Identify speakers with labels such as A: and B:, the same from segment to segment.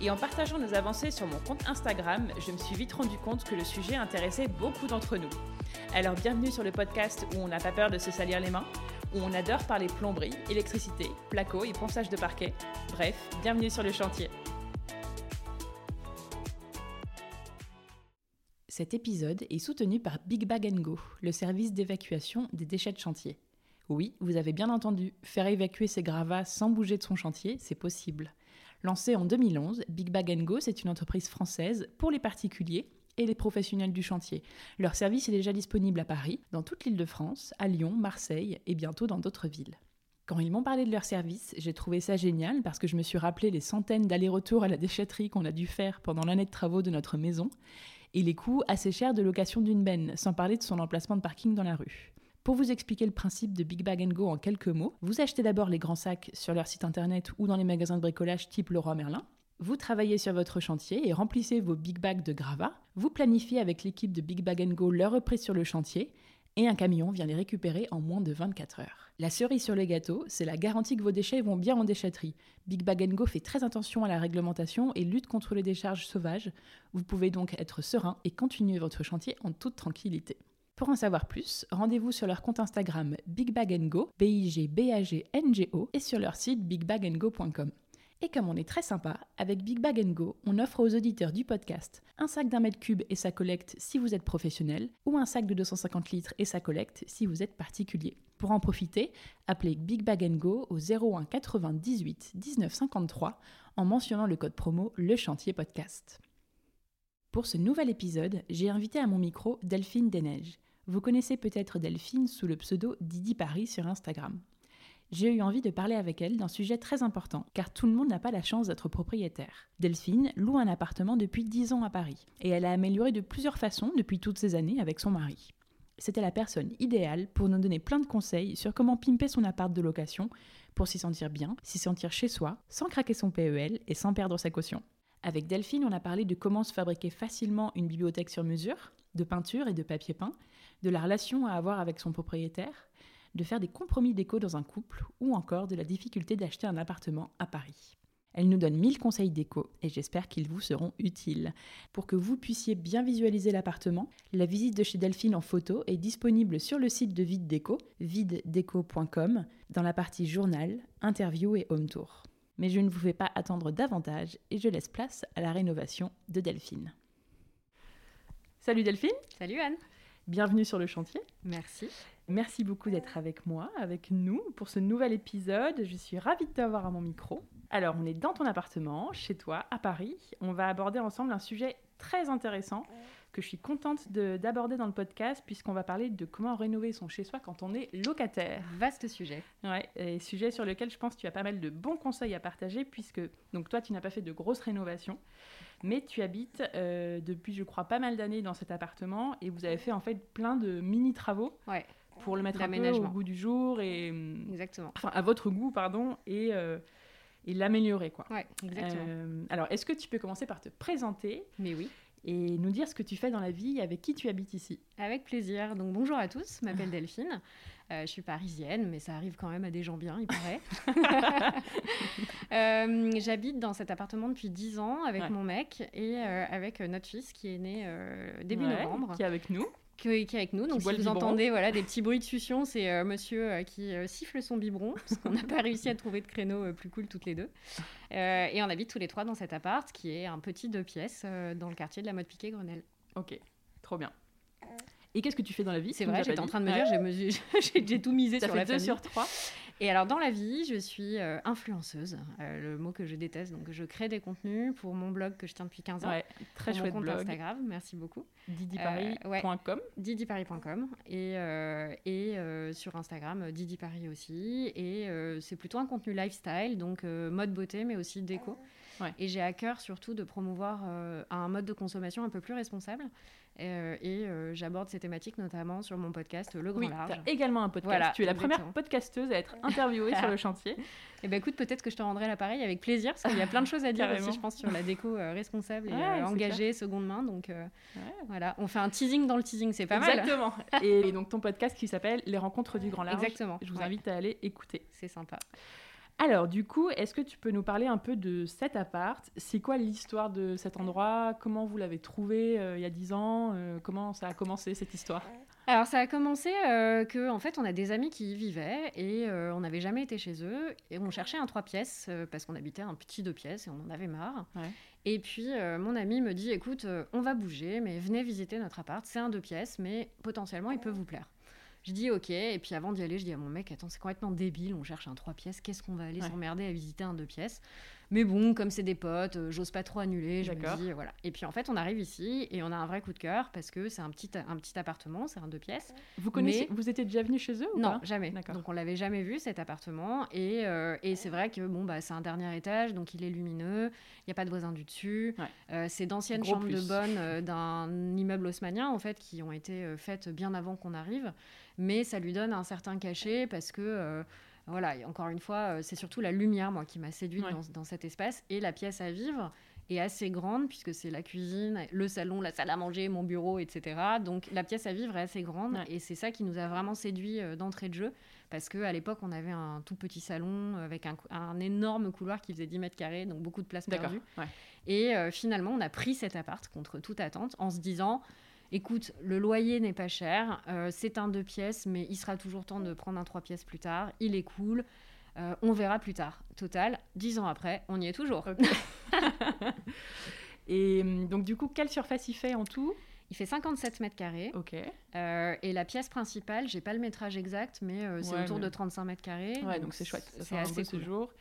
A: et en partageant nos avancées sur mon compte Instagram, je me suis vite rendu compte que le sujet intéressait beaucoup d'entre nous. Alors bienvenue sur le podcast où on n'a pas peur de se salir les mains, où on adore parler plomberie, électricité, placo et ponçage de parquet. Bref, bienvenue sur le chantier. Cet épisode est soutenu par Big Bag Go, le service d'évacuation des déchets de chantier. Oui, vous avez bien entendu, faire évacuer ses gravats sans bouger de son chantier, c'est possible. Lancé en 2011, Big Bag Go, c'est une entreprise française pour les particuliers et les professionnels du chantier. Leur service est déjà disponible à Paris, dans toute l'île de France, à Lyon, Marseille et bientôt dans d'autres villes. Quand ils m'ont parlé de leur service, j'ai trouvé ça génial parce que je me suis rappelé les centaines d'allers-retours à la déchetterie qu'on a dû faire pendant l'année de travaux de notre maison et les coûts assez chers de location d'une benne, sans parler de son emplacement de parking dans la rue. Pour vous expliquer le principe de Big Bag Go en quelques mots, vous achetez d'abord les grands sacs sur leur site internet ou dans les magasins de bricolage type Leroy Merlin. Vous travaillez sur votre chantier et remplissez vos big bags de gravats. Vous planifiez avec l'équipe de Big Bag Go leur reprise sur le chantier et un camion vient les récupérer en moins de 24 heures. La cerise sur le gâteau, c'est la garantie que vos déchets vont bien en déchetterie. Big Bag Go fait très attention à la réglementation et lutte contre les décharges sauvages. Vous pouvez donc être serein et continuer votre chantier en toute tranquillité. Pour en savoir plus, rendez-vous sur leur compte Instagram BigBagNgo, b i g b a g n g o et sur leur site bigbagandgo.com. Et comme on est très sympa, avec Big Bag Go, on offre aux auditeurs du podcast un sac d'un mètre cube et sa collecte si vous êtes professionnel, ou un sac de 250 litres et sa collecte si vous êtes particulier. Pour en profiter, appelez Big Bag au 01 98 19 53 en mentionnant le code promo Le Chantier Podcast. Pour ce nouvel épisode, j'ai invité à mon micro Delphine Desneiges. Vous connaissez peut-être Delphine sous le pseudo Didi Paris sur Instagram. J'ai eu envie de parler avec elle d'un sujet très important, car tout le monde n'a pas la chance d'être propriétaire. Delphine loue un appartement depuis 10 ans à Paris, et elle a amélioré de plusieurs façons depuis toutes ces années avec son mari. C'était la personne idéale pour nous donner plein de conseils sur comment pimper son appart de location pour s'y sentir bien, s'y sentir chez soi, sans craquer son PEL et sans perdre sa caution. Avec Delphine, on a parlé de comment se fabriquer facilement une bibliothèque sur mesure, de peinture et de papier peint, de la relation à avoir avec son propriétaire, de faire des compromis d'éco dans un couple ou encore de la difficulté d'acheter un appartement à Paris. Elle nous donne 1000 conseils d'éco et j'espère qu'ils vous seront utiles. Pour que vous puissiez bien visualiser l'appartement, la visite de chez Delphine en photo est disponible sur le site de Vide Déco, videdeco.com, dans la partie journal, interview et home tour. Mais je ne vous fais pas attendre davantage et je laisse place à la rénovation de Delphine. Salut Delphine
B: Salut Anne
A: Bienvenue sur le chantier.
B: Merci.
A: Merci beaucoup d'être avec moi, avec nous, pour ce nouvel épisode. Je suis ravie de t'avoir à mon micro. Alors, on est dans ton appartement, chez toi, à Paris. On va aborder ensemble un sujet très intéressant que je suis contente d'aborder dans le podcast, puisqu'on va parler de comment rénover son chez-soi quand on est locataire.
B: Vaste sujet.
A: Ouais, et sujet sur lequel je pense que tu as pas mal de bons conseils à partager, puisque donc toi, tu n'as pas fait de grosses rénovations mais tu habites euh, depuis, je crois, pas mal d'années dans cet appartement et vous avez fait en fait plein de mini travaux pour le mettre un peu au goût du jour et
B: exactement.
A: Enfin, à votre goût, pardon, et euh, et l'améliorer quoi.
B: Ouais, exactement. Euh,
A: alors, est-ce que tu peux commencer par te présenter
B: Mais oui
A: et nous dire ce que tu fais dans la vie, avec qui tu habites ici.
B: Avec plaisir. Donc bonjour à tous, je m'appelle Delphine. Euh, je suis parisienne, mais ça arrive quand même à des gens bien, il paraît. euh, J'habite dans cet appartement depuis 10 ans avec mon mec et euh, avec notre fils qui est né début novembre.
A: Qui est avec nous
B: qui, est avec nous. Donc, si vous entendez voilà, des petits bruits de succion, c'est euh, monsieur euh, qui euh, siffle son biberon, parce qu'on n'a pas réussi à trouver de créneau plus cool toutes les deux. et on habite tous les trois dans cet appart, qui est un petit deux pièces dans le quartier de la Mode Piquet, Grenelle.
A: Ok, trop bien. Et qu'est-ce que tu fais dans la vie
B: C'est vrai, j'étais en train de me dire, j'ai tout misé sur la
A: deux sur trois.
B: Et alors, dans la vie, je suis euh, influenceuse, euh, le mot que je déteste. Donc, je crée des contenus pour mon blog que je tiens depuis 15 ans. Ouais,
A: très chouette
B: mon
A: compte
B: Instagram, merci beaucoup.
A: didiparis.com.
B: Euh, didiparis.com. Et, et sur Instagram, didiparis aussi. Et c'est plutôt un contenu lifestyle, donc mode beauté, mais aussi déco. Et j'ai à cœur surtout de promouvoir un mode de consommation un peu plus responsable. Euh, et euh, j'aborde ces thématiques notamment sur mon podcast Le Grand
A: oui,
B: Large.
A: Tu as également un podcast. tu es la première podcasteuse à être interviewée sur le chantier. Et
B: eh ben écoute, peut-être que je te rendrai l'appareil avec plaisir parce qu'il y a plein de choses à dire aussi, je pense, sur la déco euh, responsable et engagée, seconde main. Donc voilà, on fait un teasing dans le teasing, c'est pas
A: mal. Exactement. et donc ton podcast qui s'appelle Les Rencontres du Grand Large.
B: Exactement.
A: Je vous invite à aller écouter.
B: C'est sympa.
A: Alors, du coup, est-ce que tu peux nous parler un peu de cet appart? C'est quoi l'histoire de cet endroit? Comment vous l'avez trouvé euh, il y a 10 ans? Euh, Comment ça a commencé cette histoire?
B: Alors ça a commencé euh, que en fait on a des amis qui y vivaient et euh, on n'avait jamais été chez eux et on cherchait un trois pièces parce qu'on habitait un petit deux pièces et on en avait marre. Et puis mon ami me dit écoute on va bouger mais venez visiter notre appart. C'est un deux pièces mais potentiellement il peut vous plaire. Je dis ok, et puis avant d'y aller, je dis à mon mec, attends, c'est complètement débile, on cherche un 3 pièces, qu'est-ce qu'on va aller s'emmerder à visiter un 2 pièces? Mais bon, comme c'est des potes, euh, j'ose pas trop annuler. Je me dis, voilà. Et puis en fait, on arrive ici et on a un vrai coup de cœur parce que c'est un petit, un petit appartement, c'est un deux pièces.
A: Vous connaissez, vous étiez déjà venu chez eux ou
B: Non, jamais. Donc on l'avait jamais vu cet appartement et, euh, et c'est vrai que bon bah c'est un dernier étage, donc il est lumineux. Il n'y a pas de voisins du dessus. Euh, c'est d'anciennes chambres de bonne d'un immeuble haussmanien en fait qui ont été faites bien avant qu'on arrive, mais ça lui donne un certain cachet parce que voilà, et encore une fois, euh, c'est surtout la lumière, moi, qui m'a séduite dans, cet espace. Et la pièce à vivre est assez grande, puisque c'est la cuisine, le salon, la salle à manger, mon bureau, etc. Donc la pièce à vivre est assez grande. Et c'est ça qui nous a vraiment séduit euh, d'entrée de jeu. Parce qu'à l'époque, on avait un tout petit salon avec un, énorme couloir qui faisait 10 mètres carrés, donc beaucoup de place perdue. Et euh, finalement, on a pris cet appart contre toute attente en se disant écoute, le loyer n'est pas cher, euh, c'est un deux pièces, mais il sera toujours temps de prendre un trois pièces plus tard, il est cool, euh, on verra plus tard. Total, dix ans après, on y est toujours.
A: Et hum, donc du coup, quelle surface il fait en tout?
B: Il fait 57 mètres carrés.
A: Ok.
B: Euh, et la pièce principale, j'ai pas le métrage exact, mais euh, c'est autour de 35 mètres carrés.
A: Ouais, donc c'est chouette. C'est assez cool. jour.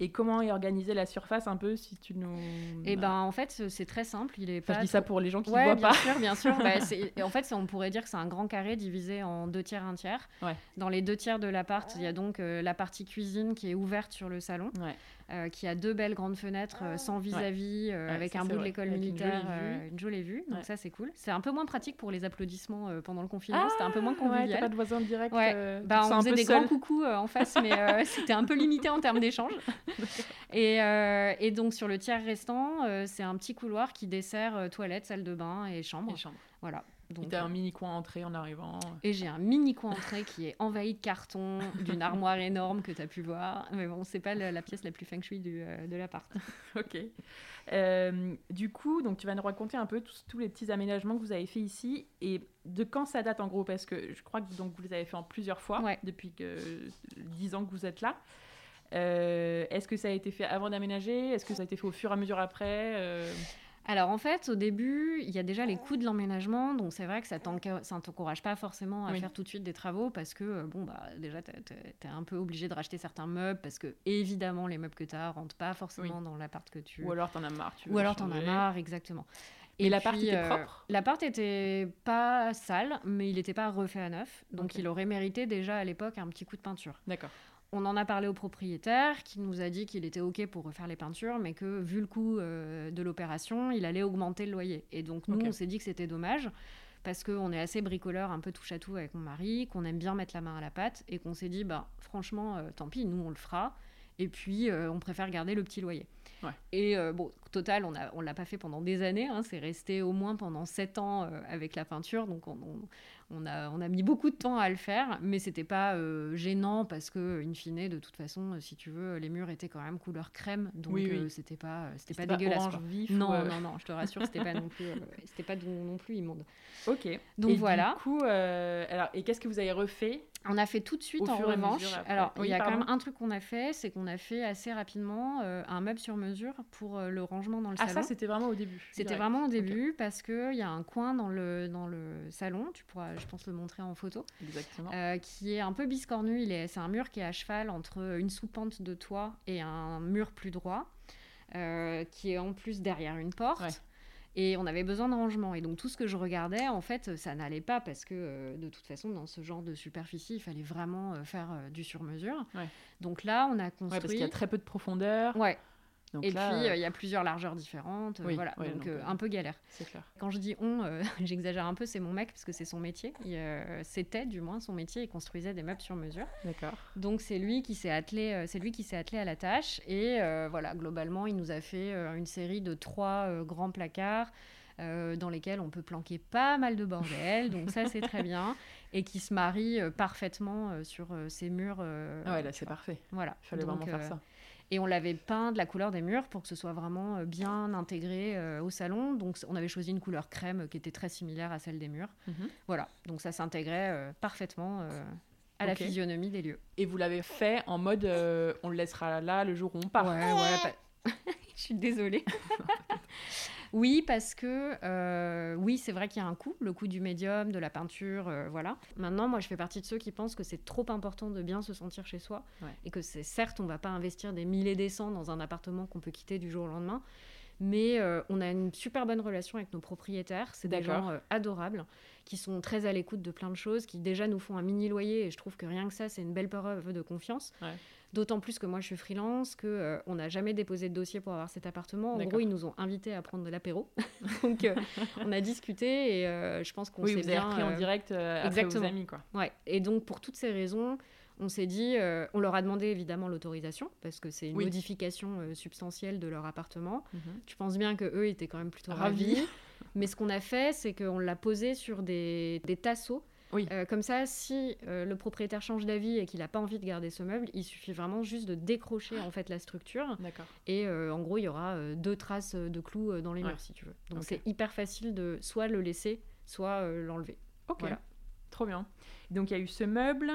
A: Et comment est organisée la surface un peu si tu nous.
B: Eh ben en fait c'est très simple. Il est pas.
A: je dis ça pour les gens qui ne voient bien pas.
B: Sûr, bien sûr, bien sûr. en fait on pourrait dire que c'est un grand carré divisé en deux tiers, un tiers. Dans les deux tiers de l'appart, il y a donc euh, la partie cuisine qui est ouverte sur le salon. Euh, qui a deux belles grandes fenêtres euh, sans vis-à-vis, euh, avec un bout de l'école militaire, une jolie vue. Donc ça, c'est cool. C'est un peu moins pratique pour les applaudissements pendant le confinement. c'était un peu moins ah, convivial.
A: pas de voisins directs.
B: bah, on faisait des grands coucous en face, mais c'était un peu limité en termes d'échange. et, et, donc sur le tiers restant, c'est un petit couloir qui dessert toilette, salle de bain et chambre.
A: Et chambre.
B: Voilà.
A: Donc, un mini coin entrée en arrivant.
B: Et j'ai un mini coin entrée qui est envahi de carton, d'une armoire énorme que tu as pu voir. Mais bon, c'est pas la, pièce la plus feng shui du, euh, de l'appart.
A: ok. Euh, du coup, donc tu vas nous raconter un peu tous, les petits aménagements que vous avez fait ici et de quand ça date en gros? Parce que je crois que donc vous les avez fait en plusieurs fois depuis que 10 ans que vous êtes là. Euh, est-ce que ça a été fait avant d'aménager? Est-ce que ça a été fait au fur et à mesure après
B: alors en fait, au début, il y a déjà les coûts de l'emménagement, donc c'est vrai que ça ne t'encourage pas forcément à faire tout de suite des travaux parce que, euh, bon, bah, déjà, tu es, un peu obligé de racheter certains meubles parce que, évidemment, les meubles que tu as rentrent pas forcément dans l'appart que tu...
A: Ou alors tu en as marre. Tu
B: Ou alors tu en as marre, exactement.
A: Et, l'appart était euh, propre
B: L'appart était pas sale, mais il n'était pas refait à neuf. Donc il aurait mérité déjà à l'époque un petit coup de peinture.
A: D'accord.
B: On en a parlé au propriétaire qui nous a dit qu'il était OK pour refaire les peintures, mais que vu le coût euh, de l'opération, il allait augmenter le loyer. Et donc nous, on s'est dit que c'était dommage parce qu'on est assez bricoleur, un peu touche à tout avec mon mari, qu'on aime bien mettre la main à la pâte et qu'on s'est dit, bah, franchement, euh, tant pis, nous on le fera. Et puis, euh, on préfère garder le petit loyer. Et bon, total, on ne on l'a pas fait pendant des années. Hein, c'est resté au moins pendant sept ans avec la peinture. Donc, on, on a, on a mis beaucoup de temps à le faire, mais c'était pas euh, gênant parce que, in fine, de toute façon, si tu veux, les murs étaient quand même couleur crème, donc euh, c'était pas, c'était pas, dégueulasse. non, euh, non, non, je te rassure, c'était pas non plus, c'était pas non plus immonde.
A: Ok.
B: Donc voilà.
A: Du coup, alors, et qu'est-ce que vous avez refait
B: on a fait tout de suite en revanche. Alors, il y a quand même un truc qu'on a fait, c'est qu'on a fait assez rapidement un meuble sur mesure pour le rangement dans le salon.
A: Ah, ça, c'était vraiment au début
B: C'était vraiment au début parce qu'il y a un coin dans le, dans le salon. Tu pourras je pense le montrer en photo.
A: Exactement.
B: qui est un peu biscornu. C'est un mur qui est à cheval entre une sous-pente de toit et un mur plus droit, qui est en plus derrière une porte. Et on avait besoin de rangement. Et donc tout ce que je regardais, en fait, ça n'allait pas parce que euh, de toute façon, dans ce genre de superficie, il fallait vraiment euh, faire euh, du sur-mesure. Donc là, on a construit. Ouais,
A: parce qu'il y a très peu de profondeur.
B: Ouais et puis, euh, il y a plusieurs largeurs différentes. Euh, voilà, donc, euh, un peu galère.
A: C'est clair.
B: Quand je dis on, j'exagère un peu, c'est mon mec, parce que c'est son métier. C'était, du moins, son métier. Il construisait des meubles sur mesure.
A: D'accord.
B: Donc, c'est lui qui s'est attelé, c'est lui qui s'est attelé à la tâche. Et voilà, globalement, il nous a fait une série de trois grands placards. dans lesquels on peut planquer pas mal de bordel, donc ça c'est très bien, et qui se marie parfaitement sur ces murs.
A: ouais, là c'est parfait.
B: Voilà.
A: Il fallait vraiment faire ça.
B: Et on l'avait peint de la couleur des murs pour que ce soit vraiment euh, bien intégré euh, au salon. Donc on avait choisi une couleur crème qui était très similaire à celle des murs. Mhm. Voilà, donc ça s'intégrait euh, parfaitement à la physionomie des lieux.
A: Et vous l'avez fait en mode on le laissera là le jour où on part.
B: Ouais, ouais. Je suis désolée. Oui, parce que euh, oui, c'est vrai qu'il y a un coût, le coût du médium, de la peinture, euh, voilà. Maintenant, moi, je fais partie de ceux qui pensent que c'est trop important de bien se sentir chez soi et que c'est certes, on va pas investir des milliers des cents dans un appartement qu'on peut quitter du jour au lendemain, mais euh, on a une super bonne relation avec nos propriétaires. C'est des gens adorables qui sont très à l'écoute de plein de choses, qui déjà nous font un mini loyer et je trouve que rien que ça, c'est une belle preuve de confiance. D'autant plus que moi, je suis freelance, qu'on euh, on n'a jamais déposé de dossier pour avoir cet appartement. En gros, ils nous ont invités à prendre de l'apéro. Donc, euh, on a discuté et euh, je pense qu'on
A: oui,
B: s'est
A: bien... Oui, en direct après vos amis, quoi.
B: Ouais. Et donc, pour toutes ces raisons, on s'est dit... on leur a demandé évidemment l'autorisation parce que c'est une modification substantielle de leur appartement. Mhm. Tu penses bien qu'eux étaient quand même plutôt ravis. Mais ce qu'on a fait, c'est qu'on l'a posé sur des, des tasseaux
A: oui.
B: Euh, comme ça, si euh, le propriétaire change d'avis et qu'il n'a pas envie de garder ce meuble, il suffit vraiment juste de décrocher en fait la structure.
A: D'accord.
B: Et euh, en gros, il y aura deux traces de clous dans les murs si tu veux. Donc c'est hyper facile de soit le laisser, soit l'enlever.
A: Ok. Voilà. Trop bien. Donc il y a eu ce meuble.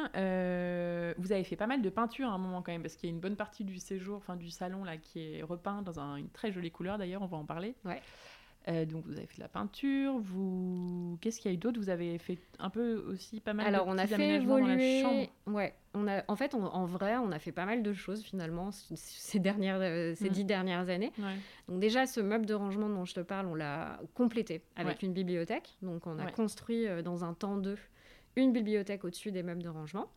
A: vous avez fait pas mal de peinture à un moment quand même, parce qu'il y a une bonne partie du séjour, enfin du salon là, qui est repeint dans une très jolie couleur d'ailleurs. On va en parler.
B: Ouais.
A: Euh, donc vous avez fait de la peinture, vous qu'est-ce qu'il y a eu d'autre? Vous avez fait un peu aussi pas mal
B: Alors
A: de
B: on a fait évoluer. Ouais, on a en fait en vrai on a fait pas mal de choses finalement ces dernières euh, ces dix dernières années. Donc déjà ce meuble de rangement dont je te parle, on l'a complété avec une bibliothèque. Donc on a construit euh, dans un temps deux une bibliothèque au-dessus des meubles de rangement.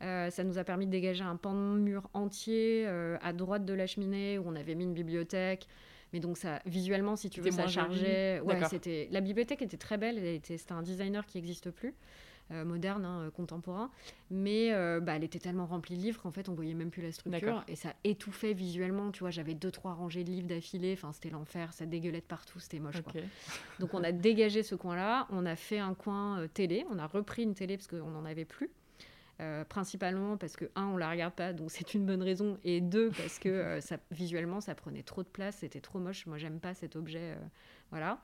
B: ça nous a permis de dégager un pan de mur entier à droite de la cheminée où on avait mis une bibliothèque. Mais donc, ça, visuellement, si tu veux, ça chargeait. Ouais, c'était... La bibliothèque était très belle. était... C'était un designer qui n'existe plus. Euh, moderne, hein, euh, contemporain, mais euh, bah, elle était tellement remplie de livres qu'en fait on voyait même plus la structure et ça étouffait visuellement. Tu vois, j'avais deux trois rangées de livres d'affilée, enfin c'était l'enfer, ça dégueulait de partout, c'était moche. Quoi. Donc on a dégagé ce coin-là, on a fait un coin télé, on a repris une télé parce qu'on n'en avait plus. Euh, principalement parce que, un, on la regarde pas, donc c'est une bonne raison, et deux, parce que euh, ça, visuellement, ça prenait trop de place, c'était trop moche. Moi, j'aime pas cet objet. Euh, voilà.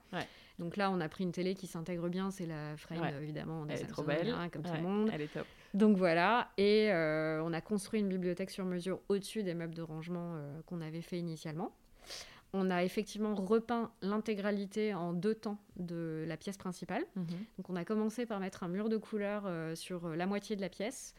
B: Donc là, on a pris une télé qui s'intègre bien, c'est la frame, évidemment.
A: Elle est trop belle.
B: Hein, comme tout le monde.
A: Elle est top.
B: Donc voilà, et on a construit une bibliothèque sur mesure au-dessus des meubles de rangement qu'on avait fait initialement. On a effectivement repeint l'intégralité en deux temps de la pièce principale. Mhm. Donc on a commencé par mettre un mur de couleur euh, sur euh, la moitié de la pièce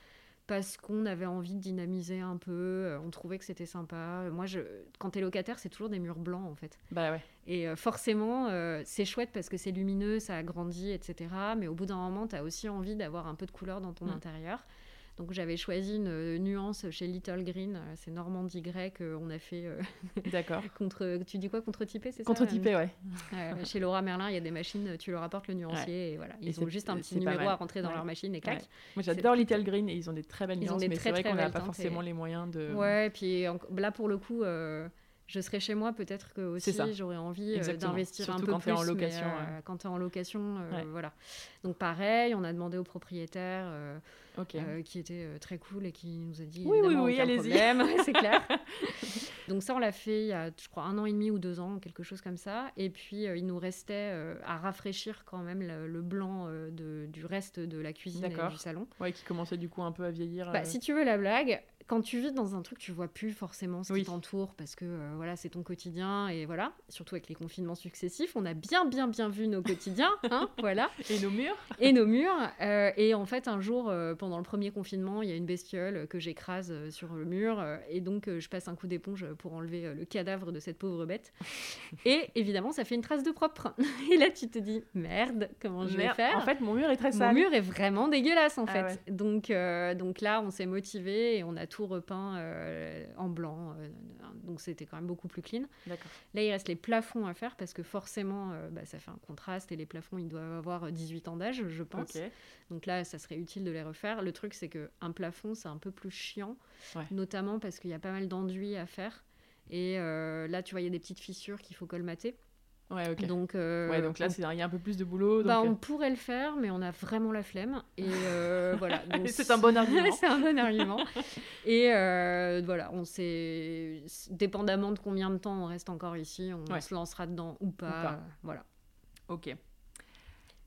B: parce qu'on avait envie de dynamiser un peu, euh, on trouvait que c'était sympa. Moi, je, quand t'es locataire, c'est toujours des murs blancs en fait.
A: Bah ouais.
B: Et forcément, c'est chouette parce que c'est lumineux, ça agrandit, etc. Mais au bout d'un moment, t'as aussi envie d'avoir un peu de couleur dans ton mm. intérieur. Donc j'avais choisi une euh, nuance chez Little Green, euh, c'est Normandie grec, euh, on a fait.
A: D'accord.
B: contre, tu dis quoi Contre-typé, c'est ça
A: Contre-typé, ouais.
B: chez Laura Merlin, il y a des machines, tu leur apportes le nuancier et voilà. Ils ont juste un petit numéro à rentrer dans leur machine et clac.
A: Moi j'adore Little Green et ils ont des très belles nuances, mais c'est vrai qu'on n'a pas forcément les moyens de.
B: Ouais, et puis là pour le coup. Je serai chez moi, peut-être que aussi j'aurais envie d'investir un peu
A: quand
B: plus.
A: Es en location,
B: Quand tu es en location, voilà. Donc pareil, on a demandé aux propriétaires qui était très cool et qui nous a dit
A: oui, oui, oui, allez-y.
B: c'est clair. Donc ça, on l'a fait il y a, je crois, un an et demi ou deux ans, quelque chose comme ça. Et puis, il nous restait à rafraîchir quand même le, blanc de, du reste de la cuisine et du salon.
A: Ouais, qui commençait du coup un peu à vieillir.
B: Bah, Si tu veux la blague, quand tu vis dans un truc, tu vois plus forcément ce qui t'entoure parce que euh, voilà, c'est ton quotidien et voilà. Surtout avec les confinements successifs, on a bien, bien, bien vu nos quotidiens, hein, voilà.
A: Et nos murs.
B: Et nos murs. Euh, et en fait, un jour, euh, pendant le premier confinement, il y a une bestiole que j'écrase sur le mur et donc je passe un coup d'éponge pour enlever le cadavre de cette pauvre bête. et évidemment, ça fait une trace de propre. et là, tu te dis merde, comment je vais faire
A: En fait, mon mur est très sale.
B: Mon mur est vraiment dégueulasse en ah fait. Donc, donc là, on s'est motivé et on a tout repeint euh, en blanc. Euh, donc c'était quand même beaucoup plus clean. Là, il reste les plafonds à faire parce que forcément, euh, bah, ça fait un contraste et les plafonds, ils doivent avoir 18 ans d'âge, je pense. Donc là, ça serait utile de les refaire. Le truc, c'est qu'un plafond, c'est un peu plus chiant, notamment parce qu'il y a pas mal d'enduits à faire. Et là, tu vois, il y a des petites fissures qu'il faut colmater.
A: Ouais, ok.
B: Donc,
A: euh, ouais, donc là, il y a un peu plus de boulot.
B: Bah, on euh, pourrait le faire, mais on a vraiment la flemme. Et euh, voilà.
A: c'est un bon argument.
B: c'est un bon argument. Et voilà, on sait, dépendamment de combien de temps on reste encore ici, on se lancera dedans ou pas. Ou pas. voilà.
A: Ok.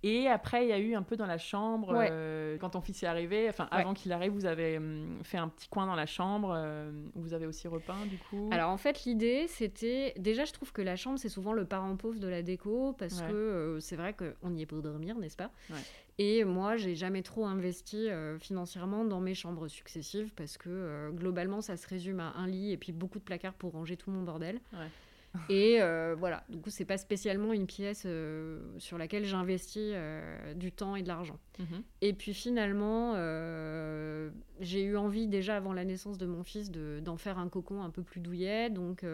A: Et après, il y a eu un peu dans la chambre, euh, quand ton fils est arrivé, enfin avant qu'il arrive, vous avez hum, fait un petit coin dans la chambre, euh, où vous avez aussi repeint du coup?
B: Alors en fait, l'idée c'était, déjà je trouve que la chambre c'est souvent le parent pauvre de la déco, parce que euh, c'est vrai qu'on y est pour dormir, n'est-ce pas? Et moi, j'ai jamais trop investi financièrement dans mes chambres successives, parce que globalement ça se résume à un lit et puis beaucoup de placards pour ranger tout mon bordel. Et euh, voilà, du coup, c'est pas spécialement une pièce euh, sur laquelle j'investis euh, du temps et de l'argent. Mhm. Et puis finalement, j'ai eu envie déjà avant la naissance de mon fils d'en faire un cocon un peu plus douillet. Donc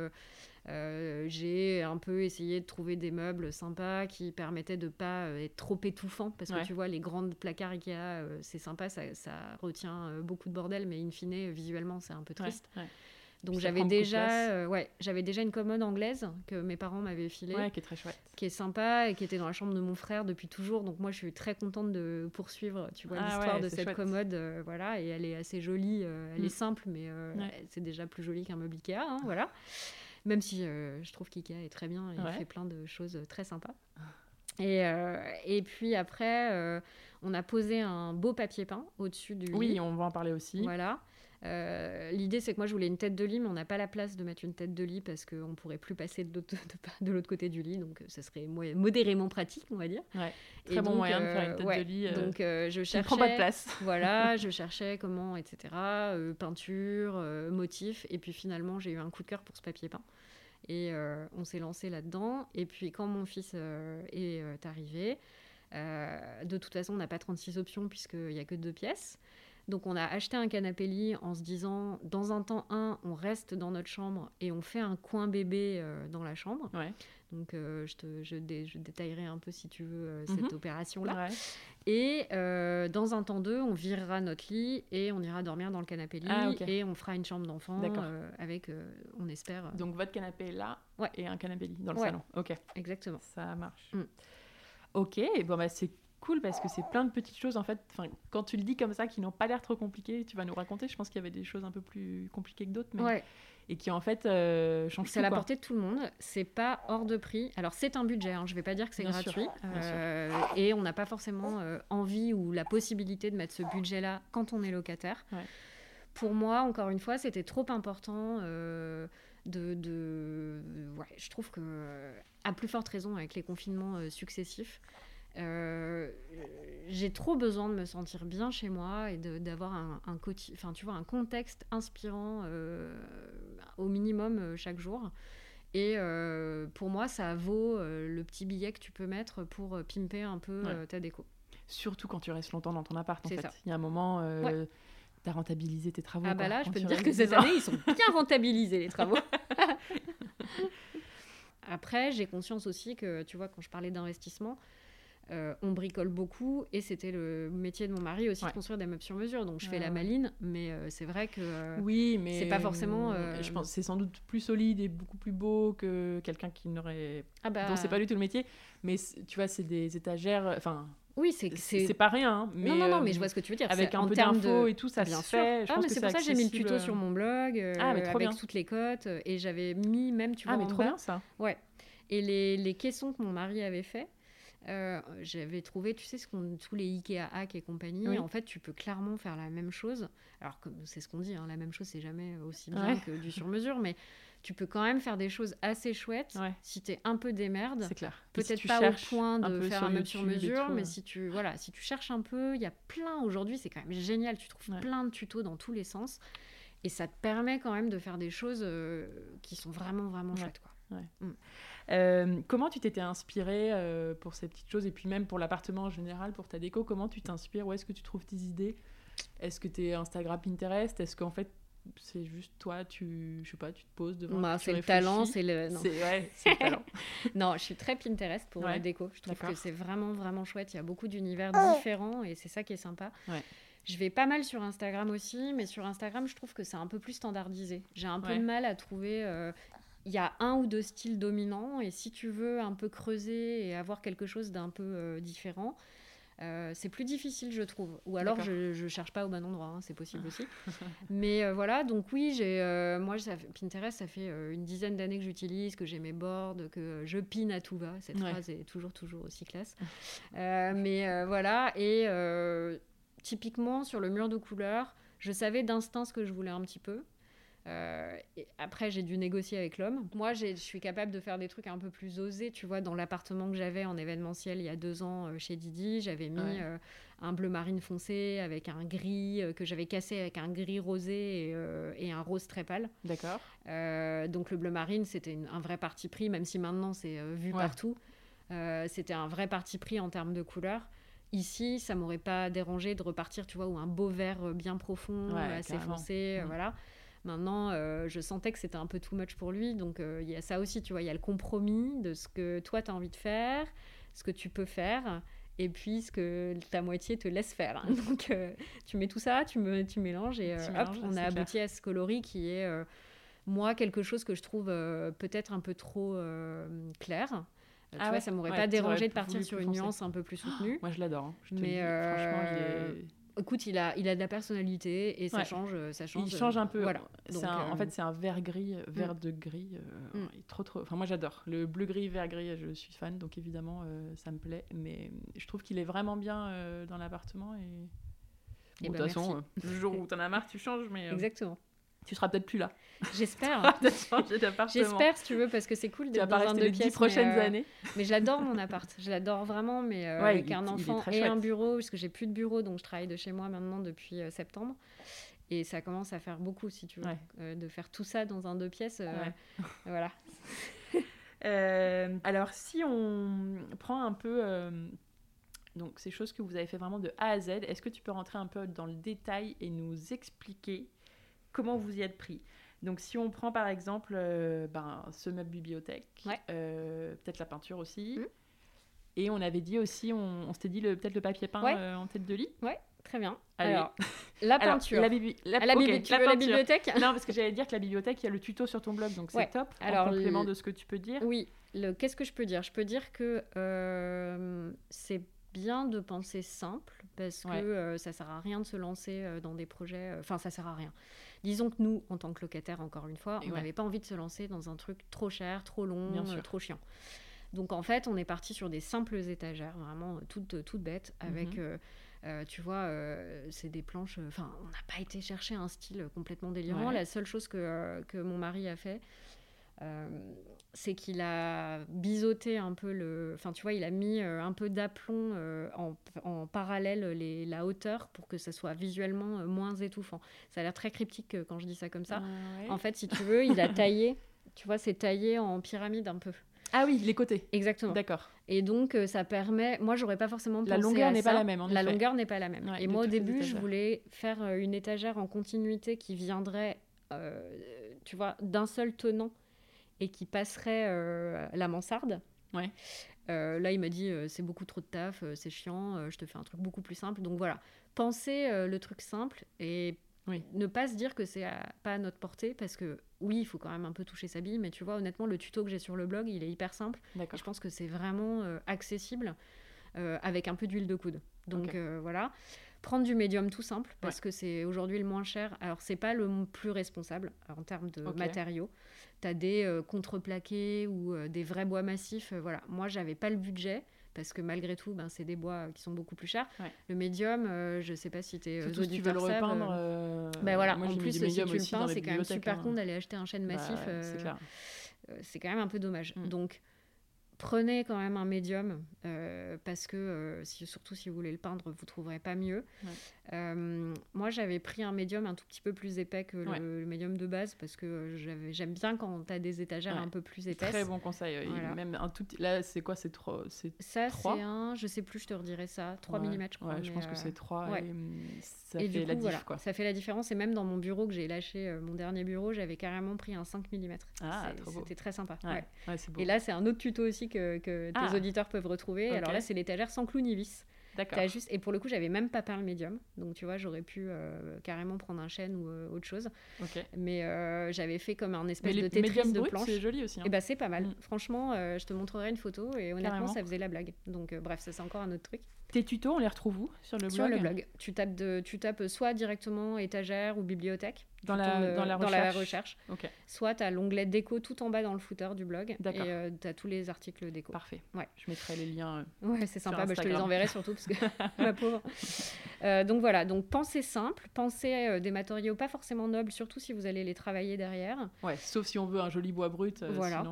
B: j'ai un peu essayé de trouver des meubles sympas qui permettaient de pas être trop étouffants. Parce que tu vois, les grandes placards Ikea, c'est sympa, ça, retient beaucoup de bordel, mais in fine, visuellement, c'est un peu triste. Donc j'avais déjà, euh, ouais, j'avais déjà une commode anglaise que mes parents m'avaient filée,
A: qui est très chouette,
B: qui est sympa et qui était dans la chambre de mon frère depuis toujours. Donc moi je suis très contente de poursuivre, tu vois, ah l'histoire de cette commode, euh, voilà, et elle est assez jolie, euh, elle est mm. simple, mais c'est déjà plus joli qu'un meuble Ikea, hein, voilà. Même si je trouve qu'Ikea est très bien et fait plein de choses très sympas. Et, et puis après, on a posé un beau papier peint au-dessus du
A: oui, on va en parler aussi.
B: Voilà. Euh, l'idée, c'est que moi, je voulais une tête de lit, mais on n'a pas la place de mettre une tête de lit parce qu'on ne pourrait plus passer de l'autre côté du lit. Donc, ça serait modérément pratique, on va dire.
A: Très bon moyen de faire une tête de lit.
B: Euh, donc, euh, je cherchais.
A: prend pas de place.
B: voilà, je cherchais comment, etc. peinture, motif. Et puis, finalement, j'ai eu un coup de cœur pour ce papier peint. Et on s'est lancé là-dedans. Et puis, quand mon fils est arrivé, de toute façon, on n'a pas 36 options puisqu'il n'y a que deux pièces. Donc on a acheté un canapé lit en se disant, dans un temps un, on reste dans notre chambre et on fait un coin bébé euh, dans la chambre. Donc euh, je, te, je, détaillerai un peu si tu veux euh, cette mhm. opération-là. Et dans un temps 2, on virera notre lit et on ira dormir dans le canapé lit ah, et on fera une chambre d'enfant avec, on espère.
A: Donc votre canapé est là et un canapé lit dans le salon. Ok.
B: Exactement.
A: Ça marche. Mm. Ok, bon bah c'est cool parce que c'est plein de petites choses en fait. Enfin, quand tu le dis comme ça, qui n'ont pas l'air trop compliquées, tu vas nous raconter. Je pense qu'il y avait des choses un peu plus compliquées que d'autres, mais et qui en fait euh, changent
B: C'est à la portée de tout le monde. C'est pas hors de prix. Alors c'est un budget. Hein, je vais pas dire que c'est gratuit. Euh, et on n'a pas forcément euh, envie ou la possibilité de mettre ce budget-là quand on est locataire. Pour moi, encore une fois, c'était trop important. de, de... Ouais, je trouve que à plus forte raison avec les confinements successifs, euh, j'ai trop besoin de me sentir bien chez moi et d'avoir un, un, enfin, tu vois, un contexte inspirant euh, au minimum euh, chaque jour. Et pour moi, ça vaut le petit billet que tu peux mettre pour pimper un peu ta déco.
A: Surtout quand tu restes longtemps dans ton appart, en fait. Il y a un moment, tu as rentabilisé tes travaux.
B: Ah bah là, je peux te dire que ces années, ils sont bien rentabilisés, les travaux. Après, j'ai conscience aussi que, tu vois, quand je parlais d'investissement, euh, on bricole beaucoup et c'était le métier de mon mari aussi de construire des meubles sur mesure. Donc je fais la maline, mais euh, c'est vrai que euh,
A: oui, mais
B: c'est pas forcément.
A: Je pense c'est sans doute plus solide et beaucoup plus beau que quelqu'un qui n'aurait. Ah bah... c'est pas du tout le métier. Mais tu vois, c'est des étagères. Enfin,
B: Oui, c'est
A: c'est pas rien. Hein,
B: mais non, non, non, mais je vois ce que tu veux dire.
A: Avec un peu d'infos et tout, ça
B: bien
A: se fait.
B: Je ah, mais c'est pour ça que j'ai mis le tuto sur mon blog ah, avec toutes les cotes et j'avais mis même, tu
A: vois,
B: ah,
A: mais trop bien ça.
B: Ouais. Et les, les caissons que mon mari avait fait, euh, j'avais trouvé, tu sais, ce qu'on, tous les Ikea hack et compagnie, en fait, tu peux clairement faire la même chose. Alors, c'est ce qu'on dit, hein, la même chose, c'est jamais aussi bien que du sur-mesure, mais tu peux quand même faire des choses assez chouettes si tu es un peu démerde.
A: C'est clair.
B: Peut-être pas au point de faire un même sur-mesure, mais si tu, voilà, si tu cherches un peu, il y a plein aujourd'hui, c'est quand même génial, tu trouves plein de tutos dans tous les sens. Et ça te permet quand même de faire des choses euh, qui sont vraiment, vraiment chouettes. Quoi.
A: Mm. Euh, comment tu t'étais inspirée euh, pour ces petites choses et puis même pour l'appartement en général, pour ta déco Comment tu t'inspires Où est-ce que tu trouves tes idées? Est-ce que tu es Instagram, Pinterest? Est-ce qu'en fait c'est juste toi, tu, je sais pas, tu te poses devant.
B: Bah, c'est le talent, c'est le.
A: Non. Ouais, le talent.
B: non, je suis très Pinterest pour la déco. Je trouve que c'est vraiment vraiment chouette. Il y a beaucoup d'univers différents et c'est ça qui est sympa. Je vais pas mal sur Instagram aussi, mais sur Instagram, je trouve que c'est un peu plus standardisé. J'ai un peu de mal à trouver. Euh, il y a un ou deux styles dominants et si tu veux un peu creuser et avoir quelque chose d'un peu euh, différent, euh, c'est plus difficile, je trouve. Ou alors, je, ne cherche pas au bon endroit, hein, c'est possible aussi. Mais euh, voilà, donc oui, j'ai, moi, ça Pinterest, ça fait une dizaine d'années que j'utilise, que j'ai mes boards, que je pine à tout va. Cette phrase est toujours, toujours aussi classe. mais voilà, et typiquement, sur le mur de couleur, je savais d'instinct ce que je voulais un petit peu. Euh, et après, j'ai dû négocier avec l'homme. Moi, je suis capable de faire des trucs un peu plus osés. Tu vois, dans l'appartement que j'avais en événementiel il y a deux ans euh, chez Didi, j'avais mis euh, un bleu marine foncé avec un gris que j'avais cassé avec un gris rosé et, un rose très pâle.
A: D'accord.
B: donc le bleu marine, c'était un vrai parti pris, même si maintenant c'est vu partout. c'était un vrai parti pris en termes de couleur. Ici, ça m'aurait pas dérangé de repartir, tu vois, ou un beau vert bien profond, assez foncé, mm. voilà. Maintenant, euh, je sentais que c'était un peu too much pour lui. Donc, euh, il y a ça aussi, tu vois. Il y a le compromis de ce que toi, tu as envie de faire, ce que tu peux faire, et puis ce que ta moitié te laisse faire. Donc, euh, tu mets tout ça, tu, me, tu mélanges, et hop, on a abouti à ce coloris qui est, moi, quelque chose que je trouve peut-être un peu trop clair. tu ah vois, ça m'aurait pas dérangé de partir sur une nuance un peu plus soutenue.
A: moi, je l'adore. Hein. Mais franchement, il est
B: Écoute, il a, il a de la personnalité et ça change, euh, ça change.
A: Il change un peu. Voilà. En euh, fait, c'est un vert gris, euh, vert mm. de gris. Mm. trop, trop. Enfin, moi, j'adore le bleu gris, vert gris. Je suis fan, donc évidemment, ça me plaît. Mais je trouve qu'il est vraiment bien dans l'appartement et.
B: Eh
A: de
B: ben,
A: toute façon, le jour où t'en as marre, tu changes. Mais
B: exactement
A: tu seras peut-être plus là.
B: J'espère. J'espère, si tu veux, parce que c'est cool d'être dans un deux pièces.
A: prochaines mais, euh, années.
B: Mais j'adore mon appart. Je l'adore vraiment, mais euh, avec un enfant et un bureau, parce que j'ai plus de bureau, donc je travaille de chez moi maintenant depuis euh, septembre. Et ça commence à faire beaucoup, si tu veux, de faire tout ça dans un deux pièces. voilà.
A: alors, si on prend un peu donc ces choses que vous avez fait vraiment de A à Z, est-ce que tu peux rentrer un peu dans le détail et nous expliquer comment vous y êtes pris. Donc, si on prend par exemple euh, ben, ce meuble bibliothèque, euh, peut-être la peinture aussi. Mmh. Et on avait dit aussi, on, s'était dit peut-être le papier peint euh, en tête de lit.
B: Ouais, très bien. Alors, la peinture. la,
A: la, bibliothèque Non, parce que j'allais dire que la bibliothèque, il y a le tuto sur ton blog, donc c'est top. Alors, en complément de ce que tu peux dire.
B: Oui, qu'est-ce que je peux dire? Je peux dire que c'est bien de penser simple, parce que ça sert à rien de se lancer dans des projets. Enfin, ça sert à rien. Disons que nous, en tant que locataire, encore une fois, on n'avait pas envie de se lancer dans un truc trop cher, trop long, euh, trop chiant. Donc en fait, on est parti sur des simples étagères, vraiment euh, toutes, toutes bêtes, avec, mhm. euh, tu vois, c'est des planches. Enfin, on n'a pas été chercher un style complètement délirant. La seule chose que, que mon mari a fait, euh, c'est qu'il a biseauté un peu le. Enfin, tu vois, il a mis euh, un peu d'aplomb euh, en, parallèle les, la hauteur pour que ça soit visuellement moins étouffant. Ça a l'air très cryptique quand je dis ça comme ça. Ah en fait, si tu veux, il a taillé. tu vois, c'est taillé en pyramide un peu.
A: Ah oui, les côtés.
B: Exactement.
A: D'accord.
B: Et donc, ça permet. Moi, j'aurais pas forcément pensé
A: La longueur n'est pas la même.
B: la longueur n'est pas la même. et moi, au début, je voulais faire une étagère en continuité qui viendrait, tu vois, d'un seul tenant et qui passerait euh, la mansarde.
A: Ouais.
B: Euh, là, il m'a dit euh, c'est beaucoup trop de taf, c'est chiant, je te fais un truc beaucoup plus simple. Donc voilà, pensez le truc simple et ne pas se dire que c'est pas à notre portée parce que oui, il faut quand même un peu toucher sa bille, mais tu vois, honnêtement, le tuto que j'ai sur le blog, il est hyper simple. Je pense que c'est vraiment accessible. avec un peu d'huile de coude. Donc voilà. Prendre du médium tout simple, parce que c'est aujourd'hui le moins cher. Alors, c'est pas le plus responsable en termes de matériaux. Tu as des contreplaqués ou des vrais bois massifs. voilà. Moi, j'avais pas le budget parce que malgré tout, ben, c'est des bois qui sont beaucoup plus chers. Le médium, euh, je sais pas si tu es
A: euh, tu veux le repeindre.
B: Euh, ben voilà, en plus, si tu le peins, c'est quand même super hein. con d'aller acheter un chêne bah, massif. c'est quand même un peu dommage. Mm. Donc, prenez quand même un médium euh, parce que euh, surtout si vous voulez le peindre, vous trouverez pas mieux. Euh, moi, j'avais pris un médium un tout petit peu plus épais que le, médium de base parce que j'aime bien quand tu as des étagères un peu plus épaisses.
A: Très bon conseil. Même un tout là, c'est quoi C'est trop
B: Ça, c'est un, je sais plus, je te redirai ça, 3 mm, je crois.
A: je pense que c'est 3 et, ça fait la quoi.
B: Ça fait la différence. Et même dans mon bureau que j'ai lâché, mon dernier bureau, j'avais carrément pris un 5 mm.
A: Ah,
B: C'était très sympa. Et là, c'est un autre tuto aussi que, tes ah. auditeurs peuvent retrouver. Alors là, c'est l'étagère sans clou ni vis. D'accord. Juste... Et pour le coup, j'avais même pas peint le médium. Donc, tu vois, j'aurais pu euh, carrément prendre un chêne ou euh, autre chose. Mais euh, j'avais fait comme un espèce de Tetris de planche.
A: C'est joli aussi. Hein.
B: Et bah, c'est pas mal. Mm. Franchement, je te montrerai une photo et honnêtement, ça faisait la blague. Donc, bref, ça, c'est encore un autre truc.
A: Tes tutos, on les retrouve où? Sur le blog?
B: Sur le blog. Tu tapes, de, tu tapes soit directement étagère ou bibliothèque.
A: Dans la, dans, la
B: dans la recherche. Soit tu as l'onglet déco tout en bas dans le footer du blog. Et euh, tu as tous les articles déco.
A: Parfait.
B: Ouais.
A: Je mettrai les liens.
B: Euh, ouais, c'est sympa. Bah, je te les enverrai surtout parce que ma pauvre. Euh, donc voilà. Donc pensez simple. Pensez des matériaux pas forcément nobles, surtout si vous allez les travailler derrière.
A: Ouais, sauf si on veut un joli bois brut. voilà.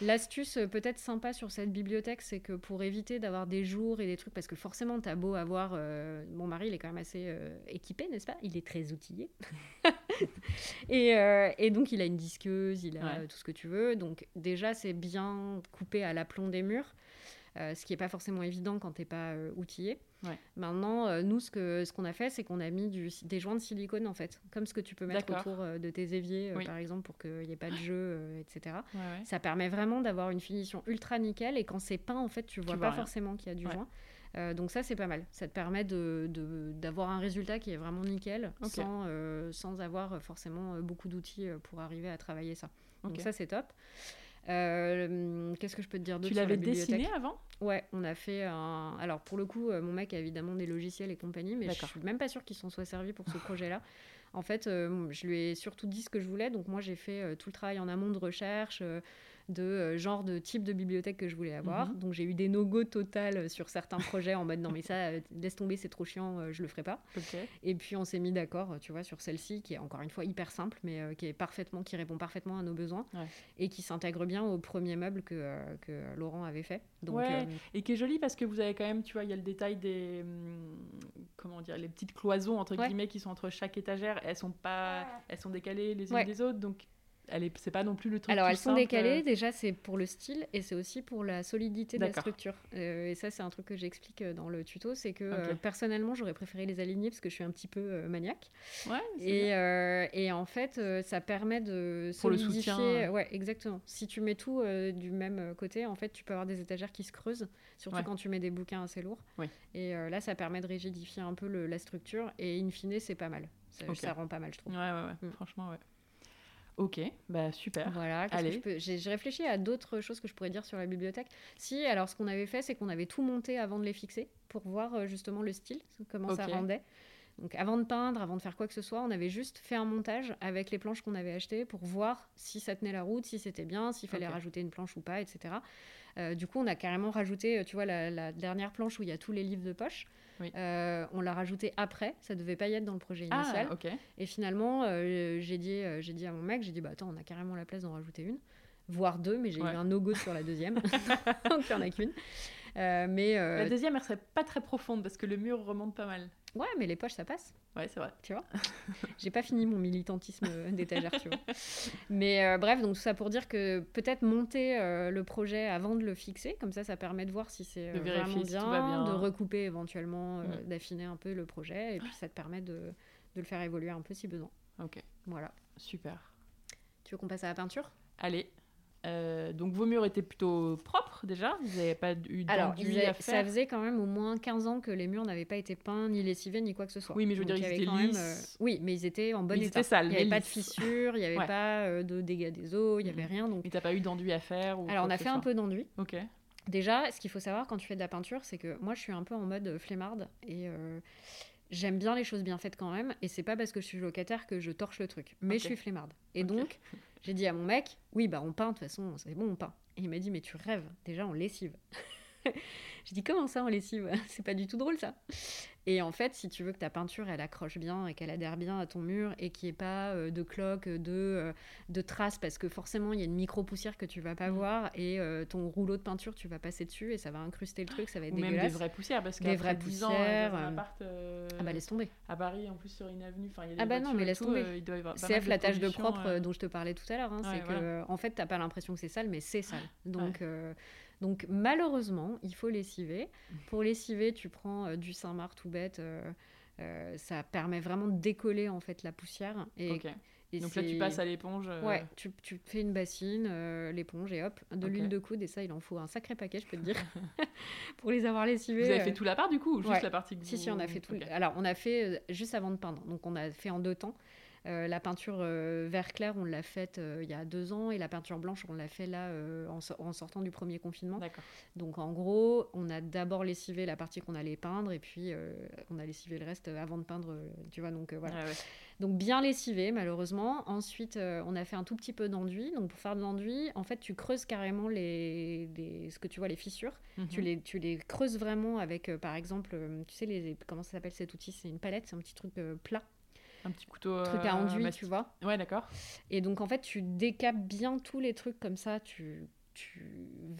B: L'astuce peut-être sympa sur cette bibliothèque, c'est que pour éviter d'avoir des jours et des trucs, parce que forcément, tu as beau avoir. mon mari, il est quand même assez équipé, n'est-ce pas? Il est très outillé. et, euh, et, donc, il a une disqueuse, il a tout ce que tu veux. Donc, déjà, c'est bien coupé à l'aplomb des murs. Euh, ce qui n'est pas forcément évident quand tu n'es pas euh, outillé. Maintenant, nous, ce qu'on ce qu'on a fait, c'est qu'on a mis du, des joints de silicone, en fait, comme ce que tu peux mettre autour de tes éviers, par exemple, pour qu'il n'y ait pas de jeu, etc. Ça permet vraiment d'avoir une finition ultra nickel, et quand c'est peint, en fait, tu vois pas forcément qu'il y a du joint. Euh, donc ça, c'est pas mal. Ça te permet d'avoir de, d'avoir un résultat qui est vraiment nickel, sans, euh, sans avoir forcément euh, beaucoup d'outils pour arriver à travailler ça. Donc ça, c'est top. Qu'est-ce que je peux te dire d'autre
A: Tu l'avais dessiné avant?
B: Ouais, on a fait un. Alors pour le coup, mon mec a évidemment des logiciels et compagnie, mais je suis même pas sûre qu'ils s'en soient servis pour ce projet-là. En fait, je lui ai surtout dit ce que je voulais, donc moi j'ai fait tout le travail en amont de recherche de euh, genre de type de bibliothèque que je voulais avoir. Mhm. Donc j'ai eu des no-go total euh, sur certains projets en mode non mais ça euh, laisse tomber c'est trop chiant je le ferai pas. Et puis on s'est mis d'accord tu vois sur celle-ci qui est encore une fois hyper simple mais qui est parfaitement qui répond parfaitement à nos besoins et qui s'intègre bien au premier meuble que, que Laurent avait fait.
A: Donc, ouais. et qui est joli parce que vous avez quand même tu vois il y a le détail des hum, comment dire les petites cloisons entre guillemets qui sont entre chaque étagère elles sont pas elles sont décalées les unes des autres donc c'est pas non plus le truc.
B: Alors elles sont décalées. Euh. Déjà, c'est pour le style et c'est aussi pour la solidité de la structure. Euh, et ça, c'est un truc que j'explique euh, dans le tuto, c'est que personnellement, j'aurais préféré les aligner parce que je suis un petit peu maniaque.
A: Ouais.
B: Et, et, en fait, ça permet de
A: pour solidifier. Le soutien.
B: Ouais, exactement. Si tu mets tout du même côté, en fait, tu peux avoir des étagères qui se creusent, surtout quand tu mets des bouquins assez lourds. Et là, ça permet de rigidifier un peu la structure et in fine, c'est pas mal. Ça, rend pas mal, je trouve.
A: Ouais, ouais, ouais. Mm. Franchement, ouais. Ok, bah super.
B: Voilà, j'ai réfléchi à d'autres choses que je pourrais dire sur la bibliothèque. Si, alors ce qu'on avait fait, c'est qu'on avait tout monté avant de les fixer pour voir euh, justement le style, comment ça rendait. Donc avant de peindre, avant de faire quoi que ce soit, on avait juste fait un montage avec les planches qu'on avait achetées pour voir si ça tenait la route, si c'était bien, s'il fallait rajouter une planche ou pas, etc. Euh, du coup, on a carrément rajouté, euh, tu vois, la, la, dernière planche où il y a tous les livres de poche. Euh, on l'a rajouté après, ça devait pas y être dans le projet ah, initial. Et finalement, euh, j'ai dit, euh, j'ai dit à mon mec, j'ai dit bah attends, on a carrément la place d'en rajouter une, voire deux, mais j'ai eu un no-go sur la deuxième, donc il n'y en a qu'une. mais
A: la deuxième, elle serait pas très profonde parce que le mur remonte pas mal.
B: Ouais, mais les poches, ça passe.
A: Ouais, c'est vrai.
B: Tu vois J'ai pas fini mon militantisme d'étagère, tu vois. Mais euh, bref, donc tout ça pour dire que peut-être monter euh, le projet avant de le fixer, comme ça, ça permet de voir si c'est euh, vraiment bien, de recouper éventuellement, mm. d'affiner un peu le projet, et puis ça te permet de, de, le faire évoluer un peu si besoin.
A: Ok.
B: Voilà.
A: Super.
B: Tu veux qu'on passe à la peinture?
A: Allez. Euh, donc vos murs étaient plutôt propres déjà Vous n'avez pas eu d'enduit à faire
B: Ça faisait quand même au moins 15 ans que les murs n'avaient pas été peints, ni lessivés, ni quoi que ce soit.
A: Oui, mais je veux dire, ils étaient lisses. Euh,
B: oui, mais ils étaient en bon
A: ils
B: état.
A: Sales,
B: il n'y avait pas de fissures, il n'y avait pas euh, de dégâts des eaux, il n'y avait mhm. rien. Donc...
A: Et tu n'as pas eu d'enduit à faire ou
B: Alors on a fait un peu d'enduit.
A: Ok.
B: Déjà, ce qu'il faut savoir quand tu fais de la peinture, c'est que moi, je suis un peu en mode flemmarde et j'aime bien les choses bien faites quand même. Et c'est pas parce que je suis locataire que je torche le truc. Mais je suis flemmarde. Et donc, j'ai dit à mon mec, oui, bah on peint, de toute façon, c'est bon, on peint. Et il m'a dit, mais tu rêves, déjà on lessive. J'ai dit comment ça en lessive C'est pas du tout drôle ça. Et en fait, si tu veux que ta peinture elle accroche bien et qu'elle adhère bien à ton mur et qu'il n'y ait pas euh, de cloques, de, euh, de traces, parce que forcément il y a une micro poussière que tu vas pas mm. voir et euh, ton rouleau de peinture tu vas passer dessus et ça va incruster le truc, ça va être Ou dégueulasse.
A: Même des vraies poussières parce
B: des vraies poussières.
A: Ans,
B: appart, ah bah laisse tomber.
A: À Paris en plus sur une avenue, enfin il y a des
B: Ah bah non mais laisse tomber. CF la tâche de propre dont je te parlais tout à l'heure, hein, c'est que en fait t'as pas l'impression que c'est sale mais c'est sale. Donc donc malheureusement, il faut lessiver. Pour lessiver, tu prends euh, du Saint-Marc tout bête. Euh, euh, ça permet vraiment de décoller en fait la poussière.
A: Et, Donc là, tu passes à l'éponge.
B: Ouais, tu, tu, fais une bassine, l'éponge et hop, de l'huile de coude. Et ça, il en faut un sacré paquet, je peux te dire, pour les avoir lessivés.
A: Vous avez fait tout la part du coup ou juste la partie que
B: Si, si, on a fait tout. Alors, on a fait juste avant de peindre. Donc, on a fait en deux temps. Euh, la peinture euh, vert clair, on l'a faite euh, il y a deux ans et la peinture blanche, on l'a fait là en, sortant du premier confinement. Donc en gros, on a d'abord lessivé la partie qu'on allait peindre et puis on a lessivé le reste avant de peindre, tu vois. Donc voilà. Ah donc bien lessivé malheureusement. Ensuite, on a fait un tout petit peu d'enduit. Donc pour faire de l'enduit, en fait, tu creuses carrément les, ce que tu vois les fissures. Mhm. Tu les tu les creuses vraiment avec par exemple, tu sais les comment ça s'appelle cet outil? C'est une palette, c'est un petit truc plat.
A: Un petit couteau.
B: Truc à euh, enduit, tu vois.
A: Ouais, d'accord.
B: Et donc, en fait, tu décapes bien tous les trucs comme ça. Tu. Tu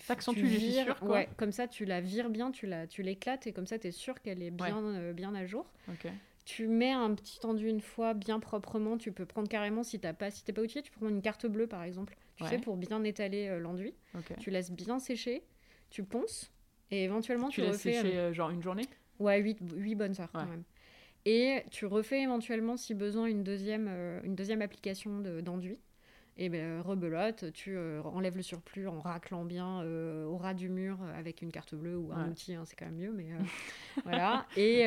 A: accentues les fissures, quoi.
B: Ouais, comme ça, tu la vires bien, tu la, tu l'éclates et comme ça, tu es sûr qu'elle est bien, euh, bien à jour.
A: Ok.
B: Tu mets un petit enduit une fois bien proprement. Tu peux prendre carrément, si t'as pas, si t'es pas outillé, tu prendre une carte bleue par exemple. Tu sais, pour bien étaler euh, l'enduit. Tu laisses bien sécher, tu ponces et éventuellement tu,
A: tu laisses sécher genre une journée?
B: Ouais, 8, 8 bonnes heures quand même. Et tu refais éventuellement, si besoin, une deuxième, euh, une deuxième application d'enduit. et ben, rebelote, tu euh, enlèves le surplus en raclant bien euh, au ras du mur avec une carte bleue ou un outil, hein, c'est quand même mieux, mais voilà. Et,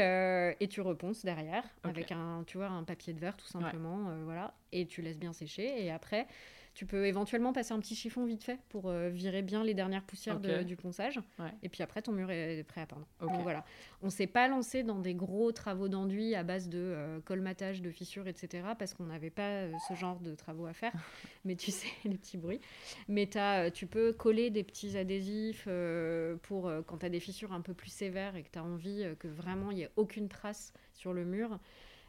B: et, tu reponces derrière avec un, tu vois, un papier de verre tout simplement, voilà. Et tu laisses bien sécher. Et après, tu peux éventuellement passer un petit chiffon vite fait pour euh, virer bien les dernières poussières du ponçage. Et puis après, ton mur est prêt à peindre. Donc voilà. On s'est pas lancé dans des gros travaux d'enduit à base de euh, colmatage, de fissures, etc. parce qu'on n'avait pas euh, ce genre de travaux à faire. Mais tu sais, les petits bruits. Mais as, tu peux coller des petits adhésifs pour quand tu as des fissures un peu plus sévères et que tu as envie que vraiment il n'y ait aucune trace sur le mur.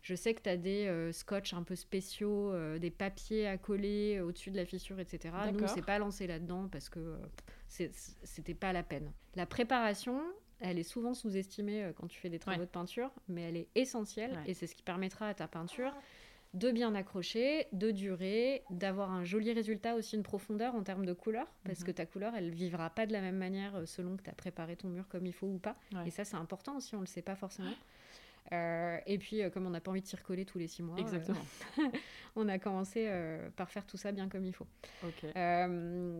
B: Je sais que tu as des euh, scotch un peu spéciaux, euh, des papiers à coller au-dessus de la fissure, etc. Nous, on ne s'est pas lancé là-dedans parce que euh, c'était pas la peine. La préparation, elle est souvent sous-estimée quand tu fais des travaux de peinture, mais elle est essentielle et c'est ce qui permettra à ta peinture de bien accrocher, de durer, d'avoir un joli résultat, aussi une profondeur en termes de couleur, parce mhm. que ta couleur, elle vivra pas de la même manière selon que tu as préparé ton mur comme il faut ou pas. Et ça, c'est important aussi, on le sait pas forcément. Euh, et puis, euh, comme on n'a pas envie de s'y recoller tous les six mois,
A: Exactement.
B: on a commencé euh, par faire tout ça bien comme il faut. Tu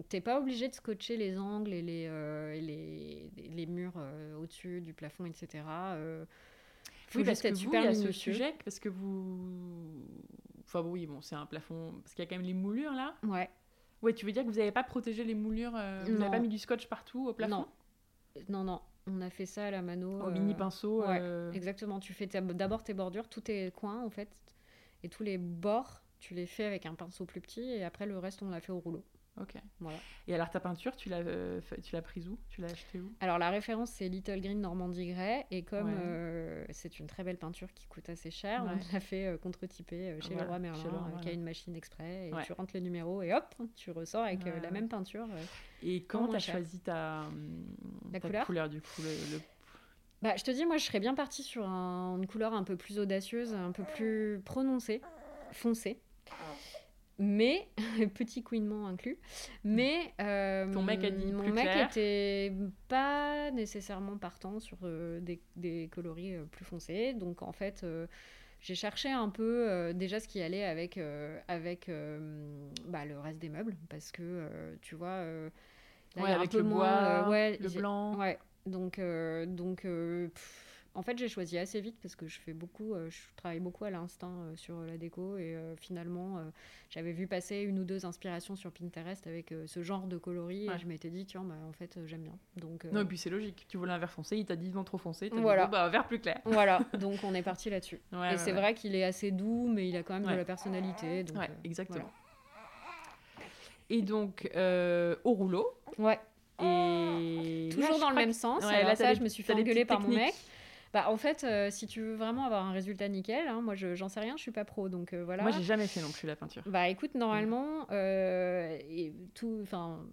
B: T'es pas obligé de scotcher les angles et les, les, les, murs au-dessus du plafond, etc.
A: Faut oui, parce que vous, il y a ce sujet, parce que vous... Enfin oui, bon, c'est un plafond... Parce qu'il y a quand même les moulures, là.
B: Ouais.
A: Ouais, tu veux dire que vous n'avez pas protégé les moulures Vous n'avez pas mis du scotch partout au plafond?
B: Non, non, non. On a fait ça à la mano.
A: Au mini pinceau.
B: Euh. exactement. Tu fais d'abord tes bordures, tous tes coins en fait, et tous les bords, tu les fais avec un pinceau plus petit, et après le reste on l'a fait au rouleau.
A: Ok. Voilà. Et alors ta peinture, tu l'as, euh, tu l'as prise où? Tu l'as achetée où?
B: Alors la référence c'est Little Green Normandie Grey. Et comme euh, c'est une très belle peinture qui coûte assez cher, on l'a fait euh, contre-typé chez le roi Merlin, qui a une machine exprès et tu rentres le numéro et hop, tu ressors avec la même peinture.
A: et quand tu as choisi ta,
B: la couleur,
A: couleur, du coup le,
B: Bah, je te dis, moi, je serais bien partie sur une couleur un peu plus audacieuse, un peu plus prononcée, foncée mais petit couinement inclus. Mais
A: euh, ton mec a dit
B: mon mec était pas nécessairement partant sur euh, des, des, coloris euh, plus foncés. Donc en fait, j'ai cherché un peu déjà ce qui allait avec avec bah, le reste des meubles parce que tu vois,
A: là, avec un peu le moins, bois, ouais, le blanc.
B: Ouais. Donc donc en fait, j'ai choisi assez vite parce que je fais beaucoup, je travaille beaucoup à l'instinct sur la déco et finalement, j'avais vu passer une ou deux inspirations sur Pinterest avec ce genre de coloris et je m'étais dit tiens, bah, en fait, j'aime bien. Donc
A: non, et puis c'est logique. Tu voulais un vert foncé, il t'a dit non trop foncé, t'as voilà. dit bah vert plus clair.
B: Voilà, donc on est parti là-dessus. et c'est vrai qu'il est assez doux, mais il a quand même de la personnalité. Donc,
A: exactement. Et donc, euh, au rouleau.
B: Ouais. Et toujours dans le même sens. là, ça, je me suis fait engueuler par mon mec. Bah, en fait, euh, si tu veux vraiment avoir un résultat nickel, hein, moi, j'en sais rien, je suis pas pro, donc euh, voilà.
A: Moi, j'ai jamais fait non plus la peinture.
B: Bah, écoute, normalement, et tout, enfin,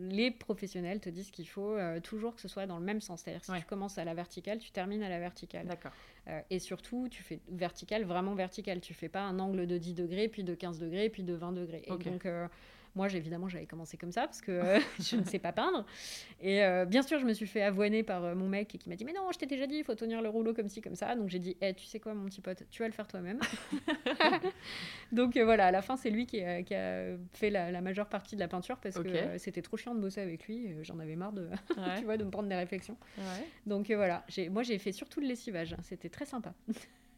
B: les professionnels te disent qu'il faut toujours que ce soit dans le même sens. C'est-à-dire, si tu commences à la verticale, tu termines à la verticale.
A: D'accord.
B: et surtout, tu fais vertical, vraiment vertical. Tu fais pas un angle de 10 degrés, puis de 15 degrés, puis de 20 degrés. Et donc moi, évidemment, j'avais commencé comme ça parce que euh, je ne sais pas peindre. Et euh, bien sûr, je me suis fait avoiner par euh, mon mec qui m'a dit Mais non, je t'ai déjà dit, il faut tenir le rouleau comme ci, comme ça. Donc j'ai dit Eh, tu sais quoi, mon petit pote, tu vas le faire toi-même. Donc voilà, à la fin, c'est lui qui a, fait la, majeure partie de la peinture parce que c'était trop chiant de bosser avec lui. J'en avais marre de, tu vois, de me prendre des réflexions. Donc voilà, moi, j'ai fait surtout le lessivage. C'était très sympa.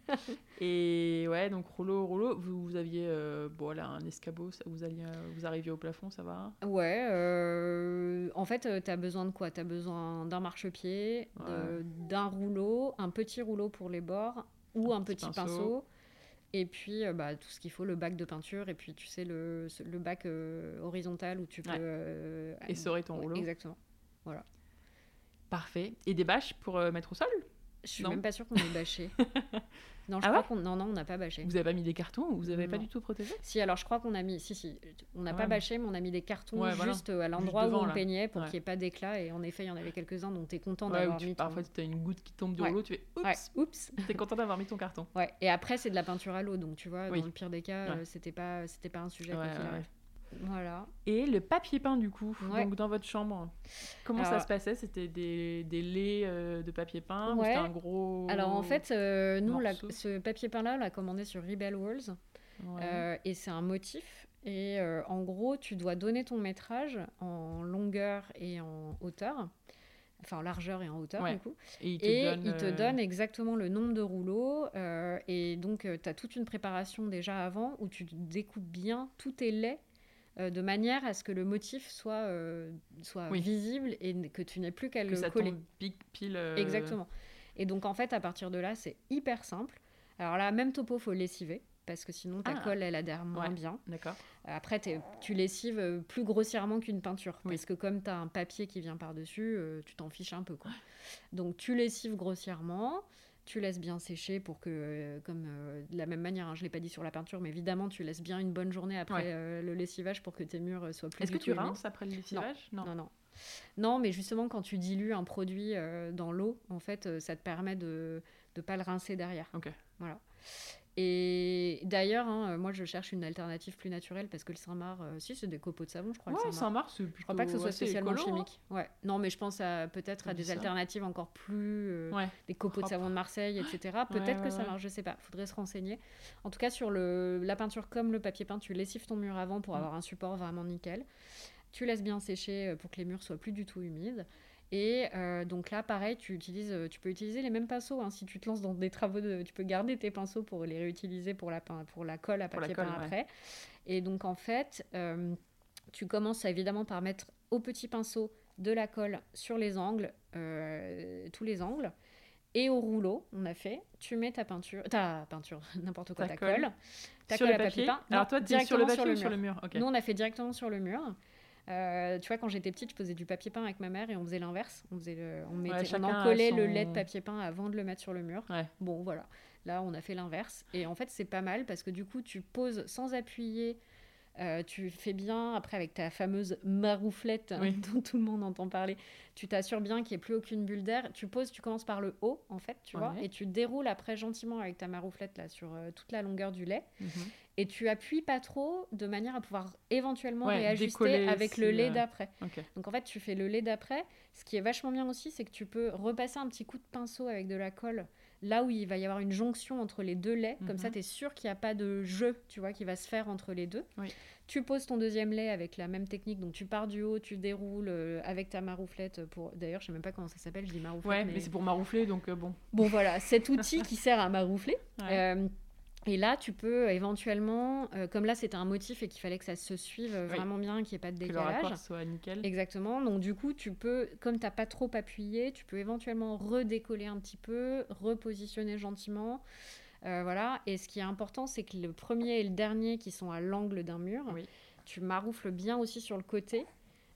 A: et ouais, donc rouleau, rouleau, vous, vous aviez euh, bon, là, un escabeau, vous, alliez, euh, vous arriviez au plafond, ça va
B: Ouais, euh, en fait, tu as besoin de quoi? Tu as besoin d'un marchepied, d'un rouleau, un petit rouleau pour les bords ou un, petit, pinceau. Et puis, bah, tout ce qu'il faut, le bac de peinture, et puis, tu sais, le, le bac horizontal où tu peux...
A: Essorer ton rouleau.
B: Exactement, voilà.
A: Parfait. Et des bâches pour mettre au sol?
B: Je suis même pas sûre qu'on ait bâché. Non, je ah crois qu'on non, non, on n'a pas bâché.
A: Vous avez pas mis des cartons ou vous n'avez pas du tout protégé?
B: Si, alors je crois qu'on a mis. Si, si. On n'a pas bâché, mais on a mis des cartons juste à l'endroit où on peignait pour qu'il n'y ait pas d'éclat. Et en effet, il y en avait quelques-uns dont tu es content d'avoir mis.
A: Parfois, tu as une goutte qui tombe du rouleau, tu fais oups. oups. tu es content d'avoir mis ton carton.
B: Ouais. Et après, c'est de la peinture à l'eau. Donc, tu vois, dans le pire des cas, euh, c'était pas, pas un sujet. Voilà.
A: Et le papier peint, du coup, donc dans votre chambre, comment ça se passait? C'était des, des laits euh, de papier peint ou c'était un gros.
B: Alors en fait, euh, nous, ce papier peint-là, on l'a commandé sur Rebel Walls. Euh, et c'est un motif. Et en gros, tu dois donner ton métrage en longueur et en hauteur. Enfin, en largeur et en hauteur, du coup. Et, il te, il te, donne, exactement le nombre de rouleaux. et donc, tu as toute une préparation déjà avant où tu découpes bien tous tes laits euh, de manière à ce que le motif soit, euh, soit visible et que tu n'aies plus qu'à le ça coller.
A: Tombe pile. Euh,
B: Exactement. Et donc en fait, à partir de là, c'est hyper simple. Alors là, même topo, faut lessiver parce que sinon ta ah. colle elle adhère moins bien.
A: D'accord.
B: Après, tu lessives plus grossièrement qu'une peinture parce que comme tu as un papier qui vient par-dessus, tu t'en fiches un peu. Quoi. Donc tu lessives grossièrement tu laisses bien sécher pour que, euh, comme euh, de la même manière, hein, je ne l'ai pas dit sur la peinture, mais évidemment, tu laisses bien une bonne journée après euh, le lessivage pour que tes murs soient plus
A: Est-ce que tu rinces après le lessivage?
B: Non. non. non. mais justement, quand tu dilues un produit dans l'eau, en fait, ça te permet de ne pas le rincer derrière.
A: Ok.
B: Voilà. Et d'ailleurs, hein, euh, moi, je cherche une alternative plus naturelle parce que le Saint-Marc, euh, si, c'est des copeaux de savon, je crois.
A: Ouais, Saint-Marc, c'est
B: Je crois pas que ce soit spécialement hein. chimique. Ouais. Non, mais je pense peut-être à des alternatives encore plus. Euh, des copeaux de savon de Marseille, etc. Peut-être que ça marche, je sais pas. Faudrait se renseigner. En tout cas, sur le, la peinture comme le papier peint, tu lessives ton mur avant pour mm. avoir un support vraiment nickel. Tu laisses bien sécher pour que les murs soient plus du tout humides. Et euh, donc là, pareil, tu, utilises, euh, tu peux utiliser les mêmes pinceaux. Hein. Si tu te lances dans des travaux, de, tu peux garder tes pinceaux pour les réutiliser pour la, pour la colle à papier peint après. Et donc en fait, euh, tu commences évidemment par mettre au petit pinceau de la colle sur les angles, tous les angles. Et au rouleau, on a fait, tu mets ta peinture, ta peinture, n'importe quoi, ta, colle,
A: ta sur colle le à papier peint. Alors toi, tu sur le papier sur le mur,
B: sur le mur Nous, on a fait directement sur le mur. Euh, tu vois, quand j'étais petite, je faisais du papier peint avec ma mère et on faisait l'inverse. On, faisait on, mettait, on encollait le lait de papier peint avant de le mettre sur le mur. Bon, voilà. Là, on a fait l'inverse. Et en fait, c'est pas mal parce que du coup, tu poses sans appuyer. Euh, tu fais bien, après avec ta fameuse marouflette dont tout le monde entend parler, tu t'assures bien qu'il n'y ait plus aucune bulle d'air. Tu poses, tu commences par le haut en fait, tu vois, et tu déroules après gentiment avec ta marouflette là sur euh, toute la longueur du lait. Mhm et tu appuies pas trop de manière à pouvoir éventuellement réajuster avec le lait euh, d'après. Donc en fait, tu fais le lait d'après. Ce qui est vachement bien aussi, c'est que tu peux repasser un petit coup de pinceau avec de la colle là où il va y avoir une jonction entre les deux laits. Comme ça, mhm. tu es sûr qu'il n'y a pas de jeu, tu vois, qui va se faire entre les deux. Tu poses ton deuxième lait avec la même technique, donc tu pars du haut, tu déroules euh, avec ta marouflette pour. D'ailleurs, je sais même pas comment ça s'appelle, je dis marouflette.
A: Ouais, mais, c'est pour maroufler, donc euh, bon.
B: Bon, voilà, cet outil qui sert à maroufler. Euh, et là, tu peux éventuellement, comme là c'était un motif et qu'il fallait que ça se suive vraiment bien, qu'il n'y ait pas de décalage.
A: Que le soit nickel.
B: Exactement. Donc du coup, tu peux, comme tu n'as pas trop appuyé, tu peux éventuellement redécoller un petit peu, repositionner gentiment. Euh, voilà. Et ce qui est important, c'est que le premier et le dernier qui sont à l'angle d'un mur, tu maroufles bien aussi sur le côté.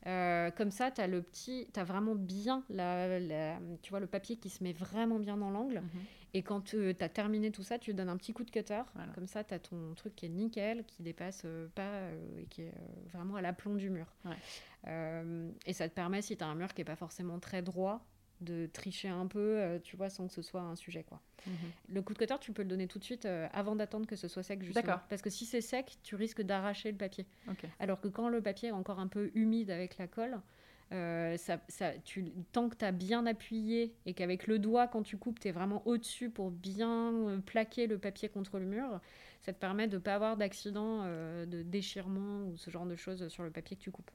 B: Euh, comme ça, tu as le petit, as vraiment bien la, tu vois, le papier qui se met vraiment bien dans l'angle. Mhm. Et quand tu as terminé tout ça, tu donnes un petit coup de cutter. Comme ça, tu as ton truc qui est nickel, qui dépasse euh, pas et qui est vraiment à l'aplomb du mur. et ça te permet, si tu as un mur qui n'est pas forcément très droit, de tricher un peu, euh, tu vois, sans que ce soit un sujet, quoi. Mhm. Le coup de cutter, tu peux le donner tout de suite euh, avant d'attendre que ce soit sec, justement. D'accord. Parce que si c'est sec, tu risques d'arracher le papier. Alors que quand le papier est encore un peu humide avec la colle, euh, ça, tu, tant que tu as bien appuyé et qu'avec le doigt, quand tu coupes, tu es vraiment au-dessus pour bien plaquer le papier contre le mur, ça te permet de ne pas avoir d'accident, de déchirement ou ce genre de choses sur le papier que tu coupes.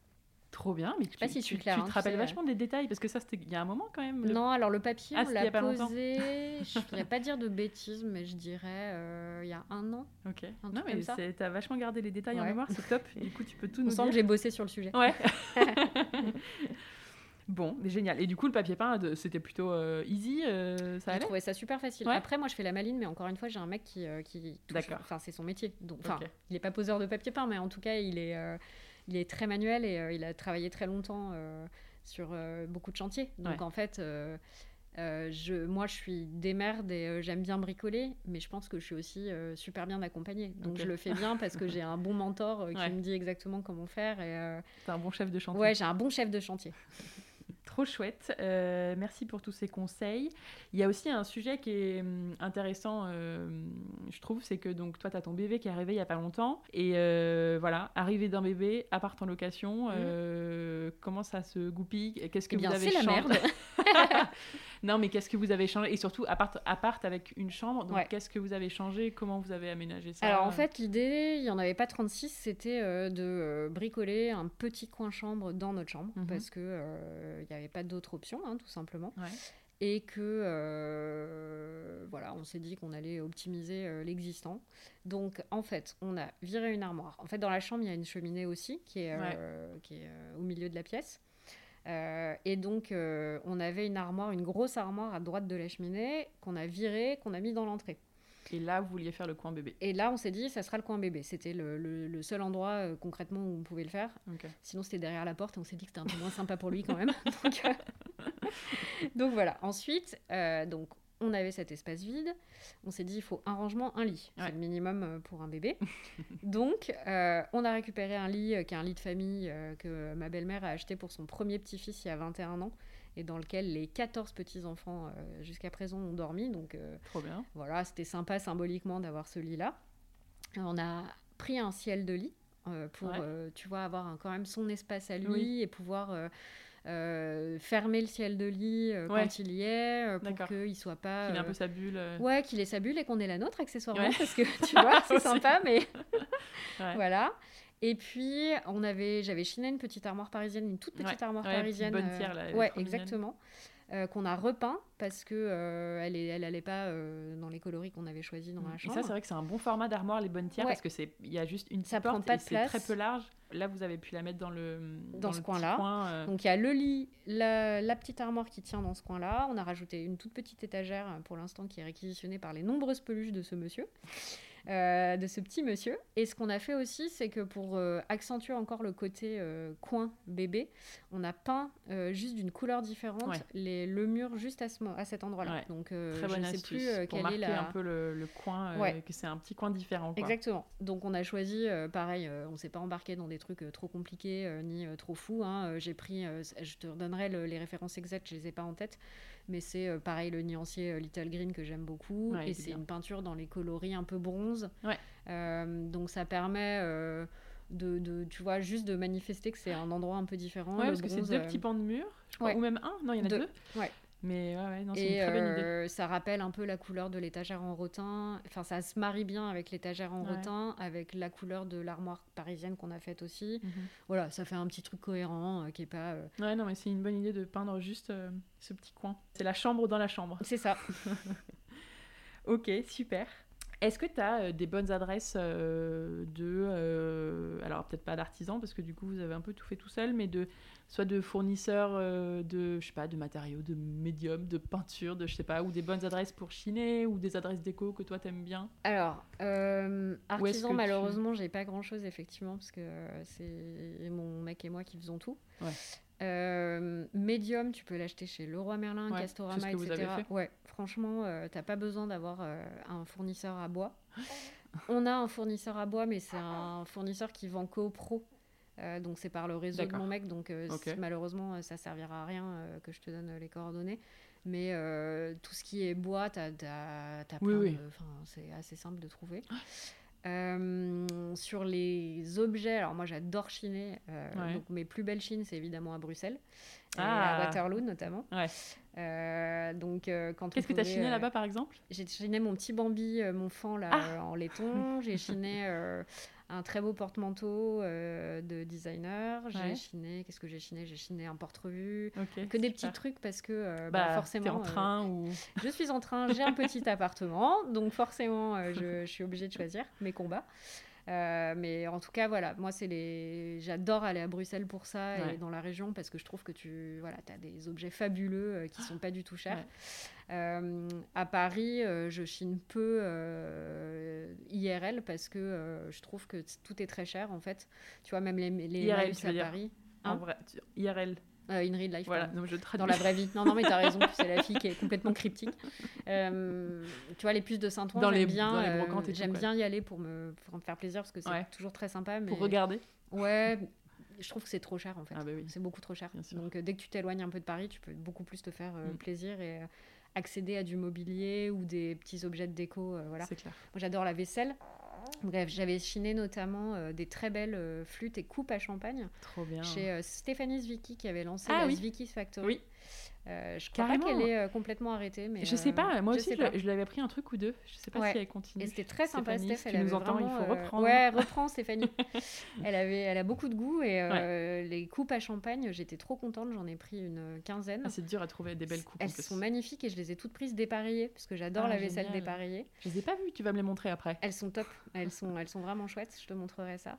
A: Trop bien, mais tu, pas si tu, tu, te hein, rappelles vachement des détails parce que ça, c'était il y a un moment quand même.
B: Non, alors le papier, ah, on l'a posé. je ne voudrais pas dire de bêtises, mais je dirais euh, il y a un an.
A: Ok. non, mais tu as vachement gardé les détails en mémoire, c'est top. du coup, tu peux tout on nous sent
B: que j'ai bossé sur le sujet.
A: Ouais. Bon, génial. Et du coup, le papier peint, c'était plutôt euh, easy, euh, ça allait
B: J'ai trouvé ça super facile. Après, moi, je fais la maline, mais encore une fois, j'ai un mec qui, qui D'accord. Enfin, c'est son métier. Donc, enfin, il n'est pas poseur de papier peint, mais en tout cas, il est il est très manuel et euh, il a travaillé très longtemps euh, sur euh, beaucoup de chantiers. Donc en fait, je, moi je suis démerde et j'aime bien bricoler, mais je pense que je suis aussi super bien accompagnée. Donc je le fais bien parce que j'ai un bon mentor qui me dit exactement comment faire. Et,
A: un bon chef de chantier.
B: Ouais, j'ai un bon chef de chantier.
A: Trop chouette. Euh, merci pour tous ces conseils. Il y a aussi un sujet qui est hum, intéressant, euh, je trouve, c'est que donc toi, tu as ton bébé qui est arrivé il y a pas longtemps. Et euh, voilà, arrivé d'un bébé, appart en location, mmh. comment ça se goupille? Qu'est-ce que eh vous avez
B: changé la merde.
A: non, mais qu'est-ce que vous avez changé? Et surtout, appart, appart avec une chambre. Donc, qu'est-ce que vous avez changé? Comment vous avez aménagé ça?
B: Alors, en fait, l'idée, il n'y en avait pas 36, c'était de bricoler un petit coin chambre dans notre chambre. Mmh parce que il y avait pas d'autre option, hein, tout simplement. Et que, euh, voilà, on s'est dit qu'on allait optimiser euh, l'existant. Donc, en fait, on a viré une armoire. En fait, dans la chambre, il y a une cheminée aussi qui est, euh, qui est au milieu de la pièce. et donc, on avait une armoire, une grosse armoire à droite de la cheminée qu'on a virée, qu'on a mis dans l'entrée.
A: Et là, vous vouliez faire le coin bébé.
B: Et là, on s'est dit, ça sera le coin bébé. C'était le, le, seul endroit euh, concrètement où on pouvait le faire. Sinon, c'était derrière la porte et on s'est dit que c'était un peu moins sympa pour lui quand même. donc, euh, donc, voilà. Ensuite, euh, donc, on avait cet espace vide. On s'est dit, il faut un rangement, un lit. C'est le minimum pour un bébé. Donc, on a récupéré un lit qui est un lit de famille que ma belle-mère a acheté pour son premier petit-fils il y a 21 ans et dans lequel les 14 petits-enfants euh, jusqu'à présent ont dormi. Donc,
A: euh, Trop bien.
B: Voilà, c'était sympa symboliquement d'avoir ce lit-là. On a pris un ciel de lit euh, pour, tu vois, avoir quand même son espace à lui et pouvoir... fermer le ciel de lit quand il y est pour qu'il soit pas
A: qu'il ait un peu sa bulle
B: ouais qu'il ait sa bulle et qu'on ait la nôtre accessoirement parce que tu vois c'est sympa mais voilà et puis, on avait, j'avais chiné une petite armoire parisienne, une toute petite armoire parisienne.
A: Une bonne tiers, là.
B: Euh, ouais, exactement. Euh, qu'on a repeint parce que euh, elle, est, elle allait pas dans les coloris qu'on avait choisis dans la chambre.
A: Et ça, c'est vrai que c'est un bon format d'armoire, les bonnes tiers, parce que c'est, il y a juste une ça prend pas de. C'est très peu large. Là, vous avez pu la mettre dans le
B: dans, ce coin-là. Donc il y a le lit, la, la, petite armoire qui tient dans ce coin-là. On a rajouté une toute petite étagère pour l'instant qui est réquisitionnée par les nombreuses peluches de ce monsieur. Euh, de ce petit monsieur. Et ce qu'on a fait aussi, c'est que pour euh, accentuer encore le côté euh, coin bébé, on a peint juste d'une couleur différente les, le mur juste à, ce, à cet endroit-là. Donc
A: Très je ne sais plus quel est la... un peu le, coin, que c'est un petit coin différent.
B: Exactement. Donc on a choisi, pareil, on s'est pas embarqué dans des trucs trop compliqués ni trop fous. Hein. J'ai pris, je te redonnerai les références exactes, je les ai pas en tête mais c'est euh, pareil le nuancier euh, Little Green que j'aime beaucoup. et c'est une peinture dans les coloris un peu bronze. Euh, donc ça permet de, de, tu vois, juste de manifester que c'est un endroit un peu différent.
A: Ouais, parce que c'est deux petits pans de mur, crois, ou même un, non, il y en a deux.
B: Ouais.
A: Mais ouais, non, c'est une très bonne idée.
B: euh, ça rappelle un peu la couleur de l'étagère en rotin. Enfin, ça se marie bien avec l'étagère en
A: Ouais.
B: rotin, avec la couleur de l'armoire parisienne qu'on a faite aussi.
A: Mhm.
B: Voilà, ça fait un petit truc cohérent euh, qui est pas. euh,
A: Ouais, non, mais c'est une bonne idée de peindre juste ce petit coin. C'est la chambre dans la chambre.
B: C'est ça.
A: Ok, super. Est-ce que tu as des bonnes adresses euh, de. euh, alors, peut-être pas d'artisans, parce que du coup, vous avez un peu tout fait tout seul, mais de soit de fournisseurs euh, de, je sais pas, de matériaux, de médiums, de peinture, de je sais pas, ou des bonnes adresses pour chiner, ou des adresses déco que toi t'aimes bien?
B: Alors, euh, artisan,
A: tu-
B: malheureusement, j'ai pas grand chose, effectivement, parce que euh, c'est mon mec et moi qui faisons tout.
A: Ouais.
B: Euh, Medium, tu peux l'acheter chez Leroy Merlin,
A: Ouais,
B: Castorama,
A: c'est ce que vous
B: etc.
A: avez fait.
B: Ouais, franchement, euh, t'as pas besoin d'avoir euh, un fournisseur à bois. On a un fournisseur à bois, mais c'est un fournisseur qui vend pros. Euh, donc c'est par le réseau de mon mec, donc malheureusement ça servira à rien que je te donne les coordonnées. Mais tout ce qui est bois, t'as, t'as, t'as
A: Oui,
B: plein
A: oui.
B: c'est assez simple de trouver. Euh, sur les objets, alors moi j'adore chiner. euh,
A: Ouais.
B: Donc mes plus belles chines, c'est évidemment à Bruxelles, et
A: Ah.
B: à Waterloo notamment.
A: Ouais.
B: Euh, donc quand
A: Qu'est-ce que tu as chiné là-bas par exemple?
B: j'ai chiné mon petit Bambi, mon fan là,
A: Ah
B: en laiton. J'ai chiné un très beau porte-manteau euh, de designer. J'ai
A: Ouais.
B: chiné, qu'est-ce que j'ai chiné? J'ai chiné un porte-revue. Que des petits trucs parce que euh, bah,
A: Bah,
B: forcément.
A: en
B: euh,
A: train ou.
B: je suis en train, j'ai un petit appartement, donc forcément euh, je, je suis obligée de choisir mes combats. Euh, mais en tout cas, voilà, moi, c'est les. J'adore aller à Bruxelles pour ça
A: Ouais.
B: et dans la région parce que je trouve que tu voilà, as des objets fabuleux euh, qui sont pas du tout chers.
A: Ouais.
B: Euh, à Paris, je chine peu IRL parce que je trouve que tout est très cher en fait. Tu vois, même les, les
A: IRL, tu
B: à Paris.
A: En
B: Hein
A: vrai, tu- IRL.
B: Euh, in real life,
A: Voilà,
B: pardon
A: non, je traduis.
B: dans la vraie vie. Non, non, mais t'as raison, c'est la fille qui est complètement cryptique. Euh, tu vois, les puces de Saint-Ouen,
A: Dans les-
B: j'aime bien, euh, j'aime bien y aller pour me, pour me faire plaisir parce que c'est
A: Ouais.
B: toujours très sympa. Mais...
A: Pour regarder.
B: Ouais, je trouve que c'est trop cher en fait.
A: Ah bah oui.
B: C'est beaucoup trop cher. Donc euh, dès que tu t'éloignes un peu de Paris, tu peux beaucoup plus te faire euh,
A: Mm.
B: plaisir et accéder à du mobilier ou des petits objets de déco. voilà.
A: C'est clair.
B: Moi, j'adore la vaisselle. Bref, j'avais chiné notamment euh, des très belles euh, flûtes et coupes à champagne
A: Trop bien.
B: chez euh, Stéphanie Zwicky qui avait lancé
A: Ah
B: la
A: oui.
B: Factory.
A: Oui.
B: Euh, je crois
A: Carrément.
B: pas qu'elle est euh, complètement arrêtée, mais
A: je sais
B: euh,
A: pas, moi
B: je
A: aussi je, l'avais pris un truc ou deux. Je sais pas
B: Ouais.
A: si elle continue.
B: Et c'était très sympa,
A: Stéphanie,
B: Steph.
A: si
B: Elle
A: tu nous
B: avait
A: entends, il
B: vraiment,
A: faut
B: euh,
A: reprendre.
B: Ouais, reprends Stéphanie. elle avait, elle a beaucoup de goût et euh, les coupes à champagne, j'étais trop contente. J'en ai pris une quinzaine.
A: Ah, c'est dur à trouver des belles coupes.
B: Elles sont magnifiques et je les ai toutes prises dépareillées parce que j'adore
A: Ah,
B: la vaisselle
A: génial.
B: dépareillée.
A: Je les ai pas vues, tu vas me les montrer après.
B: Elles sont top, elles sont, elles sont vraiment chouettes, je te montrerai ça.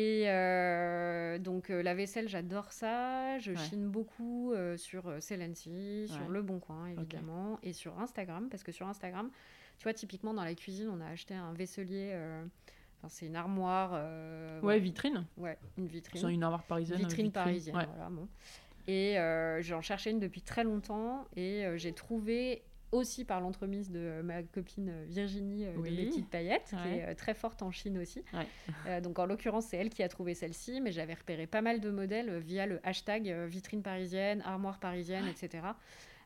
B: Et euh, donc euh, la vaisselle, j'adore ça. Je
A: Ouais.
B: chine beaucoup euh, sur Celency, sur
A: Ouais.
B: Le Bon Coin évidemment, et sur Instagram, parce que sur Instagram, tu vois, typiquement dans la cuisine, on a acheté un vaisselier, enfin c'est une armoire,
A: Ouais, vitrine.
B: ouais, une vitrine,
A: C'est une armoire parisienne.
B: vitrine, parisienne,
A: Ouais.
B: voilà, bon. Et j'en cherchais une depuis très longtemps, et j'ai trouvé aussi par l'entremise de euh, ma copine euh, Virginie euh,
A: Oui.
B: de mes petites paillettes, qui est très forte en Chine aussi.
A: Ouais.
B: Euh, donc en l'occurrence, c'est elle qui a trouvé celle-ci, mais j'avais repéré pas mal de modèles via le hashtag vitrine parisienne, armoire parisienne, etc.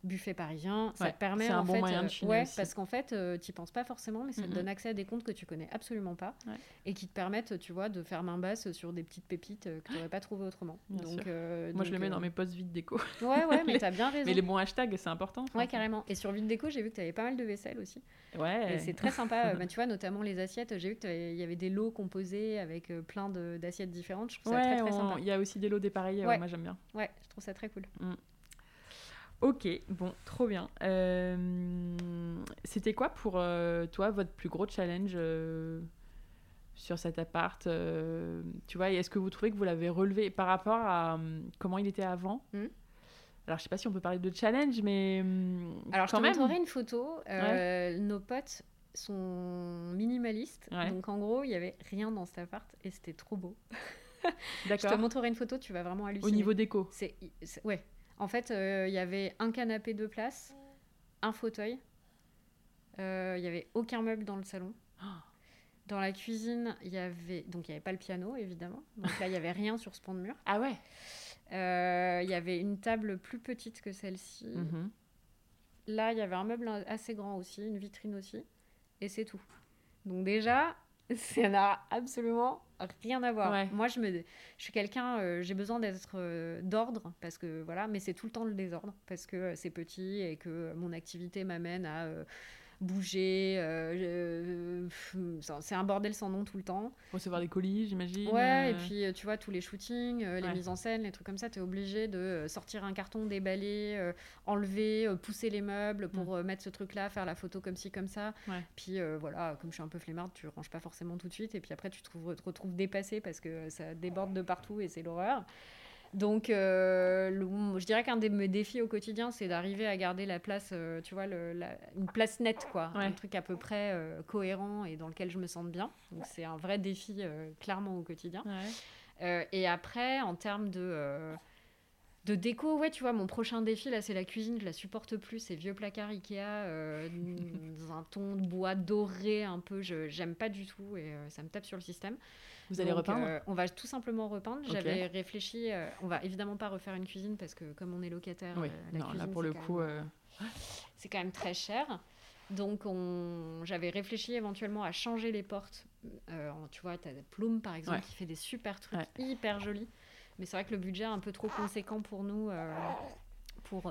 B: Buffet parisien, ça
A: Ouais,
B: te permet
A: un
B: en
A: bon
B: fait,
A: moyen de
B: euh,
A: chiner
B: ouais,
A: aussi.
B: parce qu'en fait, euh, tu penses pas forcément, mais ça te donne accès à des comptes que tu connais absolument pas
A: Ouais.
B: et qui te permettent, tu vois, de faire main basse sur des petites pépites euh, que tu n'aurais pas trouvées autrement.
A: Bien
B: donc, euh,
A: Moi, je le mets dans mes posts vide déco.
B: Ouais, ouais, mais
A: Les-
B: t'as bien raison.
A: Mais les bons hashtags, c'est important.
B: Ouais, carrément. Et sur Vide j'ai vu que tu avais pas mal de vaisselle aussi.
A: Ouais.
B: Et c'est très sympa. Bah, tu vois, notamment les assiettes. J'ai vu qu'il y avait des lots composés avec plein d'assiettes différentes. Je trouve ça
A: Ouais,
B: très, sympa.
A: il y a aussi des lots dépareillés, moi j'aime bien.
B: Ouais, je trouve ça très cool.
A: Ok, bon, trop bien. Euh, C'était quoi pour euh, toi votre plus gros challenge euh, sur cet appart Tu vois, est-ce que vous trouvez que vous l'avez relevé par rapport à comment il était avant
B: Mhm.
A: Alors, je sais pas si on peut parler de challenge, mais hum,
B: Alors, je te
A: même.
B: montrerai une photo. Nos potes sont minimalistes.
A: Ouais.
B: Donc, en gros, il y avait rien dans cet appart et c'était trop beau. Je te
A: D'accord.
B: montrerai une photo, tu vas vraiment halluciner.
A: Au niveau déco.
B: C'est- ouais. En fait, euh, il y avait un canapé de place, un fauteuil. Euh, Il y avait aucun meuble dans le salon. Dans la cuisine, il y avait donc il y avait pas le piano évidemment. Donc là, il y avait rien sur ce pan de mur.
A: Ah ouais.
B: Euh, Il y avait une table plus petite que celle-ci.
A: Mhm.
B: Là, il y avait un meuble assez grand aussi, une vitrine aussi, et c'est tout. Donc déjà, Ça n'a absolument rien à voir. Moi, je, me, je suis quelqu'un, euh, j'ai besoin d'être euh, d'ordre, parce que voilà, mais c'est tout le temps le désordre, parce que c'est petit et que mon activité m'amène à bouger. Euh, c'est un bordel sans nom tout le temps.
A: Recevoir des colis, j'imagine.
B: Ouais, et puis euh, tu vois, tous les shootings, euh, les mises en scène, les trucs comme ça, tu es obligé de sortir un carton, déballer, enlever, pousser les meubles pour mm. mettre ce truc-là, faire la photo comme ci, comme ça. Puis voilà, comme je suis un peu flemmarde, tu ranges pas forcément tout de suite. Et puis après, tu te, te retrouves dépassé parce que ça déborde de partout et c'est l'horreur. Donc, euh, je dirais qu'un de mes défis au quotidien, c'est d'arriver à garder la place, euh, tu vois, le, une place nette, quoi. Un truc à peu près euh, cohérent et dans lequel je me sente bien. Donc, c'est un vrai défi, clairement, au quotidien. et après, en termes de, de déco, ouais, tu vois, mon prochain défi, là, c'est la cuisine. Je la supporte plus. Ces vieux placards Ikea, dans un ton de bois doré, un peu. Je J'aime pas du tout et ça me tape sur le système.
A: Vous allez repeindre
B: euh, On va tout simplement repeindre. J'avais réfléchi. Euh, on va évidemment pas refaire une cuisine parce que comme on est locataire,
A: oui. Euh, non, là pour le coup,
B: c'est quand même très cher. Donc, on... j'avais réfléchi éventuellement à changer les portes. tu vois, tu as Plume, par exemple, qui fait des super trucs hyper jolis. Mais c'est vrai que le budget est un peu trop conséquent pour nous.
A: Euh,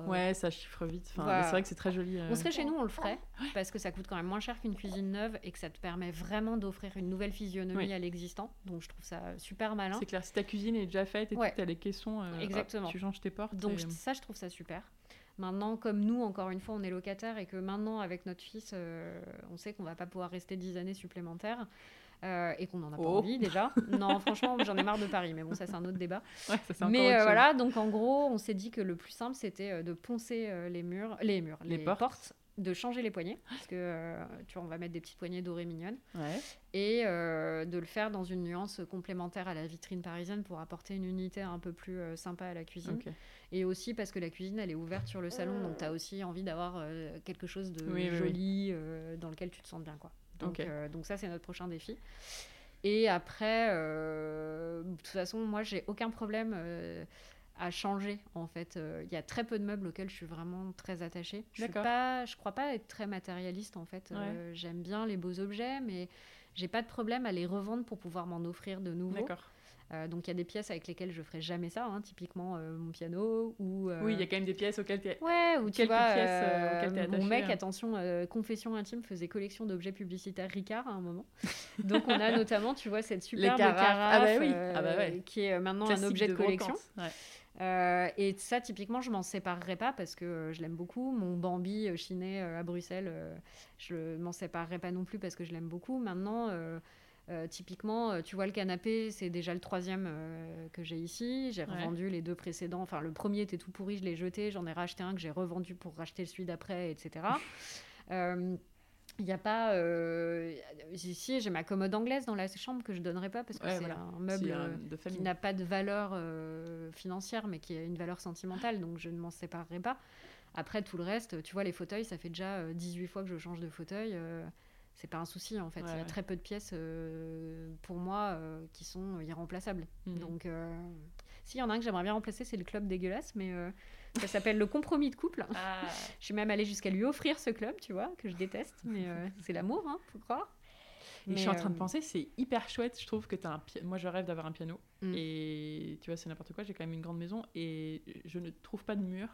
A: ouais, ça chiffre vite. C'est vrai que c'est très joli.
B: Euh. On serait chez nous, on le ferait, parce que ça coûte quand même moins cher qu'une cuisine neuve et que ça te permet vraiment d'offrir une nouvelle physionomie à l'existant. Donc je trouve ça super malin.
A: C'est clair, si ta cuisine est déjà faite et que tu as les caissons, euh, Exactement. tu changes tes portes.
B: Donc ça, je trouve ça super. Maintenant, comme nous, encore une fois, on est locataire et que maintenant, avec notre fils, on sait qu'on va pas pouvoir rester 10 années supplémentaires. Euh, et qu'on n'en a pas oh. envie déjà. non, franchement, j'en ai marre de Paris, mais bon, ça c'est un autre débat. mais euh, voilà, donc en gros, on s'est dit que le plus simple c'était euh, de poncer les murs, les murs, les, portes. de changer les poignées, parce que tu vois, on va mettre des petites poignées dorées mignonnes, et de le faire dans une nuance complémentaire à la vitrine parisienne pour apporter une unité un peu plus sympa à la cuisine. Et aussi parce que la cuisine, elle est ouverte sur le salon, donc tu as aussi envie d'avoir quelque chose de joli dans lequel tu te sens bien, quoi. Donc, euh, donc ça, c'est notre prochain défi. Et après, euh, de toute façon, moi, j'ai aucun problème euh, à changer en fait. Il y a très peu de meubles auxquels je suis vraiment très attachée. Je ne crois pas être très matérialiste en fait. J'aime bien les beaux objets, mais j'ai pas de problème à les revendre pour pouvoir m'en offrir de nouveaux. D'accord. Euh, donc il y a des pièces avec lesquelles je ferais jamais ça, hein, typiquement euh, mon piano ou.
A: Euh, oui, il y a quand même des pièces auxquelles tu es.
B: Ouais, ou tu vois, pièces mon mec, hein. attention, confession intime, faisait collection d'objets publicitaires Ricard à un moment. donc on a notamment, tu vois, cette superbe carafe ah bah oui. ah bah ouais. qui est maintenant un objet de, collection. et ça, typiquement, je m'en séparerai pas parce que je l'aime beaucoup. Mon Bambi chiné à Bruxelles, je m'en séparerai pas non plus parce que je l'aime beaucoup. Maintenant, euh, typiquement, euh, tu vois le canapé, c'est déjà le troisième euh, que j'ai ici. J'ai revendu les deux précédents. Enfin, le premier était tout pourri, je l'ai jeté. J'en ai racheté un que j'ai revendu pour racheter celui d'après, etc. Il n'y a pas. ici, j'ai ma commode anglaise dans la chambre que je ne donnerai pas parce que c'est un meuble qui n'a pas de valeur financière mais qui a une valeur sentimentale, donc je ne m'en séparerai pas. Après, tout le reste, tu vois, les fauteuils, ça fait déjà 18 fois que je change de fauteuil c'est pas un souci en fait. Il y a très peu de pièces euh, pour moi euh, qui sont irremplaçables. Mhm. Donc, euh, s'il y en a un que j'aimerais bien remplacer, c'est le club dégueulasse, mais ça s'appelle le compromis de couple. Ah. je suis même allée jusqu'à lui offrir ce club, tu vois, que je déteste, mais c'est l'amour, hein, faut croire.
A: Mais, je suis en train de penser, c'est hyper chouette. Je trouve que tu as un piano. Moi, je rêve d'avoir un piano. Mm. Et tu vois, c'est n'importe quoi. J'ai quand même une grande maison et je ne trouve pas de mur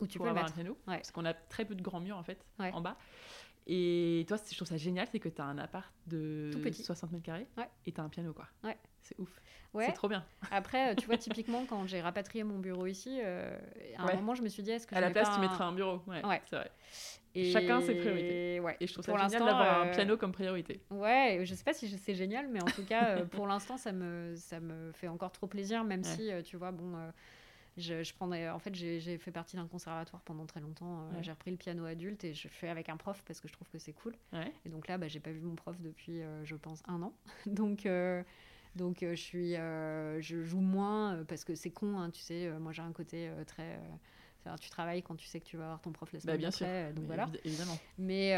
A: où tu peux avoir un piano. Parce qu'on a très peu de grands murs en fait en bas. Et toi, je trouve ça génial, c'est que tu as un appart de 60 mètres carrés et tu as un piano, quoi. Ouais. C'est ouf. Ouais. C'est trop bien.
B: Après, tu vois, typiquement, quand j'ai rapatrié mon bureau ici, euh, à un moment, je me suis dit, est-ce que.
A: À la place, tu mettrais un bureau. Ouais, c'est vrai. Et... Chacun ses priorités. Ouais. Et je trouve ça génial d'avoir un euh, piano comme priorité.
B: Ouais, je sais pas si c'est génial, mais en tout cas, euh, pour l'instant, ça me, ça me fait encore trop plaisir, même si, tu vois, bon je, je prendrais, en fait, j'ai fait partie d'un conservatoire pendant très longtemps. Euh, j'ai repris le piano adulte et je fais avec un prof parce que je trouve que c'est cool. Et donc là, bah, j'ai pas vu mon prof depuis, euh, je pense, un an. donc, euh, donc je suis, je joue moins parce que c'est con, hein, tu sais. moi, j'ai un côté très tu travailles quand tu sais que tu vas avoir ton prof la bah, semaine bien sûr. donc voilà. Évidemment. Mais,